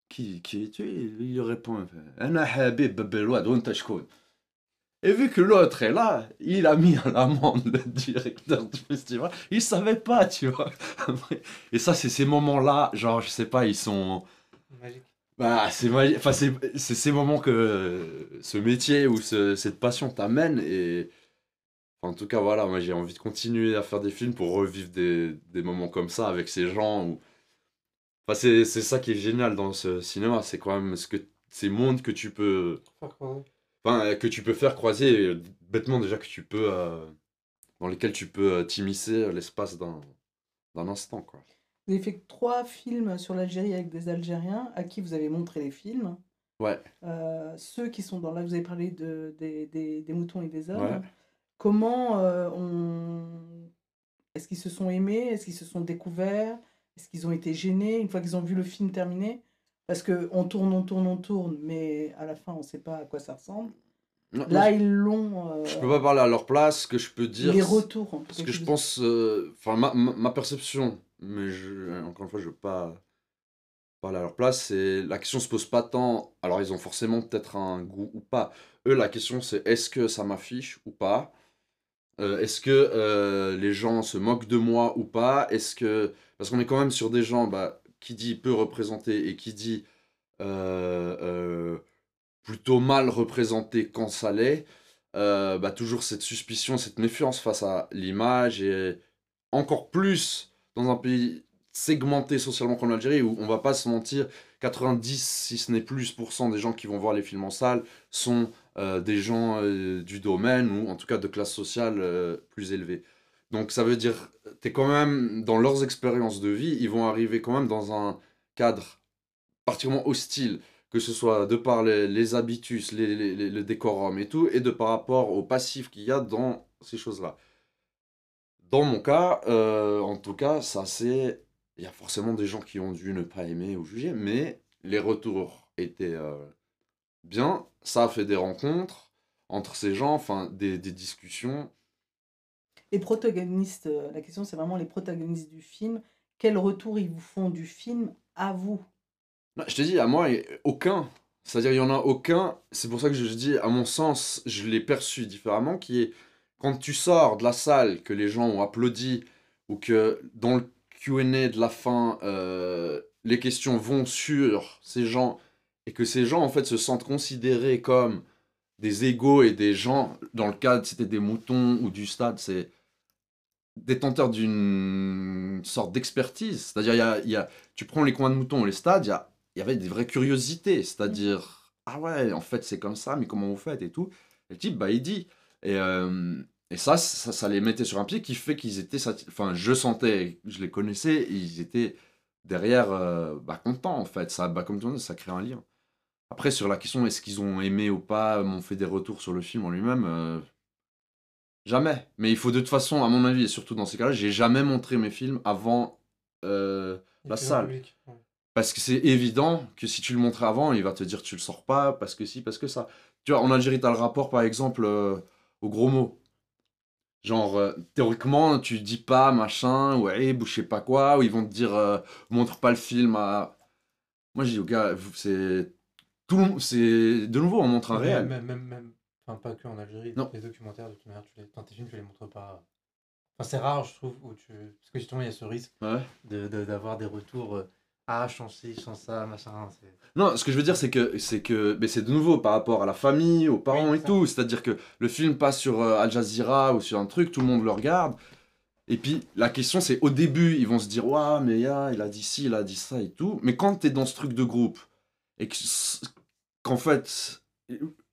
qui, qui es-tu? Il lui répond Habib Belouad, on et vu que l'autre est là, il a mis à l'amende le directeur du festival. Il savait pas, tu vois. Et ça, c'est ces moments-là, genre, je sais pas, ils sont. Magique. Bah, c'est magi- Enfin, c'est c'est ces moments que ce métier ou ce- cette passion t'amène. Et. En tout cas, voilà, moi j'ai envie de continuer à faire des films pour revivre des, des moments comme ça avec ces gens. Où... Enfin, c'est c'est ça qui est génial dans ce cinéma, c'est quand même ce que, ces mondes que tu peux. Faire. Enfin, euh, que tu peux faire croiser, euh, bêtement déjà que tu peux. euh, dans lesquels tu peux t'immiscer l'espace d'un d'un instant, quoi. Vous avez fait trois films sur l'Algérie avec des Algériens à qui vous avez montré les films. Ouais. Euh, ceux qui sont dans là, vous avez parlé de, des, des, des moutons et des hommes. Ouais. Comment euh, on... Est-ce qu'ils se sont aimés? Est-ce qu'ils se sont découverts? Est-ce qu'ils ont été gênés une fois qu'ils ont vu le film terminé? Parce que on tourne, on tourne, on tourne, mais à la fin, on ne sait pas à quoi ça ressemble. Non, Là, ils l'ont... euh, Je peux pas parler à leur place, ce que je peux dire. les retours. en Ce que je pense, euh, enfin ma, ma, ma perception, mais je, encore une fois, je veux pas parler à leur place, c'est la question se pose pas tant. Alors ils ont forcément peut-être un goût ou pas. Eux, la question c'est est-ce que ça m'affiche ou pas? Euh, Est-ce que euh, les gens se moquent de moi ou pas? Est-ce que parce qu'on est quand même sur des gens, bah, qui dit peu représentés et qui dit euh, euh, plutôt mal représenté quand ça l'est, bah, toujours cette suspicion, cette méfiance face à l'image et encore plus dans un pays segmenté socialement comme l'Algérie où on va pas se mentir, 90 si ce n'est plus pour cent des gens qui vont voir les films en salle sont euh, des gens du domaine ou en tout cas de classe sociale plus élevée. Donc ça veut dire, tu es quand même dans leurs expériences de vie, ils vont arriver quand même dans un cadre particulièrement hostile que ce soit de par les, les habitus, les, le décorum et tout, et de par rapport au passif qu'il y a dans ces choses-là. Dans mon cas, euh, en tout cas, ça c'est... Il y a forcément des gens qui ont dû ne pas aimer ou juger, mais les retours étaient euh, bien. Ça a fait des rencontres entre ces gens, enfin des, des discussions. Les protagonistes, euh, la question c'est vraiment les protagonistes du film. Quel retour ils vous font du film à vous? Non, je te dis, à moi, aucun. C'est-à-dire, il y en a aucun. C'est pour ça que je dis, à mon sens, je l'ai perçu différemment, qui est quand tu sors de la salle, que les gens ont applaudi, ou que dans le Q&A de la fin, euh, les questions vont sur ces gens, et que ces gens, en fait, se sentent considérés comme des égaux et des gens, dans le cadre, c'était des moutons ou du stade, c'est détenteur d'une sorte d'expertise. C'est-à-dire, y y a- tu prends les coins de moutons ou les stades, il y, avait des vraies curiosités. C'est-à-dire, ah ouais, en fait, c'est comme ça, mais comment vous faites et tout. Et le type, bah, il dit. Et, euh, et ça, ça, les mettait sur un pied qui fait qu'ils étaient. Enfin, je sentais, je les connaissais, ils étaient derrière, euh, bah, contents, en fait. Ça, bah, comme tu dis, ça crée un lien. Après, sur la question, est-ce qu'ils ont aimé ou pas, m'ont fait des retours sur le film en lui-même euh, Jamais. Mais il faut de toute façon, à mon avis, et surtout dans ces cas-là, j'ai jamais montré mes films avant euh, la salle. public, ouais. Parce que c'est évident que si tu le montrais avant, il va te dire tu le sors pas, parce que si, parce que ça. Tu vois, en Algérie, tu as le rapport, par exemple, euh, aux gros mots. Genre, euh, théoriquement, tu dis pas machin, ouais, ou je sais pas quoi, ou ils vont te dire euh, montre pas le film à. Moi, je dis aux gars, c'est. Tout le c'est. De nouveau, on montre un réel. Même, même, même, enfin, pas que en Algérie, Non. les documentaires, de toute manière, tu les, dans tes films, tu les montres pas. Enfin, c'est rare, je trouve, où tu... parce que justement, il y a ce risque Ouais. de, de- d'avoir des retours. euh, ah, je change ci, je change ça, machin. Non, ce que je veux dire, c'est que c'est que mais c'est de nouveau par rapport à la famille, aux parents Oui, et ça. tout. C'est-à-dire que le film passe sur euh, Al Jazeera ou sur un truc, tout le monde le regarde. Et puis la question, c'est au début, ils vont se dire Waouh, mais ya, il a dit ci, il a dit ça et tout. Mais quand tu es dans ce truc de groupe et que- qu'en fait,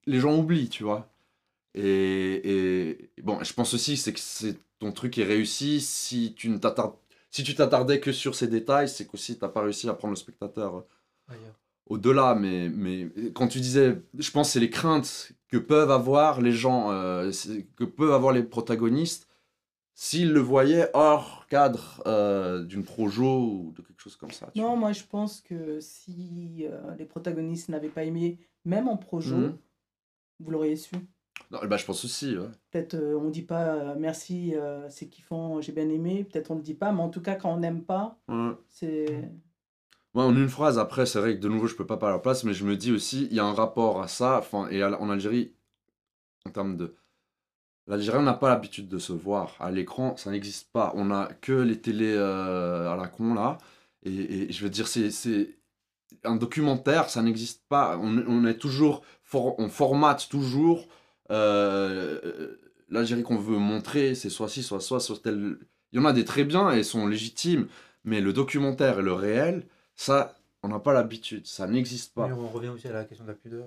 les gens oublient, tu vois. Et, et bon, je pense aussi c'est que c'est ton truc est réussi si tu ne t'attardes si tu t'attardais que sur ces détails, c'est qu'aussi t'as pas réussi à prendre le spectateur ailleurs. au-delà, mais, mais quand tu disais, je pense que c'est les craintes que peuvent avoir les gens, euh, que peuvent avoir les protagonistes, s'ils le voyaient hors cadre euh, d'une projo ou de quelque chose comme ça. tu Non, vois. moi je pense que si euh, les protagonistes n'avaient pas aimé, même en projo, Mhm. Vous l'auriez su. Non, bah, je pense aussi. ouais. Peut-être euh, on dit pas euh, merci, euh, c'est kiffant, j'ai bien aimé. Peut-être on ne dit pas, mais en tout cas quand on n'aime pas, Ouais. c'est. Ouais, en une phrase, après, c'est vrai que de nouveau, je peux pas parler à leur place, mais je me dis aussi, il y a un rapport à ça. Enfin, et à- en Algérie, en termes de. L'Algérien n'a pas l'habitude de se voir. À l'écran, ça n'existe pas. On a que les télés euh, à la con, là. Et, et je veux dire, c'est. c'est- Un documentaire, ça n'existe pas. On, on est toujours. For- on formate toujours. euh, L'Algérie qu'on veut montrer, c'est soit ci, soit soit, soit tel. Il y en a des très bien et sont légitimes. Mais le documentaire et le réel, ça, on n'a pas l'habitude, ça n'existe pas. Mais on revient aussi à la question de la pudeur.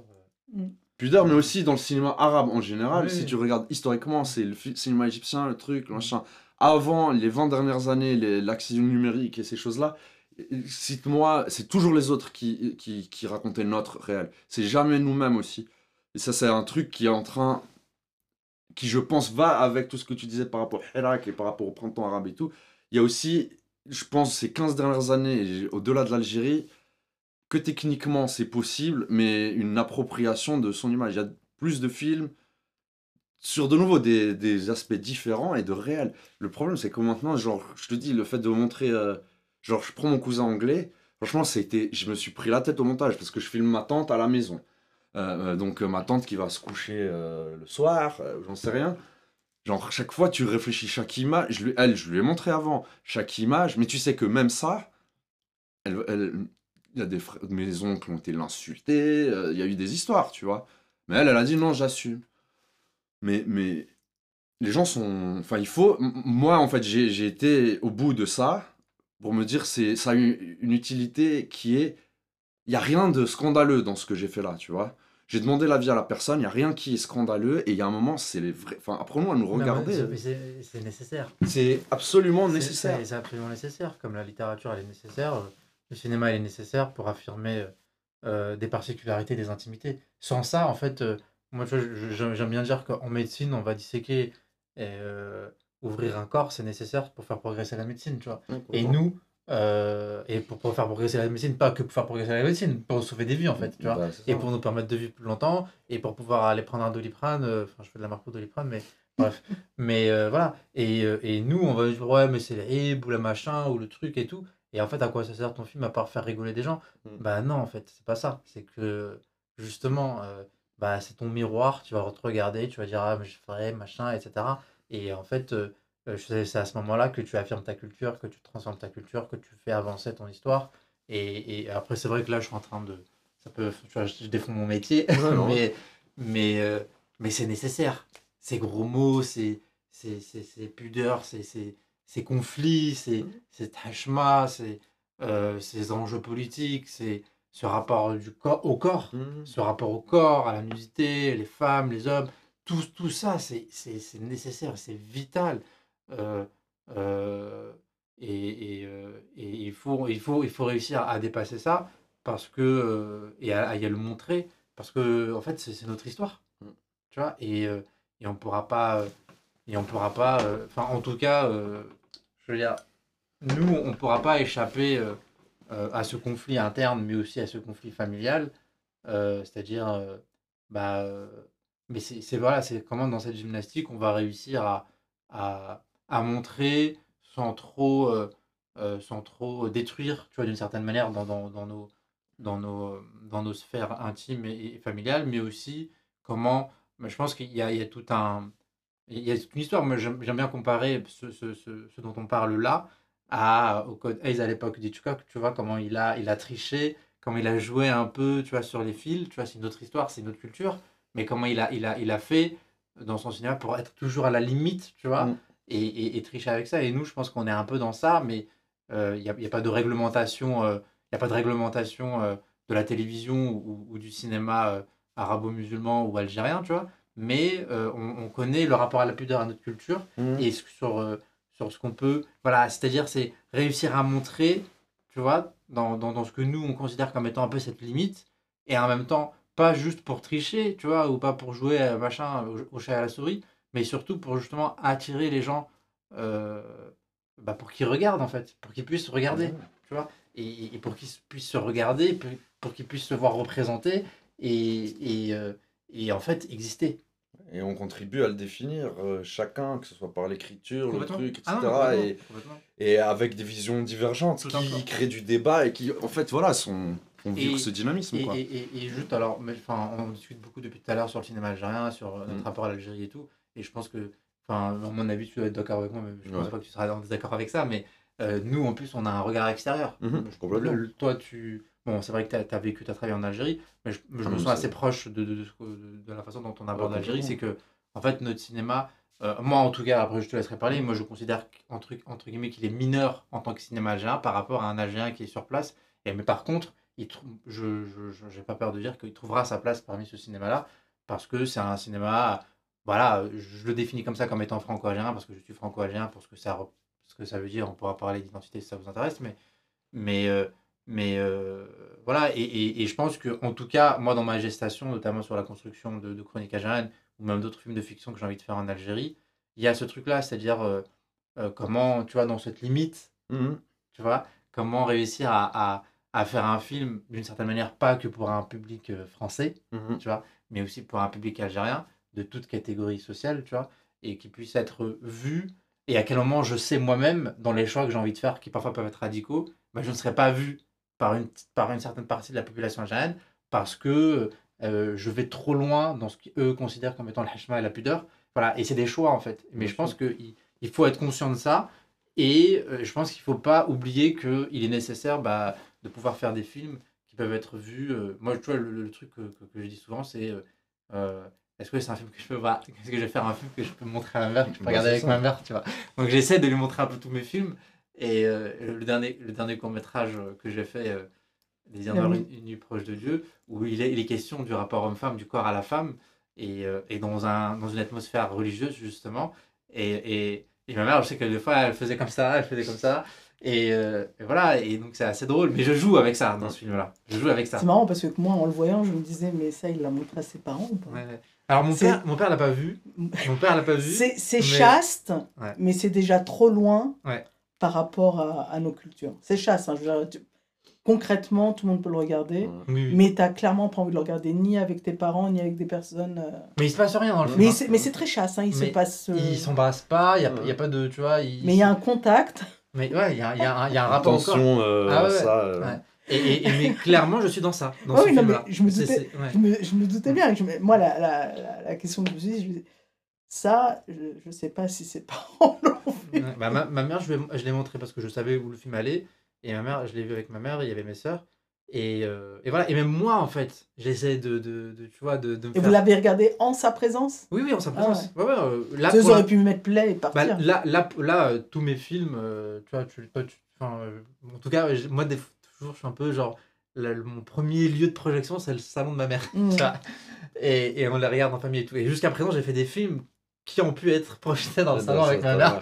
euh. Pudeur, mais aussi dans le cinéma arabe en général, Oui. si tu regardes historiquement, c'est le cinéma égyptien, le truc, le machin. Avant les 20 dernières années, du numérique et ces choses-là, cite-moi, c'est toujours les autres qui, qui, qui racontaient notre réel. C'est jamais nous-mêmes aussi. Et ça, c'est un truc qui est en train, qui je pense va avec tout ce que tu disais par rapport au Hirak et par rapport au printemps arabe et tout. Il y a aussi, je pense, ces 15 dernières années, au-delà de l'Algérie, que techniquement c'est possible, mais une appropriation de son image. Il y a plus de films sur de nouveau des, des aspects différents et de réel. Le problème, c'est que maintenant, genre, je te dis, le fait de montrer, euh, genre, je prends mon cousin anglais, franchement, c'était, je me suis pris la tête au montage parce que je filme ma tante à la maison. Euh, euh, donc, euh, ma tante qui va se coucher le soir, j'en sais rien. Genre, chaque fois, tu réfléchis chaque image. Je lui, elle, je lui ai montré avant chaque image, mais tu sais que même ça, elle, elle, il y a des frères, mes oncles ont été l'insulter, il y a eu des histoires, tu vois. Mais elle, elle a dit non, j'assume. Mais, mais les gens sont. Enfin, il faut. Moi, en fait, j'ai été au bout de ça pour me dire c'est ça a une, une utilité qui est. Il n'y a rien de scandaleux dans ce que j'ai fait là, tu vois. J'ai demandé l'avis à la personne, il n'y a rien qui est scandaleux, et il y a un moment, c'est les vrais. Enfin, apprenons à nous regarder. c'est- mais c'est- nécessaire. C'est absolument nécessaire. C'est absolument nécessaire. Comme la littérature, elle est nécessaire. euh, Le cinéma, il est nécessaire pour affirmer euh, des particularités, des intimités. Sans ça, en fait, euh, moi, j'aime bien dire qu'en médecine, on va disséquer et euh, ouvrir un corps, c'est nécessaire pour faire progresser la médecine, tu vois. Et nous, euh, et pour, pour faire progresser la médecine, pas que pour faire progresser la médecine, pour sauver des vies, en fait, tu vois. Bah, et pour nous permettre de vivre plus longtemps, et pour pouvoir aller prendre un doliprane, euh, enfin, je fais de la marque pour doliprane, mais bref. mais euh, voilà. Et, et nous, on va dire, ouais, mais c'est la hib ou la machin, ou le truc et tout. Et en fait, à quoi ça sert ton film à part faire rigoler des gens? Mm. Bah non, en fait, c'est pas ça. C'est que, justement, bah, c'est ton miroir, tu vas te regarder, tu vas dire, ah, mais je ferais, machin, etc. Et en fait, euh, euh, c'est à ce moment-là que tu affirmes ta culture, que tu transformes ta culture, que tu fais avancer ton histoire. Et, et après, c'est vrai que là, je suis en train de. Ça peut, tu vois, je défends mon métier, Ouais, mais, mais, euh, mais c'est nécessaire. Ces gros mots, ces, ces, ces, ces pudeurs, ces, ces, ces conflits, ces, ces tachmas, ces, euh, ces enjeux politiques, ces, ce rapport du corps, au corps, Mhm. ce rapport au corps, à la nudité, les femmes, les hommes, tout, tout ça, c'est nécessaire, c'est vital. Euh, euh, et, et, euh, et il, faut, il, faut, il faut réussir à dépasser ça parce que, et à, à y le montrer parce que en fait c'est notre histoire Mm. tu vois et, et on pourra pas et on pourra pas enfin en tout cas je veux dire nous on pourra pas échapper à ce conflit interne mais aussi à ce conflit familial euh, c'est-à-dire euh, bah mais c'est voilà c'est comment dans cette gymnastique on va réussir à, à, à montrer sans trop euh, euh, sans trop détruire tu vois d'une certaine manière dans, dans, dans nos dans nos dans nos sphères intimes et, et familiales mais aussi comment je pense qu'il y y a tout un il y a toute une histoire. Moi j'aime bien comparer ce, ce, ce, ce dont on parle là à, au code Hayes à l'époque d'Hitchcock tu vois comment il a il a triché comment il a joué un peu tu vois sur les fils tu vois c'est une autre histoire c'est une autre culture mais comment il a il a il a fait dans son cinéma pour être toujours à la limite tu vois Mm. et, et, et tricher avec ça et nous je pense qu'on est un peu dans ça mais euh, il n'y a, il y a pas de réglementation euh, il y a pas de réglementation euh, de la télévision ou, ou du cinéma euh, arabo-musulman ou algérien tu vois mais euh, on, on connaît le rapport à la pudeur à notre culture Mhm. et sur, euh, sur ce qu'on peut. Voilà, c'est-à-dire, c'est réussir à montrer, tu vois, dans, dans, dans ce que nous, on considère comme étant un peu cette limite, et en même temps, pas juste pour tricher, tu vois, ou pas pour jouer euh, machin au, chat et à la souris, mais surtout pour justement attirer les gens, euh, bah, pour qu'ils regardent en fait, pour qu'ils puissent regarder, tu vois, et, et pour qu'ils puissent se regarder, pour, qu'ils puissent se voir représentés, et, et, euh, et en fait exister. Et on contribue à le définir, euh, chacun, que ce soit par l'écriture, le truc, etc. Ah non, complètement, et, complètement. et avec des visions divergentes Tout qui créent du débat et qui, en fait, voilà, sont, vivre Et- ce dynamisme. Et, quoi. et, et- et juste, alors, mais, on discute beaucoup depuis tout à l'heure sur le cinéma algérien, sur euh, notre Mm. rapport à l'Algérie et tout. Et je pense que, enfin, à mon avis, tu dois être d'accord avec moi, mais je pense Ouais. pas que tu seras en désaccord avec ça. Mais euh, nous, en plus, on a un regard extérieur. Je- complètement. le- toi, tu. Bon, c'est vrai que tu as, vécu, tu as travaillé en Algérie, mais je, je Ah, me sens assez proche de, de, la façon dont on aborde Ouais, l'Algérie. C'est que, en fait, notre cinéma, euh, moi en tout cas, après je te laisserai parler, moi je considère entre, entre guillemets qu'il est mineur en tant que cinéma algérien par rapport à un Algérien qui est sur place. Et, mais par contre, il je n'ai pas peur de dire qu'il trouvera sa place parmi ce cinéma-là parce que c'est un cinéma, voilà, je le définis comme ça comme étant franco-algérien parce que je suis franco-algérien pour ce que ça, ce que ça veut dire. On pourra parler d'identité si ça vous intéresse, mais, mais, euh, mais euh, voilà. Et, et- et je pense que, en tout cas, moi dans ma gestation, notamment sur la construction de, de Chroniques algériennes ou même d'autres films de fiction que j'ai envie de faire en Algérie, il y a ce truc-là, c'est-à-dire euh, comment, tu vois, dans cette limite, Mhm. tu vois, comment réussir à, à- à faire un film d'une certaine manière, pas que pour un public euh, français, Mhm. tu vois, mais aussi pour un public algérien de toute catégorie sociale, tu vois, et qui puisse être vu. Et à quel moment je sais moi-même, dans les choix que j'ai envie de faire, qui parfois peuvent être radicaux, bah, je ne serai pas vu par une, par une certaine partie de la population algérienne parce que euh, je vais trop loin dans ce qu'eux considèrent comme étant le hashma et la pudeur. Voilà, et c'est des choix en fait. Mais Bien je pense qu'il il faut être conscient de ça. Et euh, je pense qu'il ne faut pas oublier qu'il est nécessaire bah, de pouvoir faire des films qui peuvent être vus. euh, moi, tu vois, le, le truc que, que- que je dis souvent, c'est euh, euh, est-ce que c'est un film que je peux voir Est-ce que je vais faire un film que je peux montrer à ma mère, que je peux Bah, regarder avec ça. ma mère, tu vois Donc j'essaie de lui montrer un peu tous mes films. Et euh, le dernier, le dernier court métrage que j'ai fait, nuit. une, nuit proche de Dieu, où il est, il est question du rapport homme-femme, du corps à la femme, et, et dans, un, dans une atmosphère religieuse justement. Et, et, et ma mère, je sais que des fois, elle faisait comme ça, elle faisait comme ça. Et, euh, et voilà, et donc c'est assez drôle. Mais je joue avec ça dans ce film-là. Je joue avec ça. C'est marrant parce que moi, en le voyant, je me disais, mais ça, il l'a montré à ses parents ou pas? Ouais, ouais. Alors mon père, mon père l'a pas vu. Mon père l'a pas vu. C'est c'est mais- chaste, Ouais. mais c'est déjà trop loin Ouais. par rapport à, à nos cultures. C'est chaste. hein, je veux dire, tu- concrètement, tout le monde peut le regarder, Oui, oui. mais tu clairement pas envie de le regarder ni avec tes parents, ni avec des personnes. euh, Mais il se passe rien dans le film. Mais hein. c'est mais c'est très chaste, hein, il se Mais passe. euh, Ils s'embrassent pas, il n'y a, y a pas de. Tu vois, Mais il y a un contact. Mais ouais, il y a, y a un- il y a un rapport. Attention euh, Ah à ouais, ça. euh, ouais. Et, et- et- mais clairement, je suis dans ça. Dans Ah ce oui, non, mais je me C'est- doutais, c'est- ouais. je me, je me doutais bien. que je me- moi, la, la, la, la question que je me suis dit, je me dis, ça, je ne sais pas si vu. Ouais, bah, ma, ma mère, je, je l'ai montré parce que je savais où le film allait. Et ma mère, je l'ai vu avec ma mère, il y avait mes sœurs. Et, euh, et voilà. Et même moi, en fait, j'essaie de, de, de- tu vois, de, de me Et vous l'avez regardé en sa présence? Oui, oui, en sa Ah présence. Ouais, ouais, euh, là, Vous pour la- auriez pu mettre play et Bah, partir. là, là, là, euh, tous mes films, euh, tu vois, tu, toi, tu- enfin, euh, en tout cas, moi, des, toujours, je suis un peu genre, la- le- mon premier lieu de projection, c'est le salon de ma mère. Mm. vois. et, et on les regarde en famille et tout. Et jusqu'à présent, j'ai fait des films qui ont pu être projetés dans le salon avec ma mère.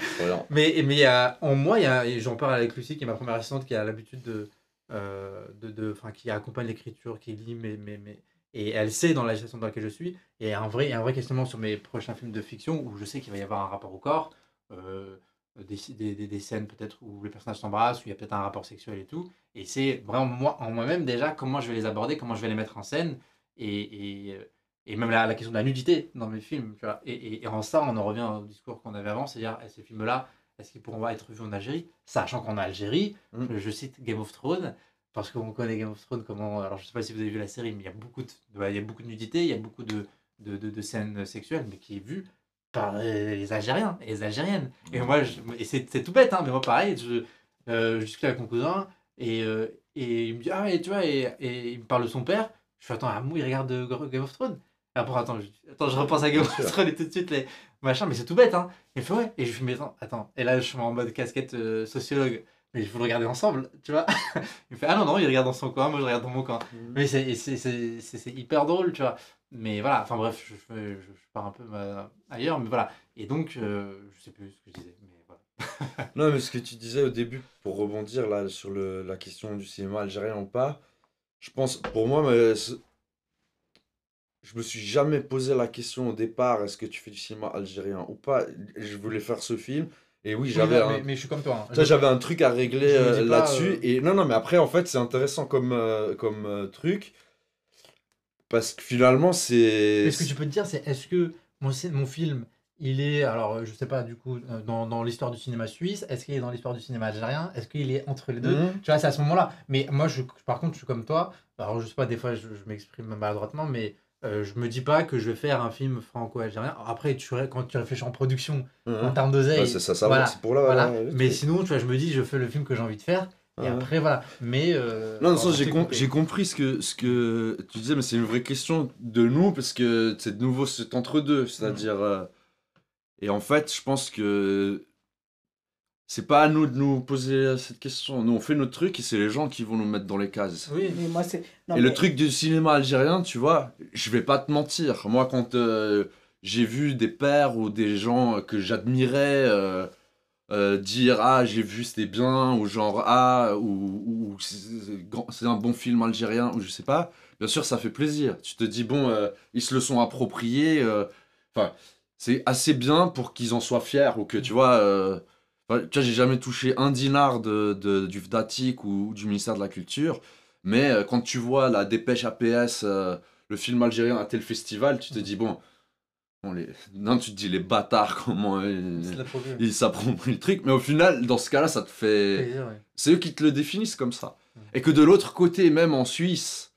Mais, mais y a, en moi, il y a, et j'en parle avec Lucie, qui est ma première assistante, qui a l'habitude de, de, de, enfin, qui accompagne l'écriture, qui lit mes, mes, et elle sait dans la situation dans laquelle je suis. Et un vrai, un vrai questionnement sur mes prochains films de fiction où je sais qu'il va y avoir un rapport au corps, euh, des, des, des- scènes peut-être où les personnages s'embrassent, où il y a peut-être un rapport sexuel et tout. Et c'est vraiment moi, en moi-même déjà comment je vais les aborder, comment je vais les mettre en scène. Et, et, euh, et même la, la question de la nudité dans mes films. Tu vois. Et, et- et en ça, on en revient au discours qu'on avait avant, c'est-à-dire eh, ces films-là, est-ce qu'ils pourront être vus en Algérie Sachant qu'en Algérie, Mm. je, je cite Game of Thrones, parce qu'on connaît Game of Thrones, comment. Alors je sais pas si vous avez vu la série, mais il y a beaucoup de, il y a beaucoup de nudité, il y a beaucoup de, de, de- de scènes sexuelles, mais qui est vue par les Algériens et les Algériennes. Et moi, je- et c'est tout bête, hein, mais moi pareil, je, euh, je discute avec mon cousin, et, euh, et il me dit, ah ouais, tu vois, et, et il me parle de son père. Je fais, attends, Amou, il regarde Game of Thrones. Et après, attends, je, attends, je repense à Game of Thrones et tout de suite, les machins, mais c'est tout bête, hein. Il me fait, ouais. Et je fais, mais attends, attends. Et là, je suis en mode casquette euh, sociologue. Mais il faut le regarder ensemble, tu vois. il me fait, ah non, non, il regarde dans son coin, moi je regarde dans mon coin. Mais c'est et hyper drôle, tu vois. Mais voilà, enfin bref, je, je, je- je pars un peu ma- ailleurs, mais voilà. Et donc, euh, je sais plus ce que je disais, mais voilà. Non, mais ce que tu disais au début, pour rebondir là sur le, la question du cinéma algérien ou pas, je pense, pour moi, mais je me suis jamais posé la question au départ, est-ce que tu fais du cinéma algérien ou pas? Je voulais faire ce film, et oui, j'avais Oui, un, mais, mais je suis comme toi. hein. j'avais un truc à régler euh, là-dessus. euh, Et non, non, mais après, en fait, c'est intéressant comme, euh, comme truc. Parce que finalement, c'est. Mais ce que tu peux te dire, c'est est-ce que mon, mon film, il est, alors je sais pas, du coup, dans, dans l'histoire du cinéma suisse, est-ce qu'il est dans l'histoire du cinéma algérien, est-ce qu'il est entre les deux? Mhm. Tu vois, c'est à ce moment-là. Mais moi, je, par contre, je suis comme toi. Alors, je sais pas, des fois, je, je m'exprime maladroitement, mais euh, je me dis pas que je vais faire un film franco-algérien. Après, tu, quand tu réfléchis en production, Mhm. en termes d'oseille, Ouais, ça, ça voilà, va, c'est pour là. voilà. le mais sinon, tu vois, je me dis, je fais le film que j'ai envie de faire. Et après, voilà. Mais. euh, Non, j'ai t'ai com- coupé. j'ai compris ce que, ce que tu disais, mais c'est une vraie question de nous, parce que c'est de nouveau cet entre-deux. C'est-à-dire. euh, et en fait, je pense que. C'est pas à nous de nous poser cette question. Nous, on fait notre truc et c'est les gens qui vont nous mettre dans les cases. Oui. Mais moi, c'est. et mais- le truc du cinéma algérien, tu vois, je vais pas te mentir. Moi, quand euh, j'ai vu des pères ou des gens que j'admirais euh, euh, dire Ah, j'ai vu, c'était bien, ou genre Ah, ou, ou c'est un bon film algérien, ou je sais pas, bien sûr, ça fait plaisir. Tu te dis Bon, ils se le sont appropriés. Enfin, c'est assez bien pour qu'ils en soient fiers, ou que tu vois. Enfin, tu vois, j'ai jamais touché un dinar de, de- du VDATIC ou du ministère de la Culture. Mais euh, quand tu vois la dépêche APS, euh, le film algérien à tel festival, tu te dis, bon, bon les... non, tu te dis, les bâtards, comment ils la s'approprient le truc. Mais au final, dans ce cas-là, ça te fait. Plaisir, ouais. C'est eux qui te le définissent comme ça. Et que de l'autre côté, même en Suisse.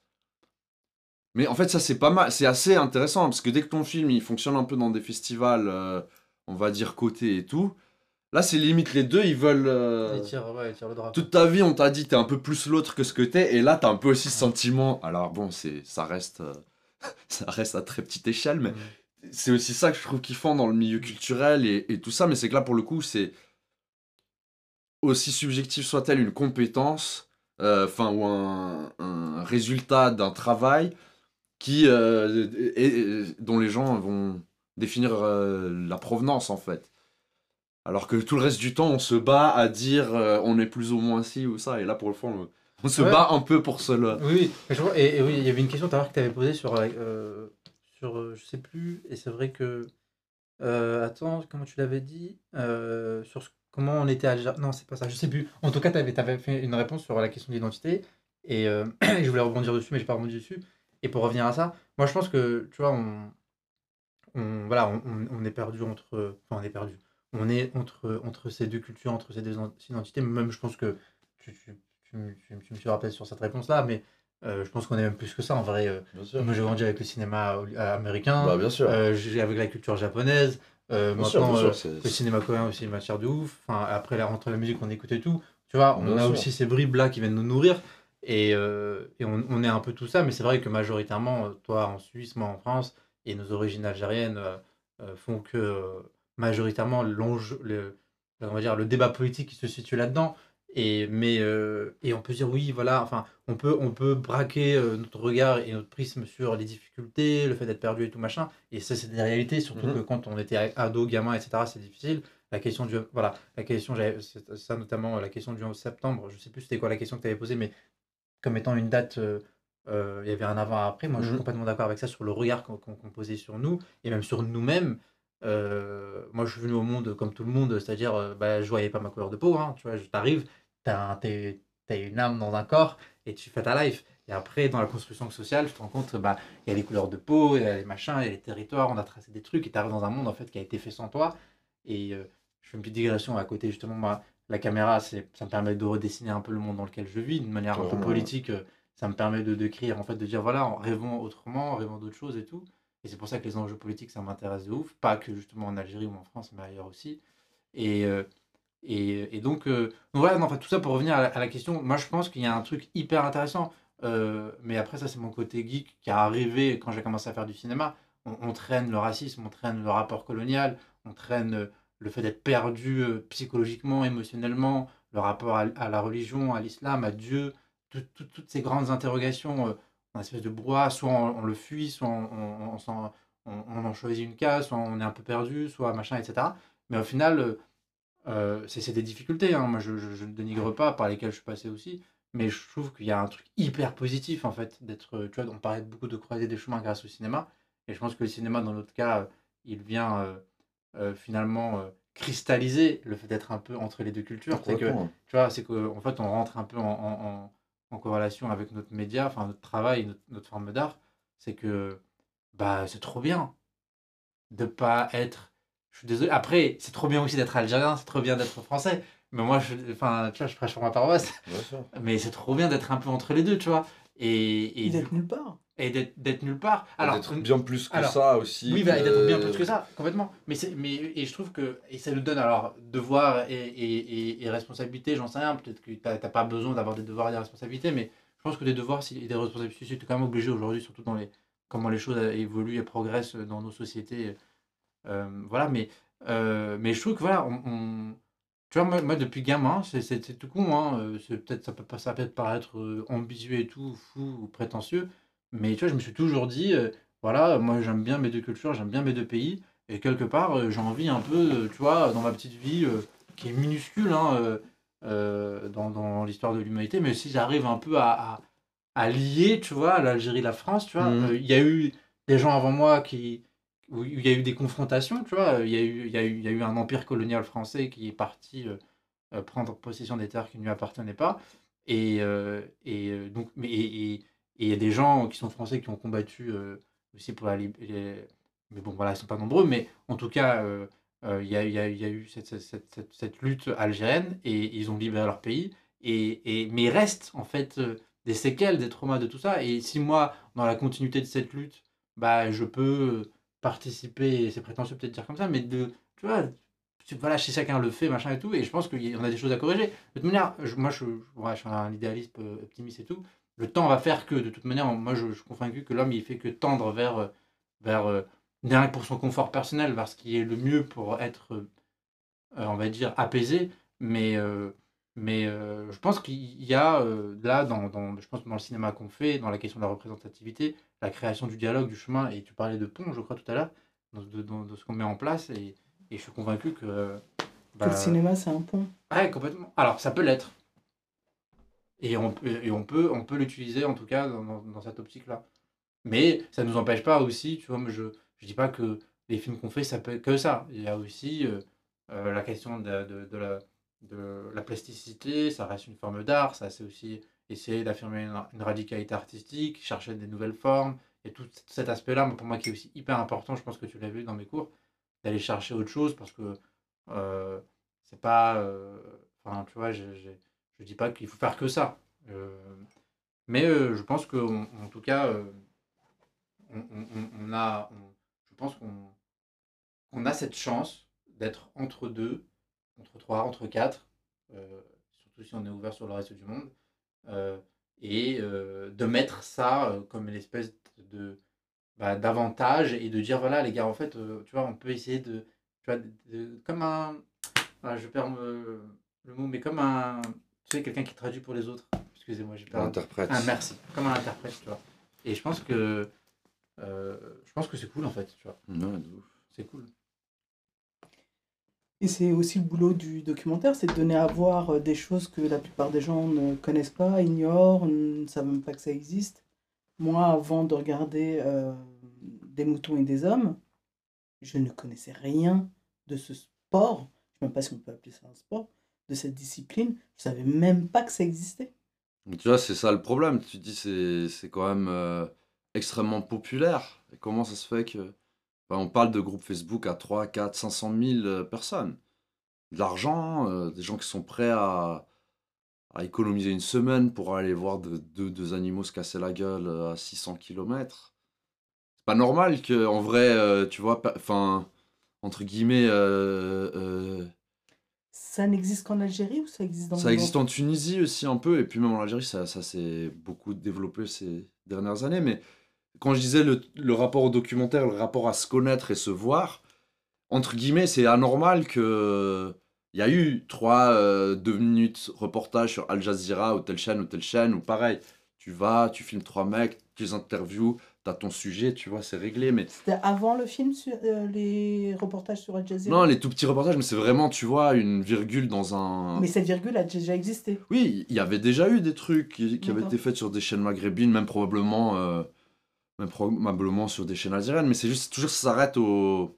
Mais en fait, ça, c'est pas mal. C'est assez intéressant parce que dès que ton film il fonctionne un peu dans des festivals, euh, on va dire côté et tout, là, c'est limite les deux, ils veulent. euh, ouais, le drap. toute ta vie, on t'a dit t'es un peu plus l'autre que ce que t'es, et là t'as un peu aussi ce sentiment. Alors bon, c'est ça reste euh, ça reste à très petite échelle, mais c'est aussi ça que je trouve kiffant dans le milieu culturel et, et tout ça. Mais c'est que là pour le coup, c'est aussi subjectif soit-elle une compétence, euh, enfin ou un, un résultat d'un travail qui et- et- dont les gens vont définir la provenance en fait. Alors que tout le reste du temps, on se bat à dire euh, on est plus ou moins ci ou ça. Et là, pour le fond, on se Ouais. bat un peu pour cela. Oui, et, et oui, il y avait une question tout à l'heure que tu avais posée sur, euh, sur euh, je sais plus, et c'est vrai que, euh, attends, comment tu l'avais dit, sur comment on était algérien, non, c'est pas ça, je sais plus. En tout cas, tu avais, fait une réponse sur la question de l'identité, et, je voulais rebondir dessus, mais j'ai pas rebondi dessus. Et pour revenir à ça, moi je pense que, tu vois, on, on, voilà, on est perdu entre, enfin on est perdu. On est entre, entre ces deux cultures, entre ces deux identités, même je pense que tu, tu- tu, me- tu, me- tu me suivras peut-être sur cette réponse-là, mais euh, je pense qu'on est même plus que ça en vrai. euh. Moi, j'ai grandi avec le cinéma américain, Bah, bien sûr. euh, avec la culture japonaise. euh, sûr, maintenant, sûr, le cinéma coréen aussi, une matière de ouf. Enfin, après, là, entre la musique, on écoute et tout. Tu vois, on Bien a sûr. aussi ces bribes-là qui viennent nous nourrir. Et, et on, on est un peu tout ça, mais c'est vrai que majoritairement, toi en Suisse, moi en France, et nos origines algériennes font que majoritairement le, on va dire, le débat politique qui se situe là-dedans. Et, mais, euh, et on peut dire oui, voilà, enfin, on peut, on peut braquer euh, notre regard et notre prisme sur les difficultés, le fait d'être perdu et tout machin. Et ça, c'est des réalités, surtout Mhm. que quand on était ado, gamin, etc., c'est difficile. La question du, voilà, la question, ça notamment, la question du 11 septembre, je sais plus c'était quoi la question que tu avais posée, mais comme étant une date, euh, euh, il y avait un avant après. Moi, je suis Mhm. complètement d'accord avec ça sur le regard qu'on posait sur nous et même sur nous-mêmes. Euh, moi, je suis venu au monde comme tout le monde, c'est-à-dire, euh, bah, je voyais pas ma couleur de peau. Hein, tu vois, je t'arrive, t'as un- une âme dans un corps et tu fais ta life. Et après, dans la construction sociale, tu te rends compte, bah, il y a les couleurs de peau, il y a les machins, il y a les territoires, on a tracé des trucs et t'arrives dans un monde en fait qui a été fait sans toi. Et euh, je fais une petite digression à côté, justement, moi, la caméra, c'est, ça me permet de redessiner un peu le monde dans lequel je vis, d'une manière un peu politique. euh, ça me permet de d'écrire, en fait, de dire voilà, en rêvant autrement, en rêvant d'autres choses et tout. Et c'est pour ça que les enjeux politiques, ça m'intéresse de ouf. Pas que justement en Algérie ou en France, mais ailleurs aussi. Et, euh, et, et donc, euh, voilà, enfin, tout ça pour revenir à la, question, moi je pense qu'il y a un truc hyper intéressant. euh, mais après, ça, c'est mon côté geek qui est arrivé quand j'ai commencé à faire du cinéma. On, traîne le racisme, on traîne le rapport colonial, on traîne le fait d'être perdu psychologiquement, émotionnellement, le rapport à, la religion, à l'islam, à Dieu, tout- toutes ces grandes interrogations, une espèce de brouhaha, soit on, on le fuit, soit on, on- en choisit une case, soit on est un peu perdu, soit machin, etc. Mais au final, euh, euh, c'est des difficultés, hein. moi je, je- je ne dénigre pas, par lesquelles je suis passé aussi, mais je trouve qu'il y a un truc hyper positif en fait, d'être, tu vois, on parlait beaucoup de croiser des chemins grâce au cinéma, et je pense que le cinéma, dans notre cas, il vient euh, euh, finalement cristalliser le fait d'être un peu entre les deux cultures. C'est que, Complètement. tu vois, c'est qu'en fait, on rentre un peu en, en- en- en corrélation avec notre média, enfin notre travail, notre, notre forme d'art. C'est que, bah, c'est trop bien de pas être. Je suis désolé. Après, c'est trop bien aussi d'être algérien, c'est trop bien d'être français. Mais moi, je, enfin, tu vois, je prêche pour ma paroisse. Mais c'est trop bien d'être un peu entre les deux, tu vois. Et, et, Et d'être nulle part. Et d'être nulle part. Alors, d'être bien plus que alors, ça aussi. oui, bah, et d'être bien que- plus que ça, complètement. Mais, c'est- mais et je trouve que et ça nous donne alors devoir et, et, et, responsabilité, j'en sais rien. Peut-être que tu n'as pas besoin d'avoir des devoirs et des responsabilités, mais je pense que des devoirs et des responsabilités, tu es quand même obligé aujourd'hui, surtout dans les comment les choses évoluent et progressent dans nos sociétés. Euh, voilà, mais, euh, mais je trouve que voilà, on, on- tu vois, moi, moi, depuis gamin, c'est c'est- c'est tout con, hein, euh, c'est peut-être ça peut pas ça peut paraître ambitieux et tout, fou ou prétentieux, mais tu vois, je me suis toujours dit, euh, voilà, moi j'aime bien mes deux cultures, j'aime bien mes deux pays, et quelque part, euh, j'ai envie un peu, euh, tu vois, dans ma petite vie, euh, qui est minuscule hein, dans, dans l'histoire de l'humanité, mais si j'arrive un peu à, à, à lier, tu vois, l'Algérie, la France, tu vois, euh, il y a eu des gens avant moi qui, où il y a eu des confrontations, tu vois, il y a eu, il y a eu, il y a eu un empire colonial français qui est parti euh, prendre possession des terres qui ne lui appartenaient pas, et, euh, et donc, mais, et, et- il y a des gens qui sont français qui ont combattu euh, aussi pour la lib- les- Mais bon, voilà, ils sont pas nombreux, mais en tout cas, euh, euh, il y, a, y y a eu cette, cette- cette- lutte algérienne et ils ont libéré leur pays. Et, et, mais il reste en fait des séquelles, des traumas de tout ça. Et si moi, dans la continuité de cette lutte, bah, je peux participer, c'est prétentieux peut-être dire comme ça, mais de, tu vois, voilà, chez chacun le fait, machin et tout, et je pense qu'on a des choses à corriger. De toute manière, moi, je, ouais, je suis un idéaliste optimiste et tout. Le temps va faire que, de toute manière, moi, je, je suis convaincu que l'homme, il fait que tendre vers, euh, vers euh, pour son confort personnel, vers ce qui est le mieux pour être, euh, on va dire, apaisé. Mais, mais je pense qu'il y a là, dans, dans, je pense dans le cinéma qu'on fait, dans la question de la représentativité, la création du dialogue, du chemin, et tu parlais de pont, je crois, tout à l'heure, dans, de, ce qu'on met en place, et, et je suis convaincu que... Que bah, le cinéma, c'est un pont. Ouais, complètement. Alors, ça peut l'être. Et on, et on peut, on peut l'utiliser, en tout cas, dans, dans- dans cette optique-là. Mais ça ne nous empêche pas aussi, tu vois, moi, je ne dis pas que les films qu'on fait, ça peut être que ça. Il y a aussi euh, euh, la question de, de- la, de la plasticité, ça reste une forme d'art, ça c'est aussi essayer d'affirmer une, radicalité artistique, chercher des nouvelles formes, et tout cet aspect-là, pour moi, qui est aussi hyper important, je pense que tu l'as vu dans mes cours, d'aller chercher autre chose, parce que euh, c'est pas... euh, Enfin, tu vois, je, je, dis pas qu'il faut faire que ça. Euh, mais euh, je pense qu'en en tout cas, euh, on, a, on- je pense qu'on a cette chance d'être entre deux, entre trois, entre quatre, surtout si on est ouvert sur le reste du monde, et de mettre ça comme une espèce de bah, d'avantage et de dire voilà les gars en fait tu vois on peut essayer de tu vois de- comme un ah, je perds le mot mais comme un tu sais quelqu'un qui traduit pour les autres excusez-moi j'ai Un perdu interprète. ah merci comme un interprète tu vois et je pense que euh, je pense que c'est cool en fait tu vois ouf. c'est cool Et c'est aussi le boulot du documentaire, c'est de donner à voir euh, des choses que la plupart des gens ne connaissent pas, ignorent, ne savent même pas que ça existe. Moi, avant de regarder euh, Des moutons et des hommes, je ne connaissais rien de ce sport. Je ne sais même pas si on peut appeler ça un sport, de cette discipline. Je savais même pas que ça existait. Tu vois, c'est ça le problème. Tu dis, c'est c'est quand même euh, extrêmement populaire. Comment ça se fait que. on parle de groupes Facebook à 3, 4, 500 000 euh, personnes. De l'argent, euh, des gens qui sont prêts à, à économiser une semaine pour aller voir de- deux deux animaux se casser la gueule euh, à 600 km. C'est pas normal que, en vrai, tu vois, enfin, entre guillemets, Ça n'existe qu'en Algérie ou ça existe dans ça existe en Tunisie aussi un peu, et puis même en Algérie, ça, ça s'est beaucoup développé ces dernières années. Mais quand je disais le, le rapport au documentaire, le rapport à se connaître et se voir, entre guillemets, c'est anormal que. Il y a eu trois, euh, deux minutes reportage sur Al Jazeera ou telle chaîne ou telle chaîne, ou pareil. Tu vas, tu filmes trois mecs, tu les interviews, t'as ton sujet, tu vois, c'est réglé. Mais C'était avant le film, sur, euh, les reportages sur Al Jazeera non, les tout petits reportages, mais c'est vraiment, tu vois, une virgule dans un. Mais cette virgule a déjà existé. Oui, il y avait déjà eu des trucs qui, qui avaient été faits sur des chaînes maghrébines, même probablement, euh, même probablement sur des chaînes algériennes, mais c'est juste toujours ça s'arrête au,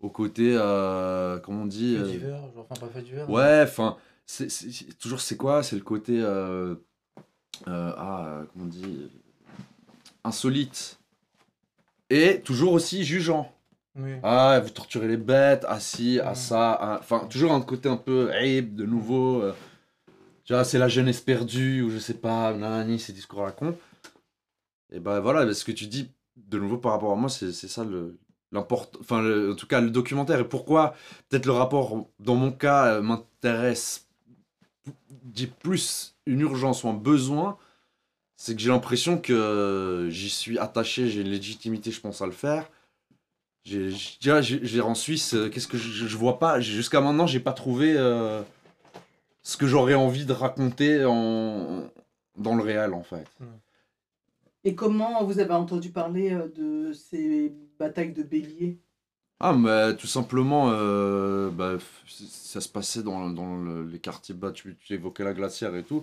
au côté, euh, comment on dit fait euh, divers genre enfin pas fait divers Ouais, enfin, c'est toujours c'est quoi C'est le côté, euh, euh, ah, comment on dit Insolite. Et toujours aussi jugeant. oui Ah, vous torturez les bêtes, ah si, ah ça, ah- enfin, toujours un côté un peu aib, de nouveau. euh, tu vois, c'est la jeunesse perdue, ou je sais pas, nanani, ces discours à la con. Et ben voilà, ce que tu dis, de nouveau par rapport à moi, c'est c'est ça le. Enfin, le- en tout cas, le documentaire. Et pourquoi, peut-être le rapport, dans mon cas, euh, m'intéresse, dit plus une urgence ou un besoin, c'est que j'ai l'impression que j'y suis attaché, j'ai une légitimité, je pense, à le faire. J'ai, j'ai- déjà, j'ai- j'ai en Suisse, euh, qu'est-ce que je, je vois pas, jusqu'à maintenant, j'ai pas trouvé euh, ce que j'aurais envie de raconter en, dans le réel, en fait. Et comment vous avez entendu parler euh, de ces batailles de béliers? Ah, mais tout simplement, euh, bah, ça se passait dans, dans le- les quartiers bas, tu, tu évoquais la glacière et tout,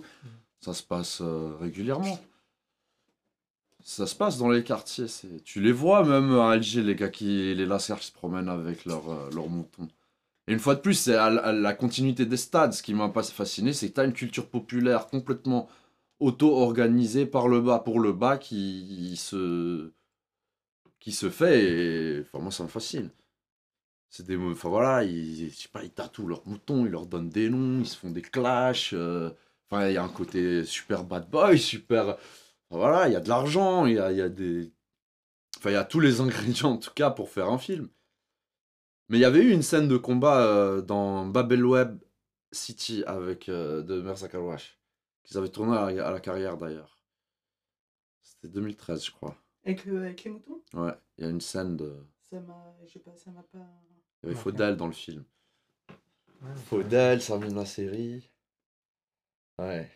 ça se passe euh, régulièrement. Ça se passe dans les quartiers, c'est... tu les vois même à Alger, les gars qui, les lasers qui se promènent avec leurs euh, moutons. Et une fois de plus, c'est la- continuité des stades, ce qui m'a pas fasciné, c'est que tu as une culture populaire complètement auto-organisée par le bas pour le bas qui, se qui se fait et enfin moi ça me fascine. C'est des enfin voilà, ils je sais pas, ils tatouent leurs moutons, ils leur donnent des noms, ils se font des clashs euh, enfin il y a un côté super bad boy, super voilà, il y a de l'argent, il y a, il y a des enfin il y a tous les ingrédients en tout cas pour faire un film. Mais il y avait eu une scène de combat euh, dans Babelweb City avec euh, de Merza Karouache qu'ils avaient tourné à la, à la carrière d'ailleurs. C'était 2013 je crois. avec, le- avec les moutons? Ouais, il y a une scène de Ça m'a, je sais pas, ça m'a pas. il y avait. Faudel dans le film. Ouais. Faudel, Sarmine la série. Ouais.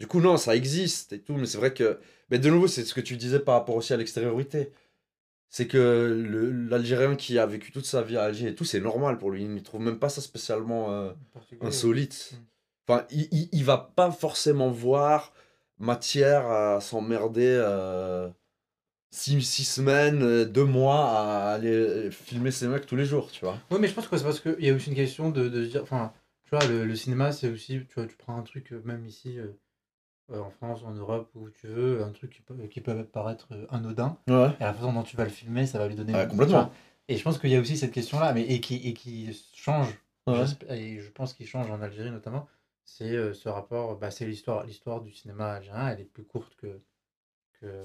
Du coup, non, ça existe et tout, mais c'est vrai que. Mais de nouveau, c'est ce que tu disais par rapport aussi à l'extériorité. C'est que l'Algérien qui a vécu toute sa vie à Alger et tout, c'est normal pour lui. Il ne trouve même pas ça spécialement euh, insolite. Mm. Enfin, il, il, il va pas forcément voir matière à s'emmerder euh, six, six semaines, euh, deux mois à aller filmer ces mecs tous les jours, tu vois. Oui, mais je pense que c'est parce qu'il y a aussi une question de, de dire. Enfin, tu vois, le, le cinéma, c'est aussi. Tu vois, tu prends un truc, même ici, euh, euh, en France, en Europe, où tu veux, un truc qui peut, qui peut paraître euh, anodin. Ouais. Et la façon dont tu vas le filmer, ça va lui donner. Ouais, une- complètement. Et je pense qu'il y a aussi cette question-là, mais et qui, et qui change. Ouais. Et je pense qu'il change en Algérie notamment. c'est euh, ce rapport, bah, c'est l'histoire, l'histoire du cinéma algérien, elle est plus courte que, que,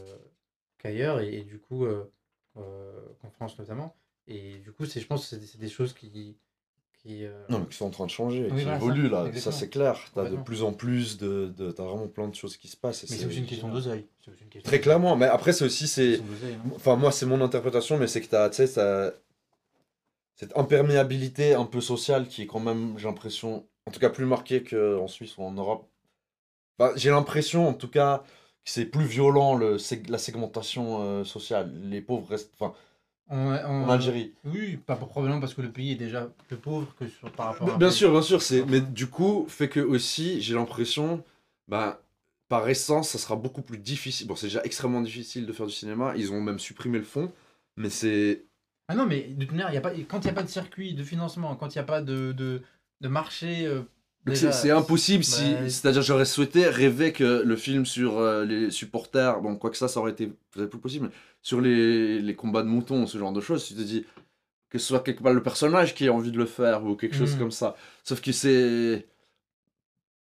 qu'ailleurs, et, et du coup, euh, qu'en France notamment. Et du coup, c'est, je pense que c'est des choses qui. Qui euh, Non, mais qui sont en train de changer, Oui, qui voilà, ça, évoluent là, ça c'est clair. T'as de Complètement. plus en plus de. de t'as vraiment plein de choses qui se passent. et Mais c'est aussi une question d'oseille. Très clairement, mais après, c'est aussi. c'est hein. Enfin, moi, c'est mon interprétation, mais c'est que t'as, tu sais, ça- cette imperméabilité un peu sociale qui est quand même, j'ai l'impression, en tout cas plus marquée qu'en Suisse ou en Europe. Enfin, j'ai l'impression, en tout cas, que c'est plus violent le, la segmentation euh, sociale. Les pauvres restent. Enfin, En, en- en Algérie. Oui, pas probablement parce que le pays est déjà plus pauvre que sur, par rapport à. Bien sûr, bien sûr, c'est mais du coup fait que aussi j'ai l'impression bah par essence ça sera beaucoup plus difficile. Bon, c'est déjà extrêmement difficile de faire du cinéma, ils ont même supprimé le fond, mais c'est Ah non, mais de toute manière, y a pas, quand il n'y a pas de circuit de financement, quand il n'y a pas de, de, de marché. C'est impossible si bah, c'est-à-dire j'aurais souhaité rêver que le film sur euh, les supporters, bon quoi que ça ça aurait été peut-être plus possible, mais sur les, les combats de moutons, ce genre de choses, tu te dis que ce soit quelque part le personnage qui ait envie de le faire ou quelque chose Mhm. comme ça. Sauf que c'est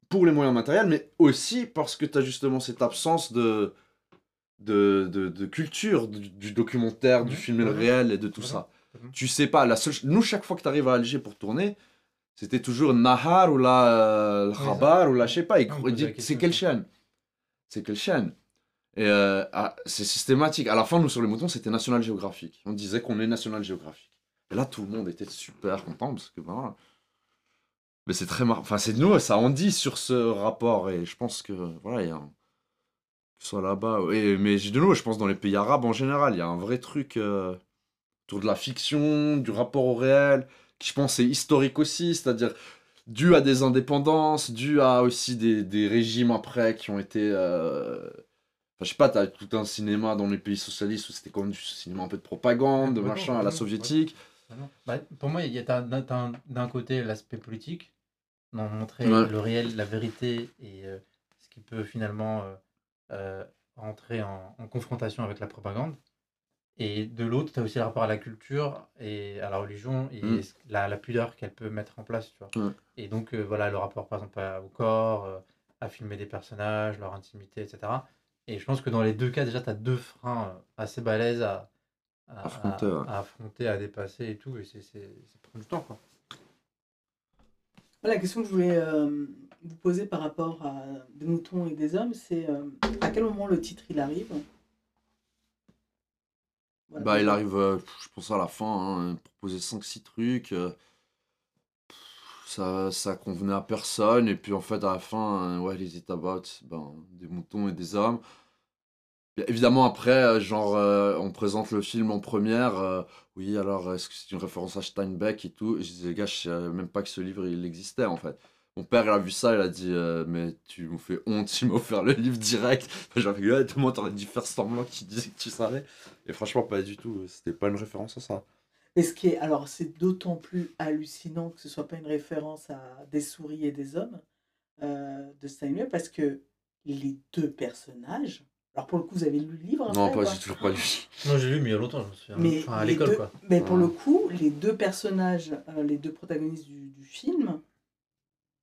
pour les moyens matériels, mais aussi parce que tu as justement cette absence de, de, de, de culture du, du documentaire, du Mhm. film réel et de tout ça. Mhm. Tu sais pas, la seule... nous, chaque fois que tu arrives à Alger pour tourner, c'était toujours Nahar ou la euh. Khabar ou la je sais pas. C'est quelle chaîne? C'est quelle chaîne? Et euh, ah, c'est systématique. À la fin, nous, sur les moutons, c'était National Geographic. On disait qu'on est National Geographic. Et là, tout le monde était super content parce que, ben, voilà. Mais c'est très marrant. Enfin, c'est nous, ça en dit sur ce rapport. Et je pense que, voilà, il y a un... Que ce soit là-bas. Et, mais j'ai de nouveau, je pense dans les pays arabes en général, il y a un vrai truc euh, autour de la fiction, du rapport au réel, qui je pense est historique aussi, c'est-à-dire dû à des indépendances, dû à aussi des, des régimes après qui ont été. euh, Enfin, je sais pas, t'as tout un cinéma dans les pays socialistes où c'était quand même du cinéma un peu de propagande, de Ouais, machin ouais, à la soviétique. Vraiment. Bah, pour moi, il y a d'un côté l'aspect politique, d'en montrer le réel, la vérité et euh, ce qui peut finalement euh, euh, rentrer en, en confrontation avec la propagande. Et de l'autre, tu as aussi le rapport à la culture et à la religion et Mm. la, la pudeur qu'elle peut mettre en place. Tu vois. Et donc, euh, voilà, le rapport par exemple à- au corps, euh, à filmer des personnages, leur intimité, etc. Et je pense que dans les deux cas, déjà, tu as deux freins euh, assez balèzes à, à, Affronter, à- ouais. à affronter, à dépasser et tout. Et c'est c'est- ça prend du temps, quoi. La question que je voulais euh, vous poser par rapport à des moutons et des hommes, c'est euh, à quel moment le titre il arrive? Bah, il arrive, euh, je pense, à la fin, hein, proposer 5-6 trucs. euh, ça, ça convenait à personne. Et puis, en fait, à la fin, euh, ouais, les étabats, ben, des moutons et des hommes. Évidemment, après, euh, genre, on présente le film en première. oui, alors, est-ce que c'est une référence à Steinbeck et tout? Je disais, les gars, je savais même pas que ce livre, il existait, en fait. Mon père, il a vu ça, il a dit, euh, mais tu me fais honte, tu m'as offert le livre direct. J'ai rigolé, tout le monde t'aurait dû faire semblant que tu disais que tu savais. Et franchement, pas du tout. C'était pas une référence à ça. Et ce qui est, alors c'est d'autant plus hallucinant que ce soit pas une référence à des souris et des hommes euh, de Steinway parce que les deux personnages. Alors pour le coup, vous avez lu le livre Non, après, pas, j'ai toujours pas lu. Moi, j'ai lu, mais il y a longtemps, je me souviens. Mais, enfin, à l'école, deux- quoi. mais pour le coup, les deux personnages, euh, les deux protagonistes du, du film,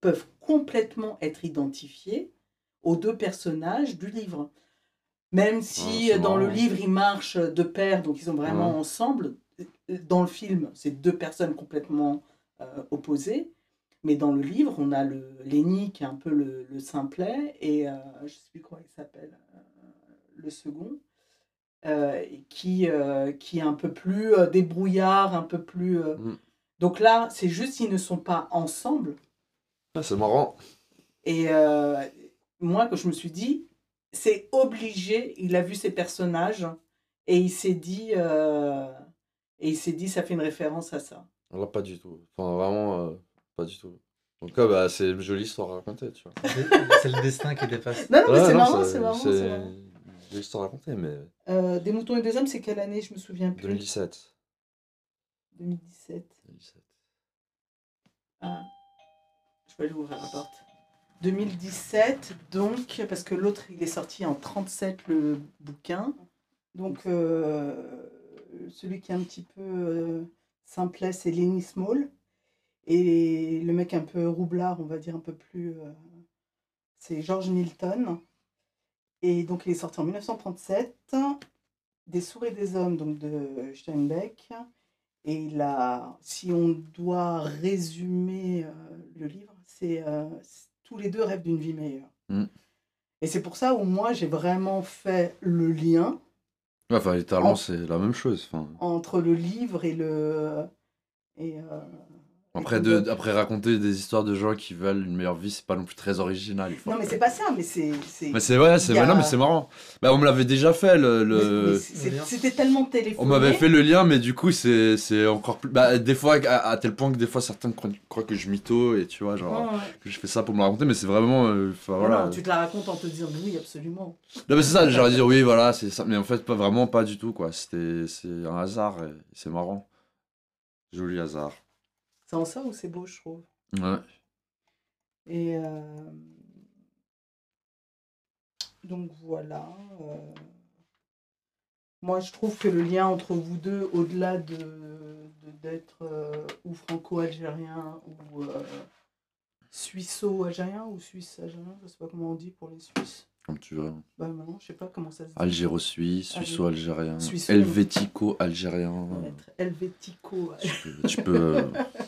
peuvent complètement être identifiés aux deux personnages du livre. Même si Ah, c'est euh, dans le livre, ils marchent de pair, donc ils sont vraiment Ouais. ensemble. Dans le film, c'est deux personnes complètement euh, opposées. Mais dans le livre, on a le Lenny qui est un peu le, le simplet et euh, je sais plus comment il s'appelle, euh, le second, euh, qui, qui est un peu plus débrouillard, un peu plus. euh, Mm. Donc là, c'est juste qu'ils ne sont pas ensemble. Ah, c'est marrant. Et euh, moi, que je me suis dit, c'est obligé. Il a vu ces personnages et il s'est dit, euh, et il s'est dit, ça fait une référence à ça. Là, pas du tout. Enfin, vraiment, euh, pas du tout. En tout cas, bah, c'est une jolie histoire à raconter, tu vois. C'est le destin qui dépasse. Non, non, mais Ouais, c'est marrant, c'est- marrant. C'est une jolie histoire à raconter, mais Euh, des moutons et des hommes, c'est quelle année? Je me souviens plus. 2017. 2017. 2017. Ah, je vais aller ouvrir la porte. 2017, donc, parce que l'autre, il est sorti en 37, le bouquin. Donc, euh, celui qui est un petit peu euh, simplet, c'est Lenny Small. Et le mec un peu roublard, on va dire un peu plus. euh, c'est George Milton. Et donc il est sorti en 1937. Des Sourds et des Hommes, donc de Steinbeck. Et a, si on doit résumer euh, le livre, c'est euh, c'est- tous les deux rêvent d'une vie meilleure. Mm. Et c'est pour ça où moi j'ai vraiment fait le lien Enfin, littéralement, En- c'est la même chose. Enfin, entre le livre et le. Et, euh, après, de, après, raconter des histoires de gens qui veulent une meilleure vie, c'est pas non plus très original. il faut- Non, mais c'est pas ça, mais c'est. c'est- Mais c'est ouais, c'est a- non, mais c'est marrant. Bah, on me l'avait déjà fait le. C'était tellement téléphoné. On m'avait fait le lien, mais du coup, c'est c'est encore plus. Bah, des fois, à, à tel point que des fois, certains croient, croient que je mytho et tu vois, genre, ouais. que je fais ça pour me la raconter, mais c'est vraiment. euh, voilà. non, tu te la racontes en te disant oui, absolument. Non, mais c'est ça, j'aurais dire oui, voilà, c'est ça. Mais en fait, pas vraiment, pas du tout, quoi. C'était c'est un hasard et c'est marrant. Joli hasard. C'est en ça où c'est beau, je trouve. Ouais. Et euh, donc voilà. euh, Moi, je trouve que le lien entre vous deux, au-delà de d'être euh, ou franco-algérien ou suisso-algérien ou suisse-algérien, je sais pas comment on dit pour les Suisses. Comme tu veux. Bah non, je sais pas comment ça se dit. Algéro-suisse, suisse-algérien, Suisse- helvético-algérien. Être helvético. Tu peux. euh,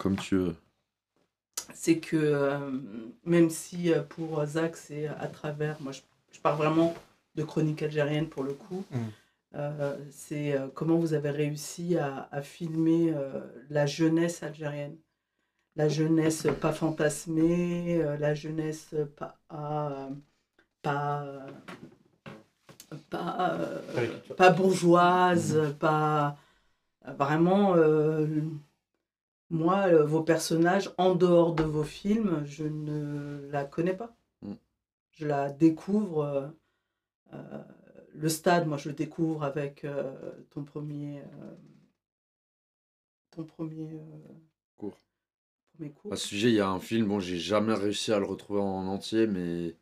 Comme tu veux. c'est que euh, même si euh, pour Zach c'est à travers, moi je, je parle vraiment de chronique algérienne pour le coup, Mm. euh, c'est euh, comment vous avez réussi à, à filmer euh, la jeunesse algérienne. La jeunesse pas fantasmée, euh, la jeunesse pas, euh, pas, pas, euh, pas bourgeoise, pas vraiment euh, moi, euh, vos personnages, en dehors de vos films, je ne la connais pas. Mm. Je la découvre. euh, euh, le stade, moi, je le découvre avec euh, ton premier. euh, ton premier. Cours. Premier cours. À ce sujet, il y a un film, bon, j'ai jamais réussi à le retrouver en entier, mais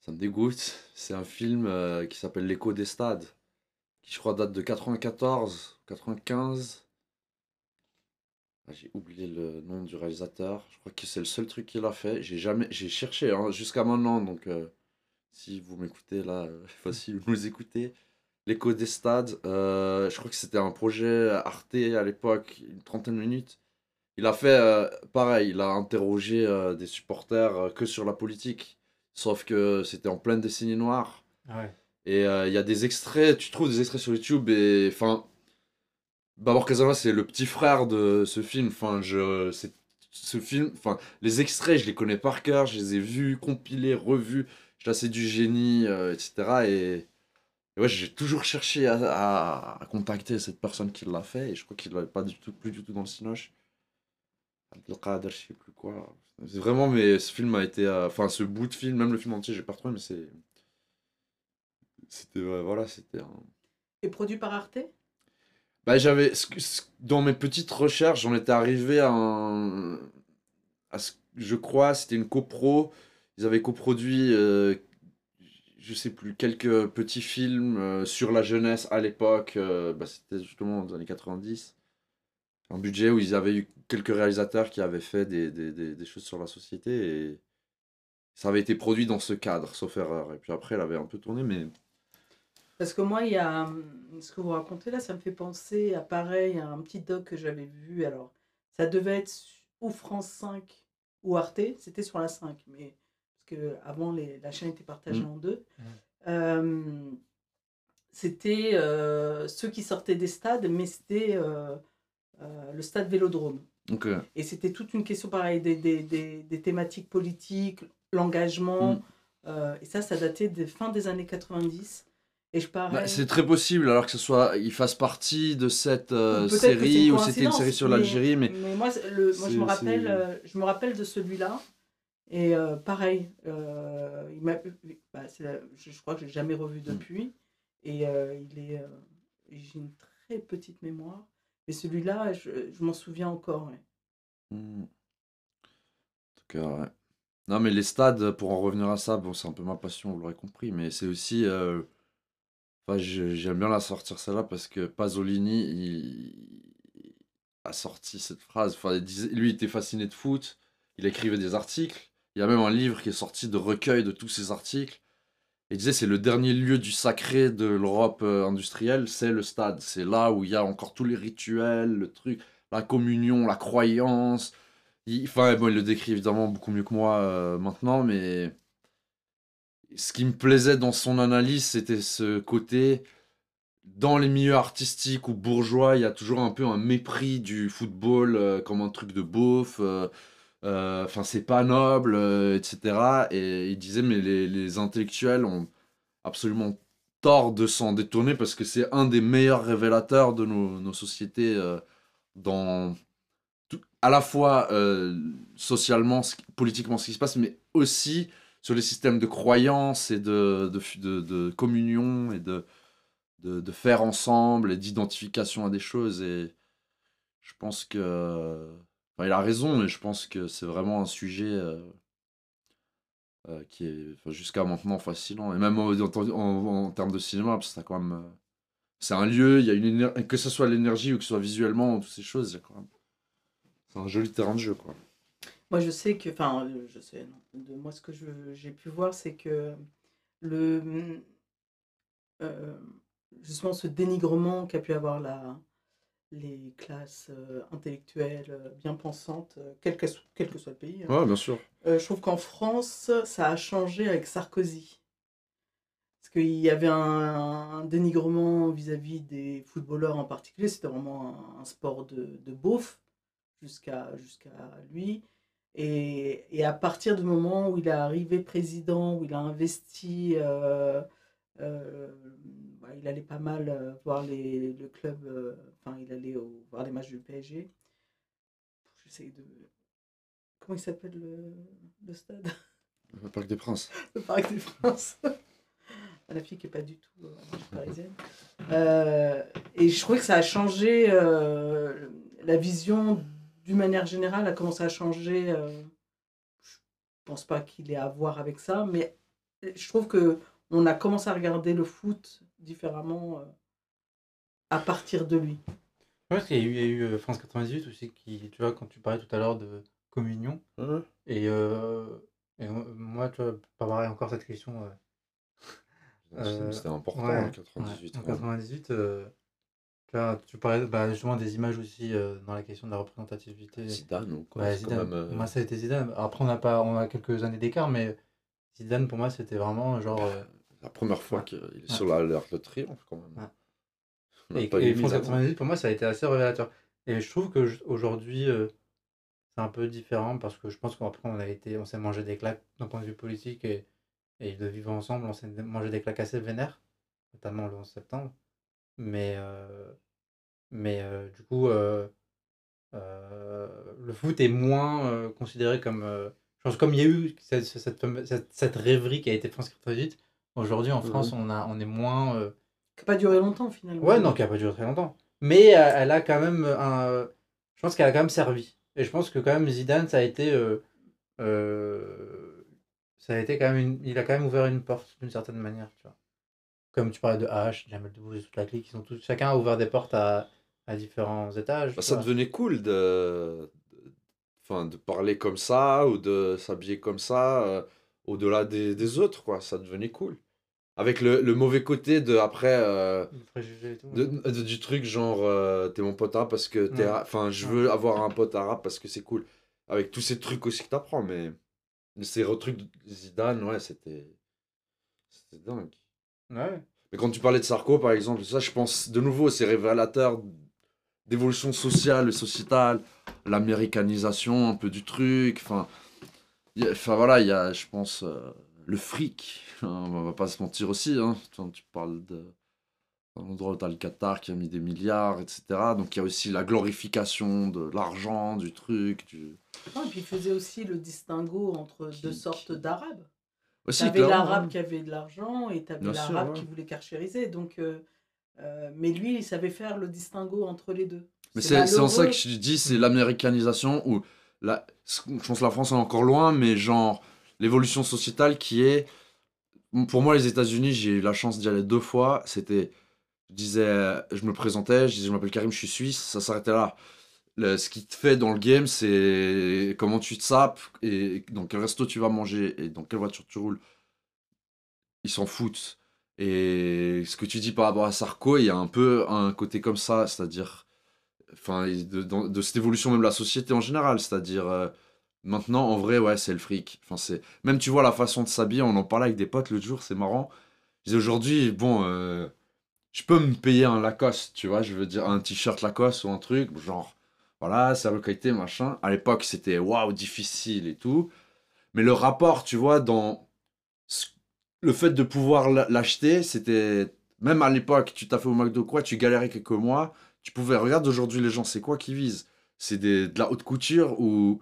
ça me dégoûte. C'est un film qui s'appelle L'écho des stades, qui je crois date de 94, 95. Ah, J'ai oublié le nom du réalisateur. Je crois que c'est le seul truc qu'il a fait. J'ai jamais, j'ai cherché hein, jusqu'à maintenant. Donc, euh, si vous m'écoutez là, euh, enfin, si vous nous écoutez, l'écho des stades. euh, je crois que c'était un projet Arte à l'époque, une trentaine de minutes. Il a fait euh, pareil. Il a interrogé des supporters que sur la politique. Sauf que c'était en pleine décennie noire. Ah ouais. Et il y a des extraits, tu trouves des extraits sur YouTube et enfin. Babar Kazama, c'est le petit frère de ce film. Enfin, je. Ce film, enfin, les extraits, je les connais par cœur, je les ai vus, compilés, revus. Je c'est du génie, euh, etc. Et, ouais, j'ai toujours cherché à, contacter cette personne qui l'a fait et je crois qu'il n'est pas du tout, plus du tout dans le cinoche. Abdelkader, je sais plus quoi. Vraiment, mais ce film a été. euh, Enfin, ce bout de film, même le film entier, j'ai pas retrouvé, mais c'est. C'était. voilà, c'était. Et produit par Arte? Bah, j'avais. Dans mes petites recherches, j'en étais arrivé à un. À ce, je crois, c'était une copro. Ils avaient coproduit, euh, je sais plus, quelques petits films euh, sur la jeunesse à l'époque. euh, bah, c'était justement dans les années 90. Un budget où ils avaient eu quelques réalisateurs qui avaient fait des, des, des, des choses sur la société et ça avait été produit dans ce cadre, sauf erreur. Et puis après, elle avait un peu tourné, mais. Parce que moi, il y a hum, ce que vous racontez là, ça me fait penser à pareil, à un petit doc que j'avais vu. Alors, ça devait être su- ou France 5 ou Arte, c'était sur la 5, mais parce que avant les, la chaîne était partagée Mm. en deux. Mm. Euh, c'était euh, ceux qui sortaient des stades, mais c'était euh, euh, le stade Vélodrome. Euh, Et c'était toute une question pareille, des, des, des, des thématiques politiques, l'engagement. Mm. euh, et ça, ça datait des fins des années 90. Et je parais... Bah, c'est très possible, alors que ce soit, il fasse partie de cette euh, série ou c'était une série sur l'Algérie, mais moi, c'est- le, moi je, me rappelle, euh, je me rappelle de celui-là. Et euh, pareil, euh, il m'a- bah, je, je crois que je l'ai jamais revu Mm. depuis. Et il est, j'ai une très petite mémoire. Mais celui-là, je, je m'en souviens encore. ouais. Hmm. En tout cas, ouais. Non, mais les stades, pour en revenir à ça, bon, c'est un peu ma passion, vous l'aurez compris, mais c'est aussi. Enfin, j'aime bien la sortir celle-là parce que Pasolini, il... a sorti cette phrase. Enfin, lui, il était fasciné de foot. Il écrivait des articles. Il y a même un livre qui est sorti de recueil de tous ces articles. Il disait c'est le dernier lieu du sacré de l'Europe euh, industrielle, c'est le stade. C'est là où il y a encore tous les rituels, le truc, la communion, la croyance. Il, enfin, bon, il le décrit évidemment beaucoup mieux que moi euh, maintenant, mais ce qui me plaisait dans son analyse, c'était ce côté dans les milieux artistiques ou bourgeois, il y a toujours un peu un mépris du football euh, comme un truc de beauf. euh, euh, Enfin, c'est pas noble, etc. Et il disait, mais les, intellectuels ont absolument tort de s'en détourner parce que c'est un des meilleurs révélateurs de nos, sociétés dans tout- à la fois socialement, politiquement ce qui se passe, mais aussi sur les systèmes de croyance et de, de, de, communion et de, de, faire ensemble et d'identification à des choses. Et je pense que. il a raison, mais je pense que c'est vraiment un sujet euh, euh, qui est jusqu'à maintenant fascinant. Et même en, en, termes de cinéma, parce que ça quand même. euh, c'est un lieu, il y a une que ce soit l'énergie ou que ce soit visuellement, toutes ces choses. C'est un joli terrain de jeu, quoi. Moi, je sais que, enfin, euh, je sais, non, de moi, ce que j'ai pu voir, c'est que le, euh, justement, ce dénigrement qu'a pu avoir la, les classes euh, intellectuelles euh, bien pensantes, quel quel que soit le pays, hein, Ouais, bien sûr. je trouve qu'en France, ça a changé avec Sarkozy. Parce qu'il y avait un, un dénigrement vis-à-vis des footballeurs en particulier. C'était vraiment un, un sport de, de beauf jusqu'à jusqu'à lui. Et, et à partir du moment où il est arrivé président, où il a investi, euh, euh, bah, il allait pas mal euh, voir les, le club, euh, enfin, il allait au- voir les matchs du PSG. J'essaie de. Comment il s'appelle le, le stade? Le Parc des Princes. le Parc des Princes. La fille qui n'est pas du tout parisienne. Euh, et je trouvais que ça a changé la vision d'une manière générale, a commencé à changer. euh, je pense pas qu'il ait à voir avec ça, mais je trouve que on a commencé à regarder le foot différemment euh, à partir de lui. Ouais, parce qu'il y a eu, il y a eu euh, France 98 aussi, qui, tu vois, quand tu parlais tout à l'heure de communion, Ouais. et, euh, et euh, moi, tu vois, pas pareil encore cette question. euh, euh, C'était important ouais, en 98. ouais, en quand même. 98, euh, tu parlais bah, justement des images aussi euh, dans la question de la représentativité. Zidane ou quoi quand même, euh, Moi, ça a été Zidane. Après, on a, pas, on a quelques années d'écart, mais Zidane, pour moi, c'était vraiment genre. euh, La première fois qu'il est Ouais. sur la- l'Arc de Triomphe, quand même. Ouais. Et, et eu France mis avant. 98, pour moi, ça a été assez révélateur. Et je trouve qu'aujourd'hui, c'est un peu différent parce que je pense qu'après, on a été, on s'est mangé des claques d'un point de vue politique et, et de vivre ensemble, on s'est mangé des claques assez vénères, notamment le 11 septembre. Mais, euh, mais euh, du coup, euh, le foot est moins considéré comme. je pense comme il y a eu cette, cette, cette, rêverie qui a été France 98, aujourd'hui en France, on, a, on est moins. Qui n'a pas duré longtemps finalement. Ouais, non, qui a pas duré très longtemps. Mais elle a quand même un. Je pense qu'elle a quand même servi. Et je pense que quand même Zidane, ça a été. ça a été quand même une- Il a quand même ouvert une porte d'une certaine manière, tu vois. Comme tu parlais de H, Jamel Debbouze toute la clique, ils sont tous, chacun a ouvert des portes à, à différents étages. Bah, ça devenait cool de... Enfin, de parler comme ça ou de s'habiller comme ça euh, au-delà des, des autres, quoi. Ça devenait cool. Avec le, le mauvais côté de après euh, Des préjugés et tout. de- de- du truc genre euh, t'es mon pote arabe parce que t'es Ouais. enfin je Ouais. veux avoir un pote arabe parce que c'est cool avec tous ces trucs aussi que t'apprends mais ces trucs de Zidane ouais c'était c'était dingue Ouais. mais quand tu parlais de Sarko par exemple ça je pense de nouveau c'est révélateur d'évolution sociale et sociétale l'américanisation un peu du truc enfin enfin voilà il y a je pense euh, le fric hein, on va pas se mentir aussi hein. Quand tu parles de un endroit où t'as le Qatar qui a mis des milliards, etc. Donc il y a aussi la glorification de l'argent, du truc, du... Non, et puis il faisait aussi le distinguo entre deux Qui- sortes d'arabes. Aussi, T'avais clairement, l'arabe qui avait de l'argent et Bien sûr, l'arabe ouais. qui voulait carchériser. Donc, euh, euh, mais lui, il savait faire le distinguo entre les deux. Mais c'est en ça que je dis, c'est l'américanisation où la, je pense que la France est encore loin, mais genre l'évolution sociétale qui est, pour moi les États-Unis, j'ai eu la chance d'y aller deux fois. C'était, je disais, je me présentais, je disais je m'appelle Karim, je suis suisse, ça s'arrêtait là. le- ce qui te fait dans le game, c'est comment tu te sapes et dans quel resto tu vas manger et dans quelle voiture tu roules. Ils s'en foutent. Et ce que tu dis par rapport à Sarko, il y a un peu un côté comme ça, c'est-à-dire, enfin, de, cette évolution même de la société en général, c'est-à-dire, euh, maintenant, en vrai, ouais, c'est le fric. Enfin, même tu vois la façon de s'habiller, on en parlait avec des potes l'autre jour, c'est marrant. Je disais aujourd'hui, bon, euh, je peux me payer un Lacoste, tu vois, je veux dire, un t-shirt Lacoste ou un truc, genre, voilà, la qualité, machin. À l'époque, c'était waouh, difficile et tout. Mais le rapport, tu vois, dans le fait de pouvoir l'acheter, c'était. Même à l'époque, tu t'as fait au McDo quoi, tu galérais quelques mois, tu pouvais. Regarde aujourd'hui, les gens, c'est quoi qu'ils visent? C'est de la haute couture ou.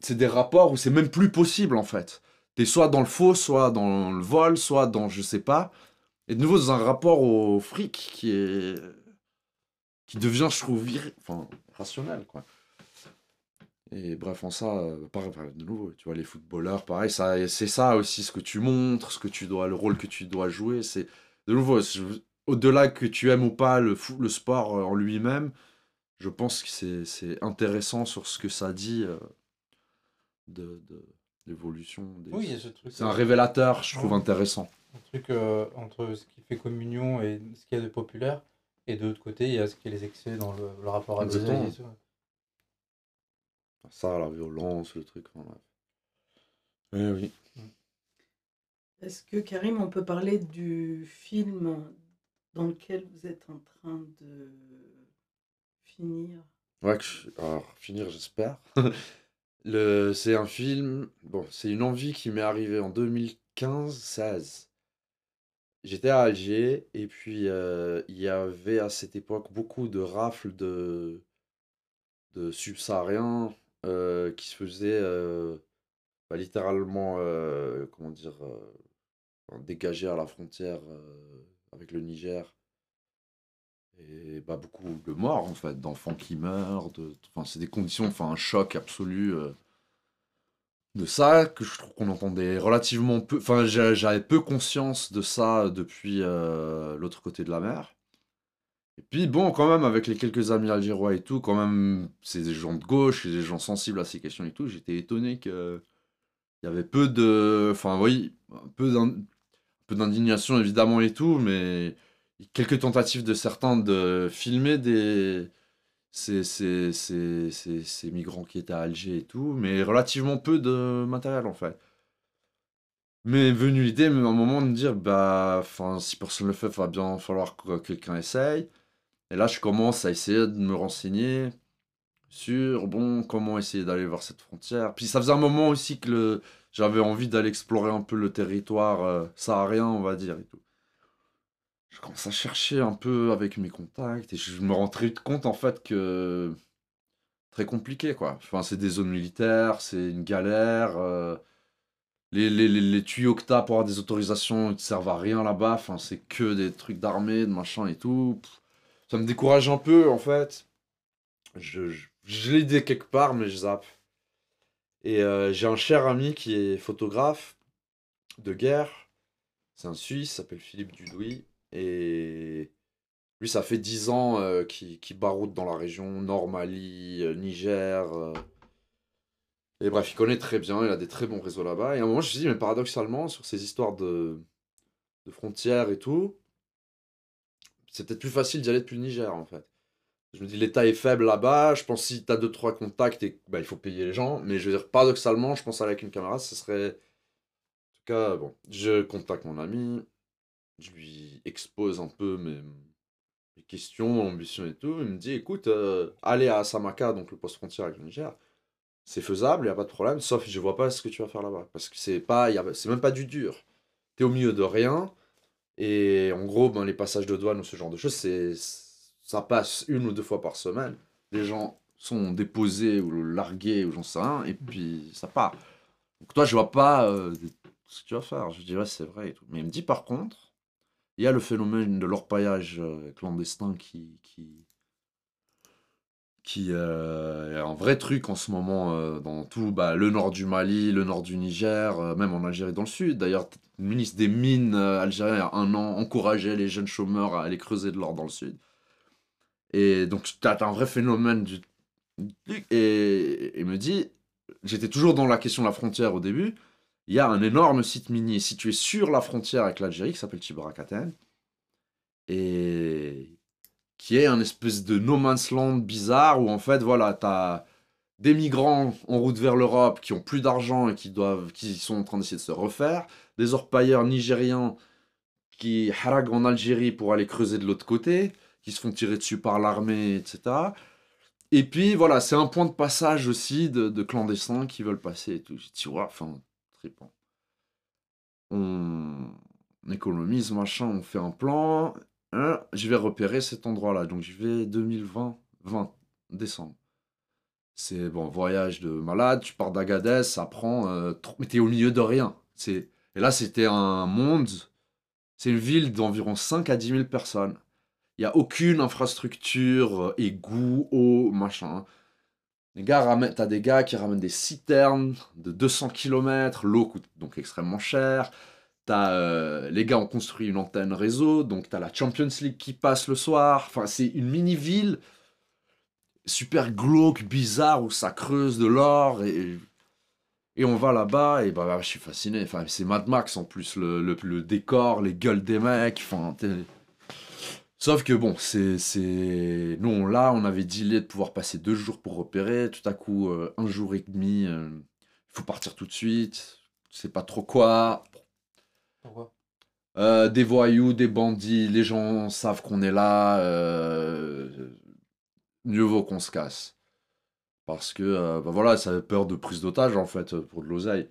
C'est des rapports où c'est même plus possible en fait. T'es soit dans le faux, soit dans le vol, soit dans je sais pas. Et de nouveau dans un rapport au fric qui est. qui devient, je trouve, enfin, rationnel quoi. Et bref, en ça, euh, pareil, de nouveau, tu vois, les footballeurs, pareil, ça, c'est ça aussi, ce que tu montres, ce que tu dois, le rôle que tu dois jouer, c'est, de nouveau, au-delà que tu aimes ou pas le, le sport euh, en lui-même, je pense que c'est, c'est intéressant sur ce que ça dit euh, de, de l'évolution. Des... Oui, il y a ce truc, C'est un révélateur, je trouve intéressant. Un truc euh, entre ce qui fait communion et ce qu'il y a de populaire. Et de l'autre côté, il y a ce qui est les excès dans le, le rapport à l'oseille. Ça, la violence, le truc, enfin. Eh oui. Est-ce que Karim, on peut parler du film dans lequel vous êtes en train de finir? Ouais, que je- alors, finir, j'espère. Le... C'est un film. Bon, c'est une envie qui m'est arrivée en 2015-16. J'étais à Alger et puis euh, il y avait à cette époque beaucoup de rafles de, de subsahariens euh, qui se faisaient euh, bah, littéralement, euh, comment dire, euh, dégager à la frontière euh, avec le Niger. Et bah, beaucoup de morts, en fait, d'enfants qui meurent. De... Enfin, c'est des conditions, enfin, un choc absolu de ça, que je trouve qu'on entendait relativement peu. Enfin, j'a- j'avais peu conscience de ça depuis l'autre côté de la mer. Et puis, bon, quand même, avec les quelques amis algérois et tout, quand même, c'est des gens de gauche, c'est des gens sensibles à ces questions et tout. J'étais étonné que il y avait peu de. Enfin, oui, peu d'indignation évidemment et tout, mais quelques tentatives de certains de filmer des ces, ces, ces, ces, migrants qui étaient à Alger et tout, mais relativement peu de matériel en fait. Mais venue l'idée, à un moment, de me dire, bah, si personne ne le fait, il va bien falloir que quelqu'un essaye. Et là, je commence à essayer de me renseigner sur, bon, comment essayer d'aller vers cette frontière. Puis ça faisait un moment aussi que j'avais envie d'aller explorer un peu le territoire euh, saharien, on va dire, et tout. Je commence à chercher un peu avec mes contacts et je me rends très vite compte, en fait, que très compliqué, quoi. Enfin, c'est des zones militaires, c'est une galère. euh, Les, les, les, tuyaux que t'as pour avoir des autorisations, te servent à rien là-bas. Enfin, c'est que des trucs d'armée, de machin et tout. Ça me décourage un peu, en fait. Je, je, je quelque part, mais je zappe. Et euh, j'ai un cher ami qui est photographe de guerre. C'est un Suisse, s'appelle Philippe Dudouis. Et lui, ça fait 10 ans euh, qu'il baroude dans la région Nord Mali, euh, Niger. Et bref, il connaît très bien, il a des très bons réseaux là-bas. Et à un moment, je me suis dit, mais paradoxalement, sur ces histoires de frontières et tout, c'est peut-être plus facile d'y aller depuis le Niger, en fait. Je me dis, l'État est faible là-bas. Je pense que si tu as 2-3 contacts, et, bah, il faut payer les gens. Mais je veux dire, paradoxalement, je pense aller avec une caméra, ce serait. En tout cas, bon, je contacte mon ami. Je lui expose un peu mes, questions, mon ambition et tout. Il me dit, écoute, euh, aller à Samaka, donc le poste frontière avec le Niger, c'est faisable, il n'y a pas de problème. Sauf je vois pas ce que tu vas faire là-bas. Parce que c'est pas, a- c'est même pas du dur. Tu es au milieu de rien. Et en gros, ben, les passages de douane ou ce genre de choses, c'est, ça passe une ou deux fois par semaine. Les gens sont déposés ou largués ou j'en sais rien, et puis ça part. Donc toi, je vois pas euh, ce que tu vas faire. Je dis, ouais, c'est vrai tout. Mais il me dit par contre, il y a le phénomène de l'orpaillage euh, clandestin qui, qui, qui euh, est un vrai truc en ce moment euh, dans tout bah, le nord du Mali, le nord du Niger, euh, même en Algérie dans le sud. D'ailleurs, le ministre des Mines algérien, il y a un an, encourageait les jeunes chômeurs à aller creuser de l'or dans le sud. Et donc, tu as un vrai phénomène du- Et il me dit, j'étais toujours dans la question de la frontière au début. Il y a un énorme site minier situé sur la frontière avec l'Algérie qui s'appelle Tibarakaten. Et qui est un espèce de no man's land bizarre où en fait, voilà, t'as des migrants en route vers l'Europe qui ont plus d'argent et qui doivent, qui sont en train d'essayer de se refaire, des orpailleurs nigérians qui haraguent en Algérie pour aller creuser de l'autre côté, qui se font tirer dessus par l'armée, etc. Et puis voilà, c'est un point de passage aussi de, de clandestins qui veulent passer et tout. Tu vois, enfin, trippant. On économise, machin, on fait un plan. Je vais repérer cet endroit-là. Donc je vais 2020, 20 décembre. C'est bon, voyage de malade, tu pars d'Agadez, ça prend. euh, trop- mais t'es au milieu de rien. C'est... Et là, c'était un monde. C'est une ville d'environ 5 à 10 000 personnes. Il n'y a aucune infrastructure, euh, égout, eau, machin. Les gars t'as des gars qui ramènent des citernes de 200 km, l'eau coûte donc extrêmement cher. Euh, les gars ont construit une antenne réseau, donc t'as la Champions League qui passe le soir. Enfin, c'est une mini-ville super glauque, bizarre, où ça creuse de l'or. Et, on va là-bas, et bah, je suis fasciné. Enfin, c'est Mad Max en plus, le, décor, les gueules des mecs. Enfin, Sauf que bon, c'est. c'est... Nous, là, on avait dealé de pouvoir passer deux jours pour repérer. Tout à coup, euh, un jour et demi, il faut partir tout de suite. Sais pas trop quoi. Pourquoi? Euh, des voyous, des bandits, les gens savent qu'on est là. euh, mieux vaut qu'on se casse. Parce que, euh, bah voilà, ça avait peur de prise d'otage, en fait, pour de l'oseille.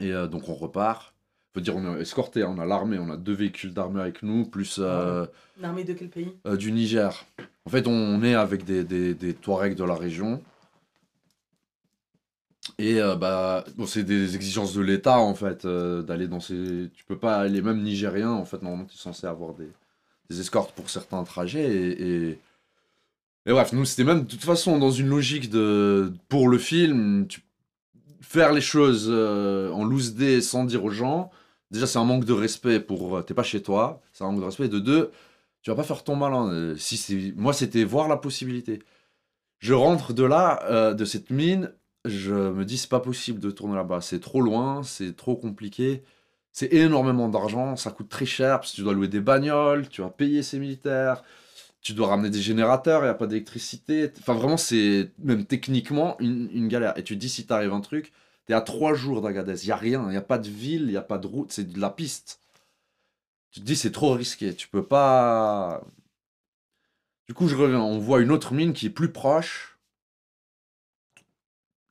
Et donc, on repart. Faut dire, on est escorté, on a l'armée, on a deux véhicules d'armée avec nous, plus euh, L'armée de quel pays? du Niger. En fait, on est avec des, des, des Touaregs de la région. Et euh, bah, c'est des exigences de l'État, en fait, euh, d'aller dans ces... Tu peux pas aller, même nigérien, en fait, normalement, tu es censé avoir des, des escortes pour certains trajets. Et, et... bref, nous, c'était même, de toute façon, dans une logique de... Pour le film, faire les choses euh, en loose day sans dire aux gens, déjà, c'est un manque de respect pour... T'es pas chez toi, c'est un manque de respect. De deux, tu vas pas faire ton malin. Si. Moi, c'était voir la possibilité. Je rentre de là, de cette mine, je me dis, c'est pas possible de tourner là-bas. C'est trop loin, c'est trop compliqué. C'est énormément d'argent, ça coûte très cher, parce que tu dois louer des bagnoles, tu vas payer ces militaires, tu dois ramener des générateurs, il n'y a pas d'électricité. Enfin, vraiment, c'est même techniquement une, galère. Et tu te dis, si t'arrive un truc, t'es à trois jours d'Agadez, il n'y a rien, il n'y a pas de ville, il n'y a pas de route, c'est de la piste. Tu te dis, c'est trop risqué, tu peux pas. Du coup, je reviens, on voit une autre mine qui est plus proche,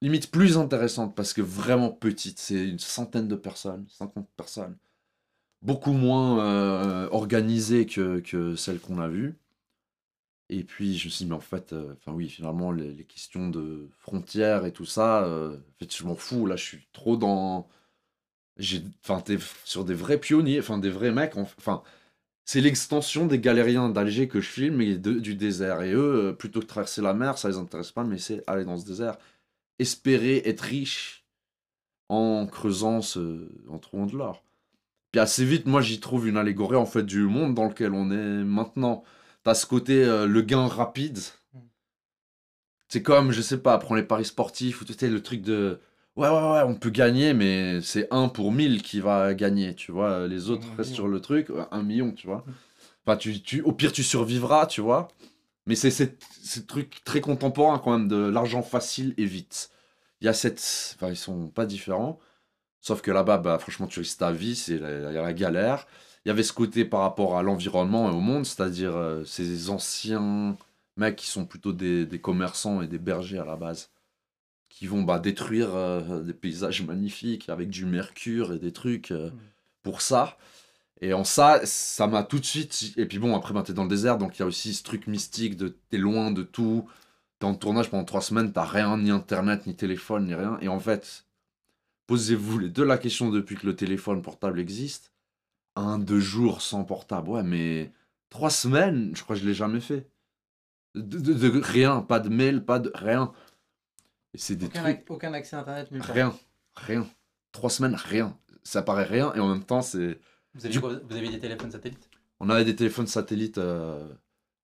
limite plus intéressante parce que vraiment petite, c'est une centaine de personnes, 50 personnes, beaucoup moins euh, organisée que, que celle qu'on a vue. Et puis je me suis dit, mais en fait, euh, enfin oui, finalement, les, questions de frontières et tout ça, euh, en fait, je m'en fous, là, je suis trop dans... Enfin, t'es sur des vrais pionniers, enfin, des vrais mecs, en- enfin, c'est l'extension des galériens d'Alger que je filme et du désert. Et eux, euh, plutôt que traverser la mer, ça les intéresse pas, mais c'est aller dans ce désert, espérer être riche en creusant, ce, en trouvant de l'or. Puis assez vite, moi, j'y trouve une allégorie en fait du monde dans lequel on est maintenant. T'as ce côté euh, le gain rapide. C'est comme, je sais pas, prends les paris sportifs ou tu sais, le truc de ouais, ouais, ouais, on peut gagner, mais c'est un pour mille qui va gagner, tu vois. Les autres restent sur le truc, un million, tu vois. Enfin, tu, tu, au pire, tu survivras, tu vois. Mais c'est ce truc très contemporain quand même de l'argent facile et vite. Il y a cette. Enfin, ils sont pas différents. Sauf que là-bas, bah, franchement, tu risques ta vie, c'est la, il y a la galère. Il y avait ce côté par rapport à l'environnement et au monde, c'est-à-dire euh, ces anciens mecs qui sont plutôt des, des commerçants et des bergers à la base, qui vont bah, détruire euh, des paysages magnifiques avec du mercure et des trucs euh, pour ça. Et en ça, ça m'a tout de suite. Et puis bon, après, ben, t'es dans le désert, donc il y a aussi ce truc mystique de t'es loin de tout. T'es en tournage pendant trois semaines, t'as rien, ni internet, ni téléphone, ni rien. Et en fait, posez-vous les deux la question depuis que le téléphone portable existe. Un, deux jours sans portable. Ouais, mais trois semaines, je crois que je l'ai jamais fait. De, de- de rien, pas de mail, pas de rien. Et c'est des aucun, trucs. aucun accès à internet nulle part. Rien, rien. Trois semaines, rien. Ça paraît rien, et en même temps, c'est. Vous avez, Du- quoi vous avez des téléphones satellites? On avait des téléphones satellites euh,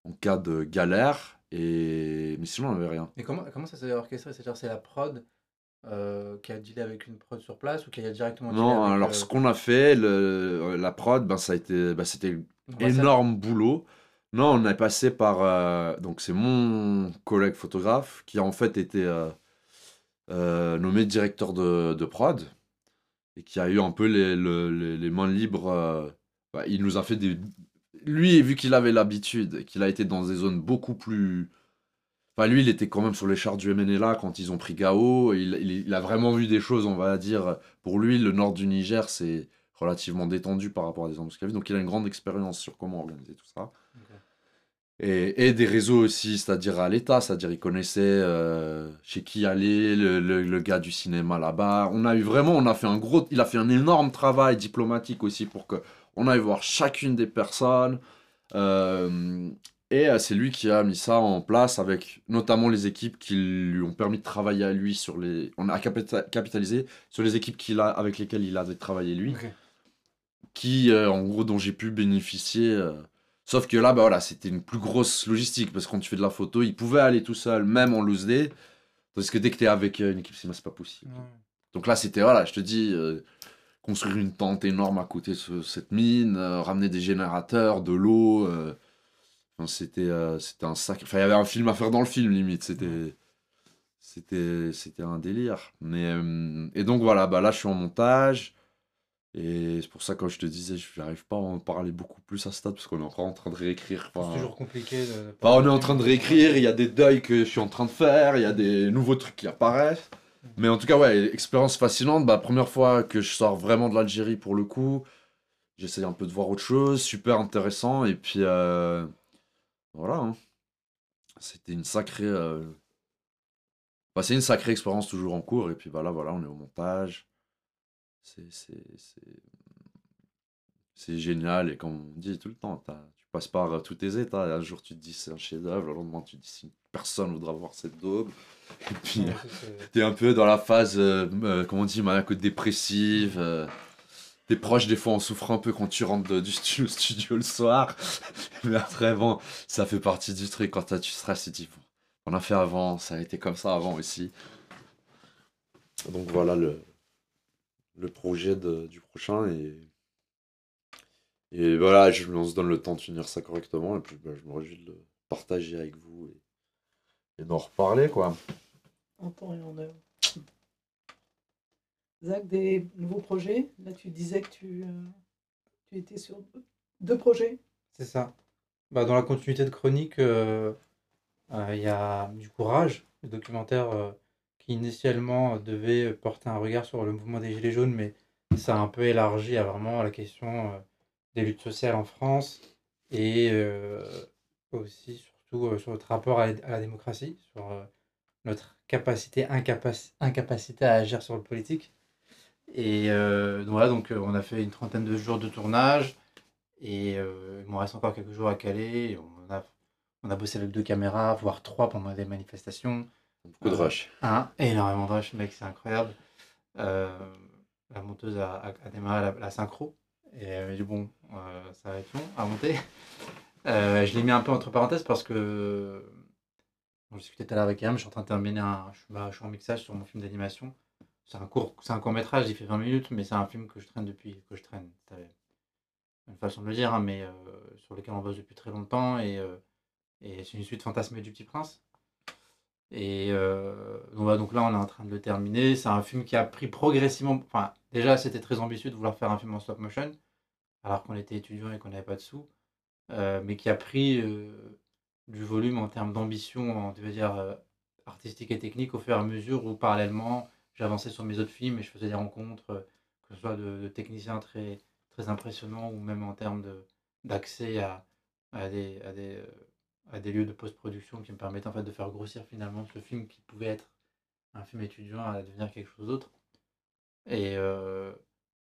en cas de galère. Et... Mais sinon, on n'avait rien. Mais comment, comment ça s'est orchestré? C'est-à-dire, c'est la prod euh, qui a dealé avec une prod sur place ou qui a directement Non, avec, alors euh, ce qu'on a fait, le, la prod, ben, ça a été, ben, c'était énorme boulot. Non, on est passé par. euh, donc, c'est mon collègue photographe qui a en fait été euh, euh, nommé directeur de, de prod et qui a eu un peu les, le- les, les mains libres. euh, bah, il nous a fait des. Lui, vu qu'il avait l'habitude qu'il a été dans des zones beaucoup plus. Enfin, lui, il était quand même sur les chars du MNLA quand ils ont pris Gao. Il, il- il a vraiment vu des choses, on va dire. Pour lui, le nord du Niger, c'est relativement détendu par rapport à des embuscades. Donc, il a une grande expérience sur comment organiser tout ça. Et, et des réseaux aussi, c'est-à-dire à l'État, c'est-à-dire il connaissait euh, chez qui aller, le, le- le gars du cinéma là-bas. On a eu vraiment, on a fait un gros, il a fait un énorme travail diplomatique aussi pour que on aille voir chacune des personnes. Euh, et euh, c'est lui qui a mis ça en place avec notamment les équipes qui lui ont permis de travailler à lui sur les. On a capita- capitalisé sur les équipes qu'il a, avec lesquelles il avait travaillé lui qui, euh, en gros, dont j'ai pu bénéficier. Sauf que là, bah voilà, c'était une plus grosse logistique parce que quand tu fais de la photo, il pouvait aller tout seul, même en loose day. Tandis que dès que tu es avec euh, une équipe c'est pas possible. Donc là, c'était, voilà, je te dis, euh, construire une tente énorme à côté de ce- cette mine, euh, ramener des générateurs, de l'eau. euh, enfin, c'était, c'était un sac. Enfin, il y avait un film à faire dans le film, limite. C'était. C'était, c'était un délire. Mais, et donc voilà, bah là je suis en montage. Et c'est pour ça que quand je te disais, je n'arrive pas à en parler beaucoup plus à ce stade, parce qu'on est encore en train de réécrire. C'est toujours compliqué. De... on est en train de réécrire, il y a des deuils que je suis en train de faire, il y a des nouveaux trucs qui apparaissent. Mais en tout cas, ouais, expérience fascinante. Bah, première fois que je sors vraiment de l'Algérie pour le coup. J'essaye un peu de voir autre chose, super intéressant. Et puis, euh, voilà. hein. C'était une sacrée. euh, bah, c'est une sacrée expérience toujours en cours. Et puis, bah, là, voilà, on est au montage. C'est. c'est- c'est- C'est génial. Et comme on dit tout le temps, t'as- tu passes par euh, tous tes états. Un jour, tu te dis c'est un chef-d'œuvre. Le lendemain, tu te dis si personne voudra voir cette daube. Et puis. Ouais, c'est- T'es un peu dans la phase, euh, euh, comment on dit, maniaco-dépressive. euh, T'es proche, des fois, on souffre un peu quand tu rentres de- du stu- studio le soir. Mais après, bon, ça fait partie du truc. Quand t'as- tu stresses, tu te dis, bon, on a fait avant, ça a été comme ça avant aussi. Donc voilà le, le projet de- du prochain. Et, et voilà, je, on se donne le temps de finir ça correctement. Et puis, bah, je me réjouis de le partager avec vous et, et d'en reparler, quoi. En temps et en heure. Zach, des nouveaux projets? Là, tu disais que tu, euh, tu étais sur deux, deux projets. C'est ça. Bah, dans la continuité de chronique, euh, euh, il y a du courage, le documentaire euh, initialement euh, devait porter un regard sur le mouvement des Gilets jaunes, mais ça a un peu élargi à vraiment la question euh, des luttes sociales en France et euh, aussi surtout euh, sur notre rapport à, la- démocratie, sur euh, notre capacité, incapac- incapacité à agir sur le politique. Et euh, donc voilà, donc euh, on a fait une trentaine de jours de tournage. Et euh, il m'en reste encore quelques jours à caler. On, a, on a bossé avec deux caméras, voire trois pendant des manifestations. Beaucoup de Euh, rush. Un, énormément de rush, mec, c'est incroyable. Euh, la monteuse a, a- a démarré la, la synchro. Et elle m'a dit, bon, euh, ça va être long à monter. Euh, je l'ai mis un peu entre parenthèses parce que. On discutait tout à l'heure avec Yann, je suis en train de terminer un. Je, suis- bah, je suis en mixage sur mon film d'animation. C'est un court, c'est un court métrage, il fait 20 minutes, mais c'est un film que je traîne depuis. que je traîne. c'est une façon de le dire, hein, mais sur lequel on bosse depuis très longtemps. Et, et c'est une suite fantasmée du Petit Prince. Et euh, donc, là, on est en train de le terminer. C'est un film qui a pris progressivement. Enfin, déjà, c'était très ambitieux de vouloir faire un film en stop motion, alors qu'on était étudiant et qu'on n'avait pas de sous. Euh, mais qui a pris euh, du volume en termes d'ambition, dire artistique et technique, au fur et à mesure où, parallèlement, j'avançais sur mes autres films et je faisais des rencontres, que ce soit de, techniciens très, très impressionnants ou même en termes d'accès à, à, des, à des lieux de post-production qui me permettaient en fait de faire grossir finalement ce film qui pouvait être un film étudiant à devenir quelque chose d'autre. Et euh,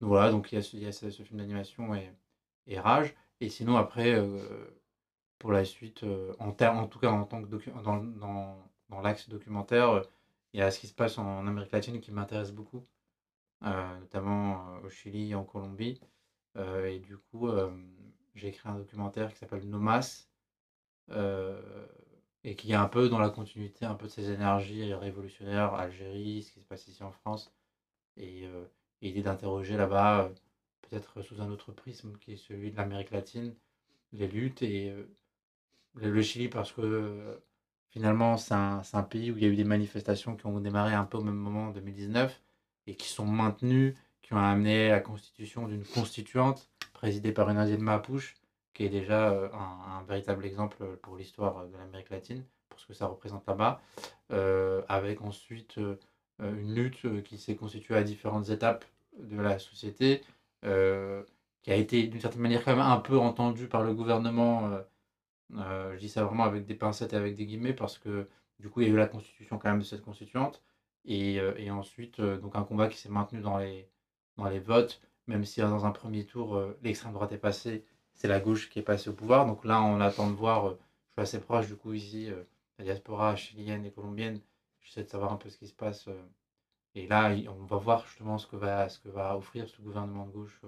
voilà, donc il y a ce, ce, film d'animation et, Rage. Et sinon après, euh, pour la suite, euh, en, en tout cas en tant que dans, dans, dans l'axe documentaire, il y a ce qui se passe en Amérique latine qui m'intéresse beaucoup, notamment au Chili et en Colombie. Et du coup, j'ai écrit un documentaire qui s'appelle Nomas, et qui est un peu dans la continuité un peu de ces énergies révolutionnaires, Algérie, ce qui se passe ici en France, et, euh, l'idée d'interroger là-bas, euh, peut-être sous un autre prisme qui est celui de l'Amérique latine, les luttes, et euh, le Chili parce que euh, finalement c'est un, un pays où il y a eu des manifestations qui ont démarré un peu au même moment en 2019 et qui sont maintenues, qui ont amené la constitution d'une constituante présidée par une indienne Mapuche, qui est déjà euh, un, véritable exemple pour l'histoire de l'Amérique latine, pour ce que ça représente là-bas, euh, avec ensuite euh, une lutte qui s'est constituée à différentes étapes de la société, qui a été d'une certaine manière quand même un peu entendue par le gouvernement. je dis ça vraiment avec des pincettes et avec des guillemets parce que du coup il y a eu la constitution quand même de cette constituante et, ensuite donc un combat qui s'est maintenu dans les, dans les votes, même si dans un premier tour l'extrême droite est passée, c'est la gauche qui est passée au pouvoir. Donc là on attend de voir, euh, je suis assez proche du coup ici, euh, la diaspora chilienne et colombienne, j'essaie de savoir un peu ce qui se passe. euh, et là on va voir justement ce que va, ce que va offrir ce gouvernement de gauche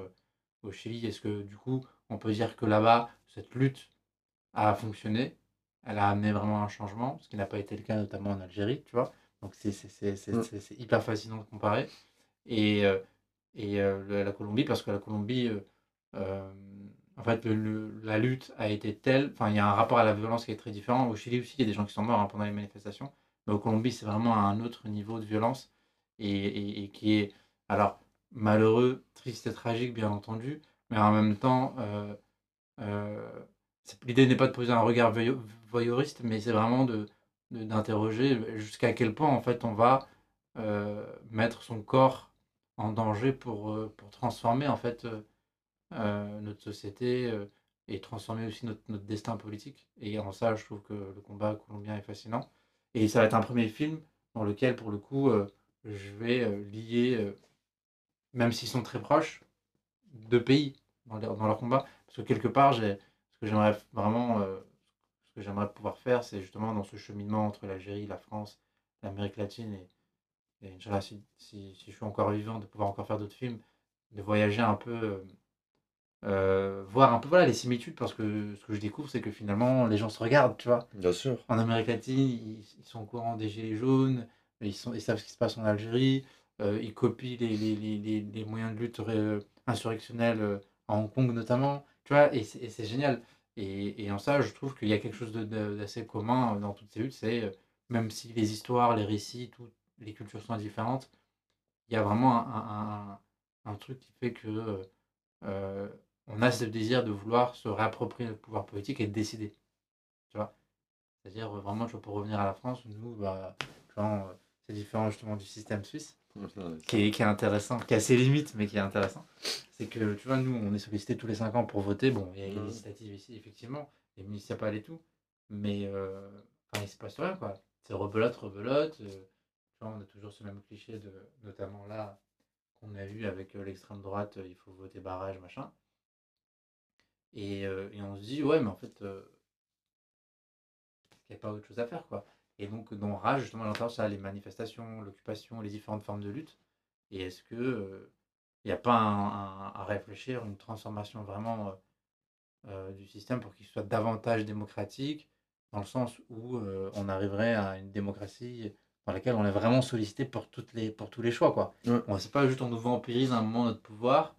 au Chili. Est-ce que du coup on peut dire que là-bas cette lutte a fonctionné, elle a amené vraiment un changement, ce qui n'a pas été le cas notamment en Algérie, tu vois? Donc c'est Mm. hyper fascinant de comparer. Et, et la Colombie, parce que la Colombie, euh, en fait, la lutte a été telle, enfin, il y a un rapport à la violence qui est très différent. Au Chili aussi, il y a des gens qui sont morts hein, pendant les manifestations, mais au Colombie, c'est vraiment un autre niveau de violence et, qui est, alors, malheureux, triste et tragique, bien entendu, mais en même temps, euh, euh, l'idée n'est pas de poser un regard voyeu- voyeuriste, mais c'est vraiment de d'interroger jusqu'à quel point en fait on va euh, mettre son corps en danger pour, pour transformer en fait notre société euh, et transformer aussi notre, destin politique. Et en ça, je trouve que le combat colombien est fascinant. Et ça va être un premier film dans lequel, pour le coup, euh, je vais euh, lier, euh, même s'ils sont très proches, deux pays dans leur, combat. Parce que quelque part, ce que j'aimerais vraiment, euh, ce que pouvoir faire, c'est justement dans ce cheminement entre l'Algérie, la France, l'Amérique latine et, et si, si, si je suis encore vivant, de pouvoir encore faire d'autres films, de voyager un peu, euh, voir un peu voilà, les similitudes, parce que ce que je découvre, c'est que finalement, les gens se regardent, tu vois. Bien sûr. En Amérique latine, ils, ils sont au courant des Gilets jaunes, ils, sont, ils savent ce qui se passe en Algérie, euh, ils copient les, les, les, les, moyens de lutte euh, insurrectionnels euh, à Hong Kong notamment, tu vois, et c'est génial. Et, et en ça, je trouve qu'il y a quelque chose d'assez commun dans toutes ces luttes, c'est même si les histoires, les récits, toutes les cultures sont différentes, il y a vraiment un, un- un- un truc qui fait que euh, on a ce désir de vouloir se réapproprier le pouvoir politique et de décider. Tu vois? C'est-à-dire, euh, vraiment, tu vois, pour revenir à la France, nous, bah, on- c'est différent justement du système suisse, qui est, qui est intéressant, qui a ses limites, mais qui est intéressant. C'est que, tu vois, nous, on est sollicité tous les 5 ans pour voter. Bon, il y a les législatives ici, effectivement, les municipales et tout, mais euh, enfin, il se passe rien, quoi. C'est rebelote, rebelote. euh, tu vois, on a toujours ce même cliché, de, notamment là, qu'on a vu avec euh, l'extrême droite, euh, il faut voter barrage, machin. Et, euh, et on se dit, ouais, mais en fait, euh, il n'y a pas autre chose à faire, quoi. Et donc, dans Rage, justement, j'entends ça, les manifestations, l'occupation, les différentes formes de lutte. Et est-ce que euh, il n'y a pas un- un- à réfléchir, une transformation vraiment du système pour qu'il soit davantage démocratique, dans le sens où on arriverait à une démocratie dans laquelle on est vraiment sollicité pour, toutes les, pour tous les choix, quoi. Ouais. Pas juste on nous vampirise à un moment notre pouvoir,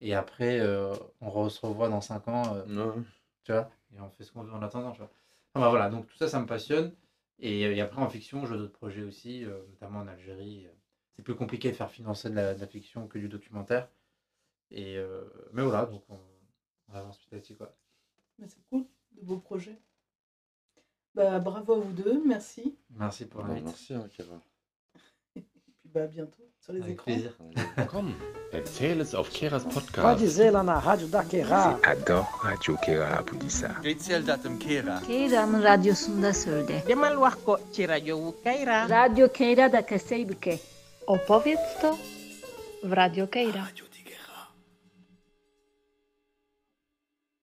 et après, euh, on se revoit dans 5 ans, euh, Ouais. tu vois, et on fait ce qu'on veut en attendant, tu vois. Enfin, bah, voilà, donc tout ça, ça me passionne. Et, euh, et après, en fiction, je joue d'autres projets aussi, euh, notamment en Algérie. C'est plus compliqué de faire financer de la, de la fiction que du documentaire. Et, euh, mais voilà, donc on, on avance petit à petit, quoi. Mais c'est cool, de beaux projets. Bah, bravo à vous deux, merci. Merci pour Bah, l'invite. merci, hein. Et puis bah, à bientôt Avec plaisir. Komm, erzähl es auf Keras Podcast. Vai dizer lá na rádio da Kera. Adoro Rádio Kera Abudissa. Erzähl datem Kera. Kera'nın radyosunda söyle. Demal vakko radyovu Kera. Radyo Kera'da kaseybuke. Opowiedz to w Radio Kera.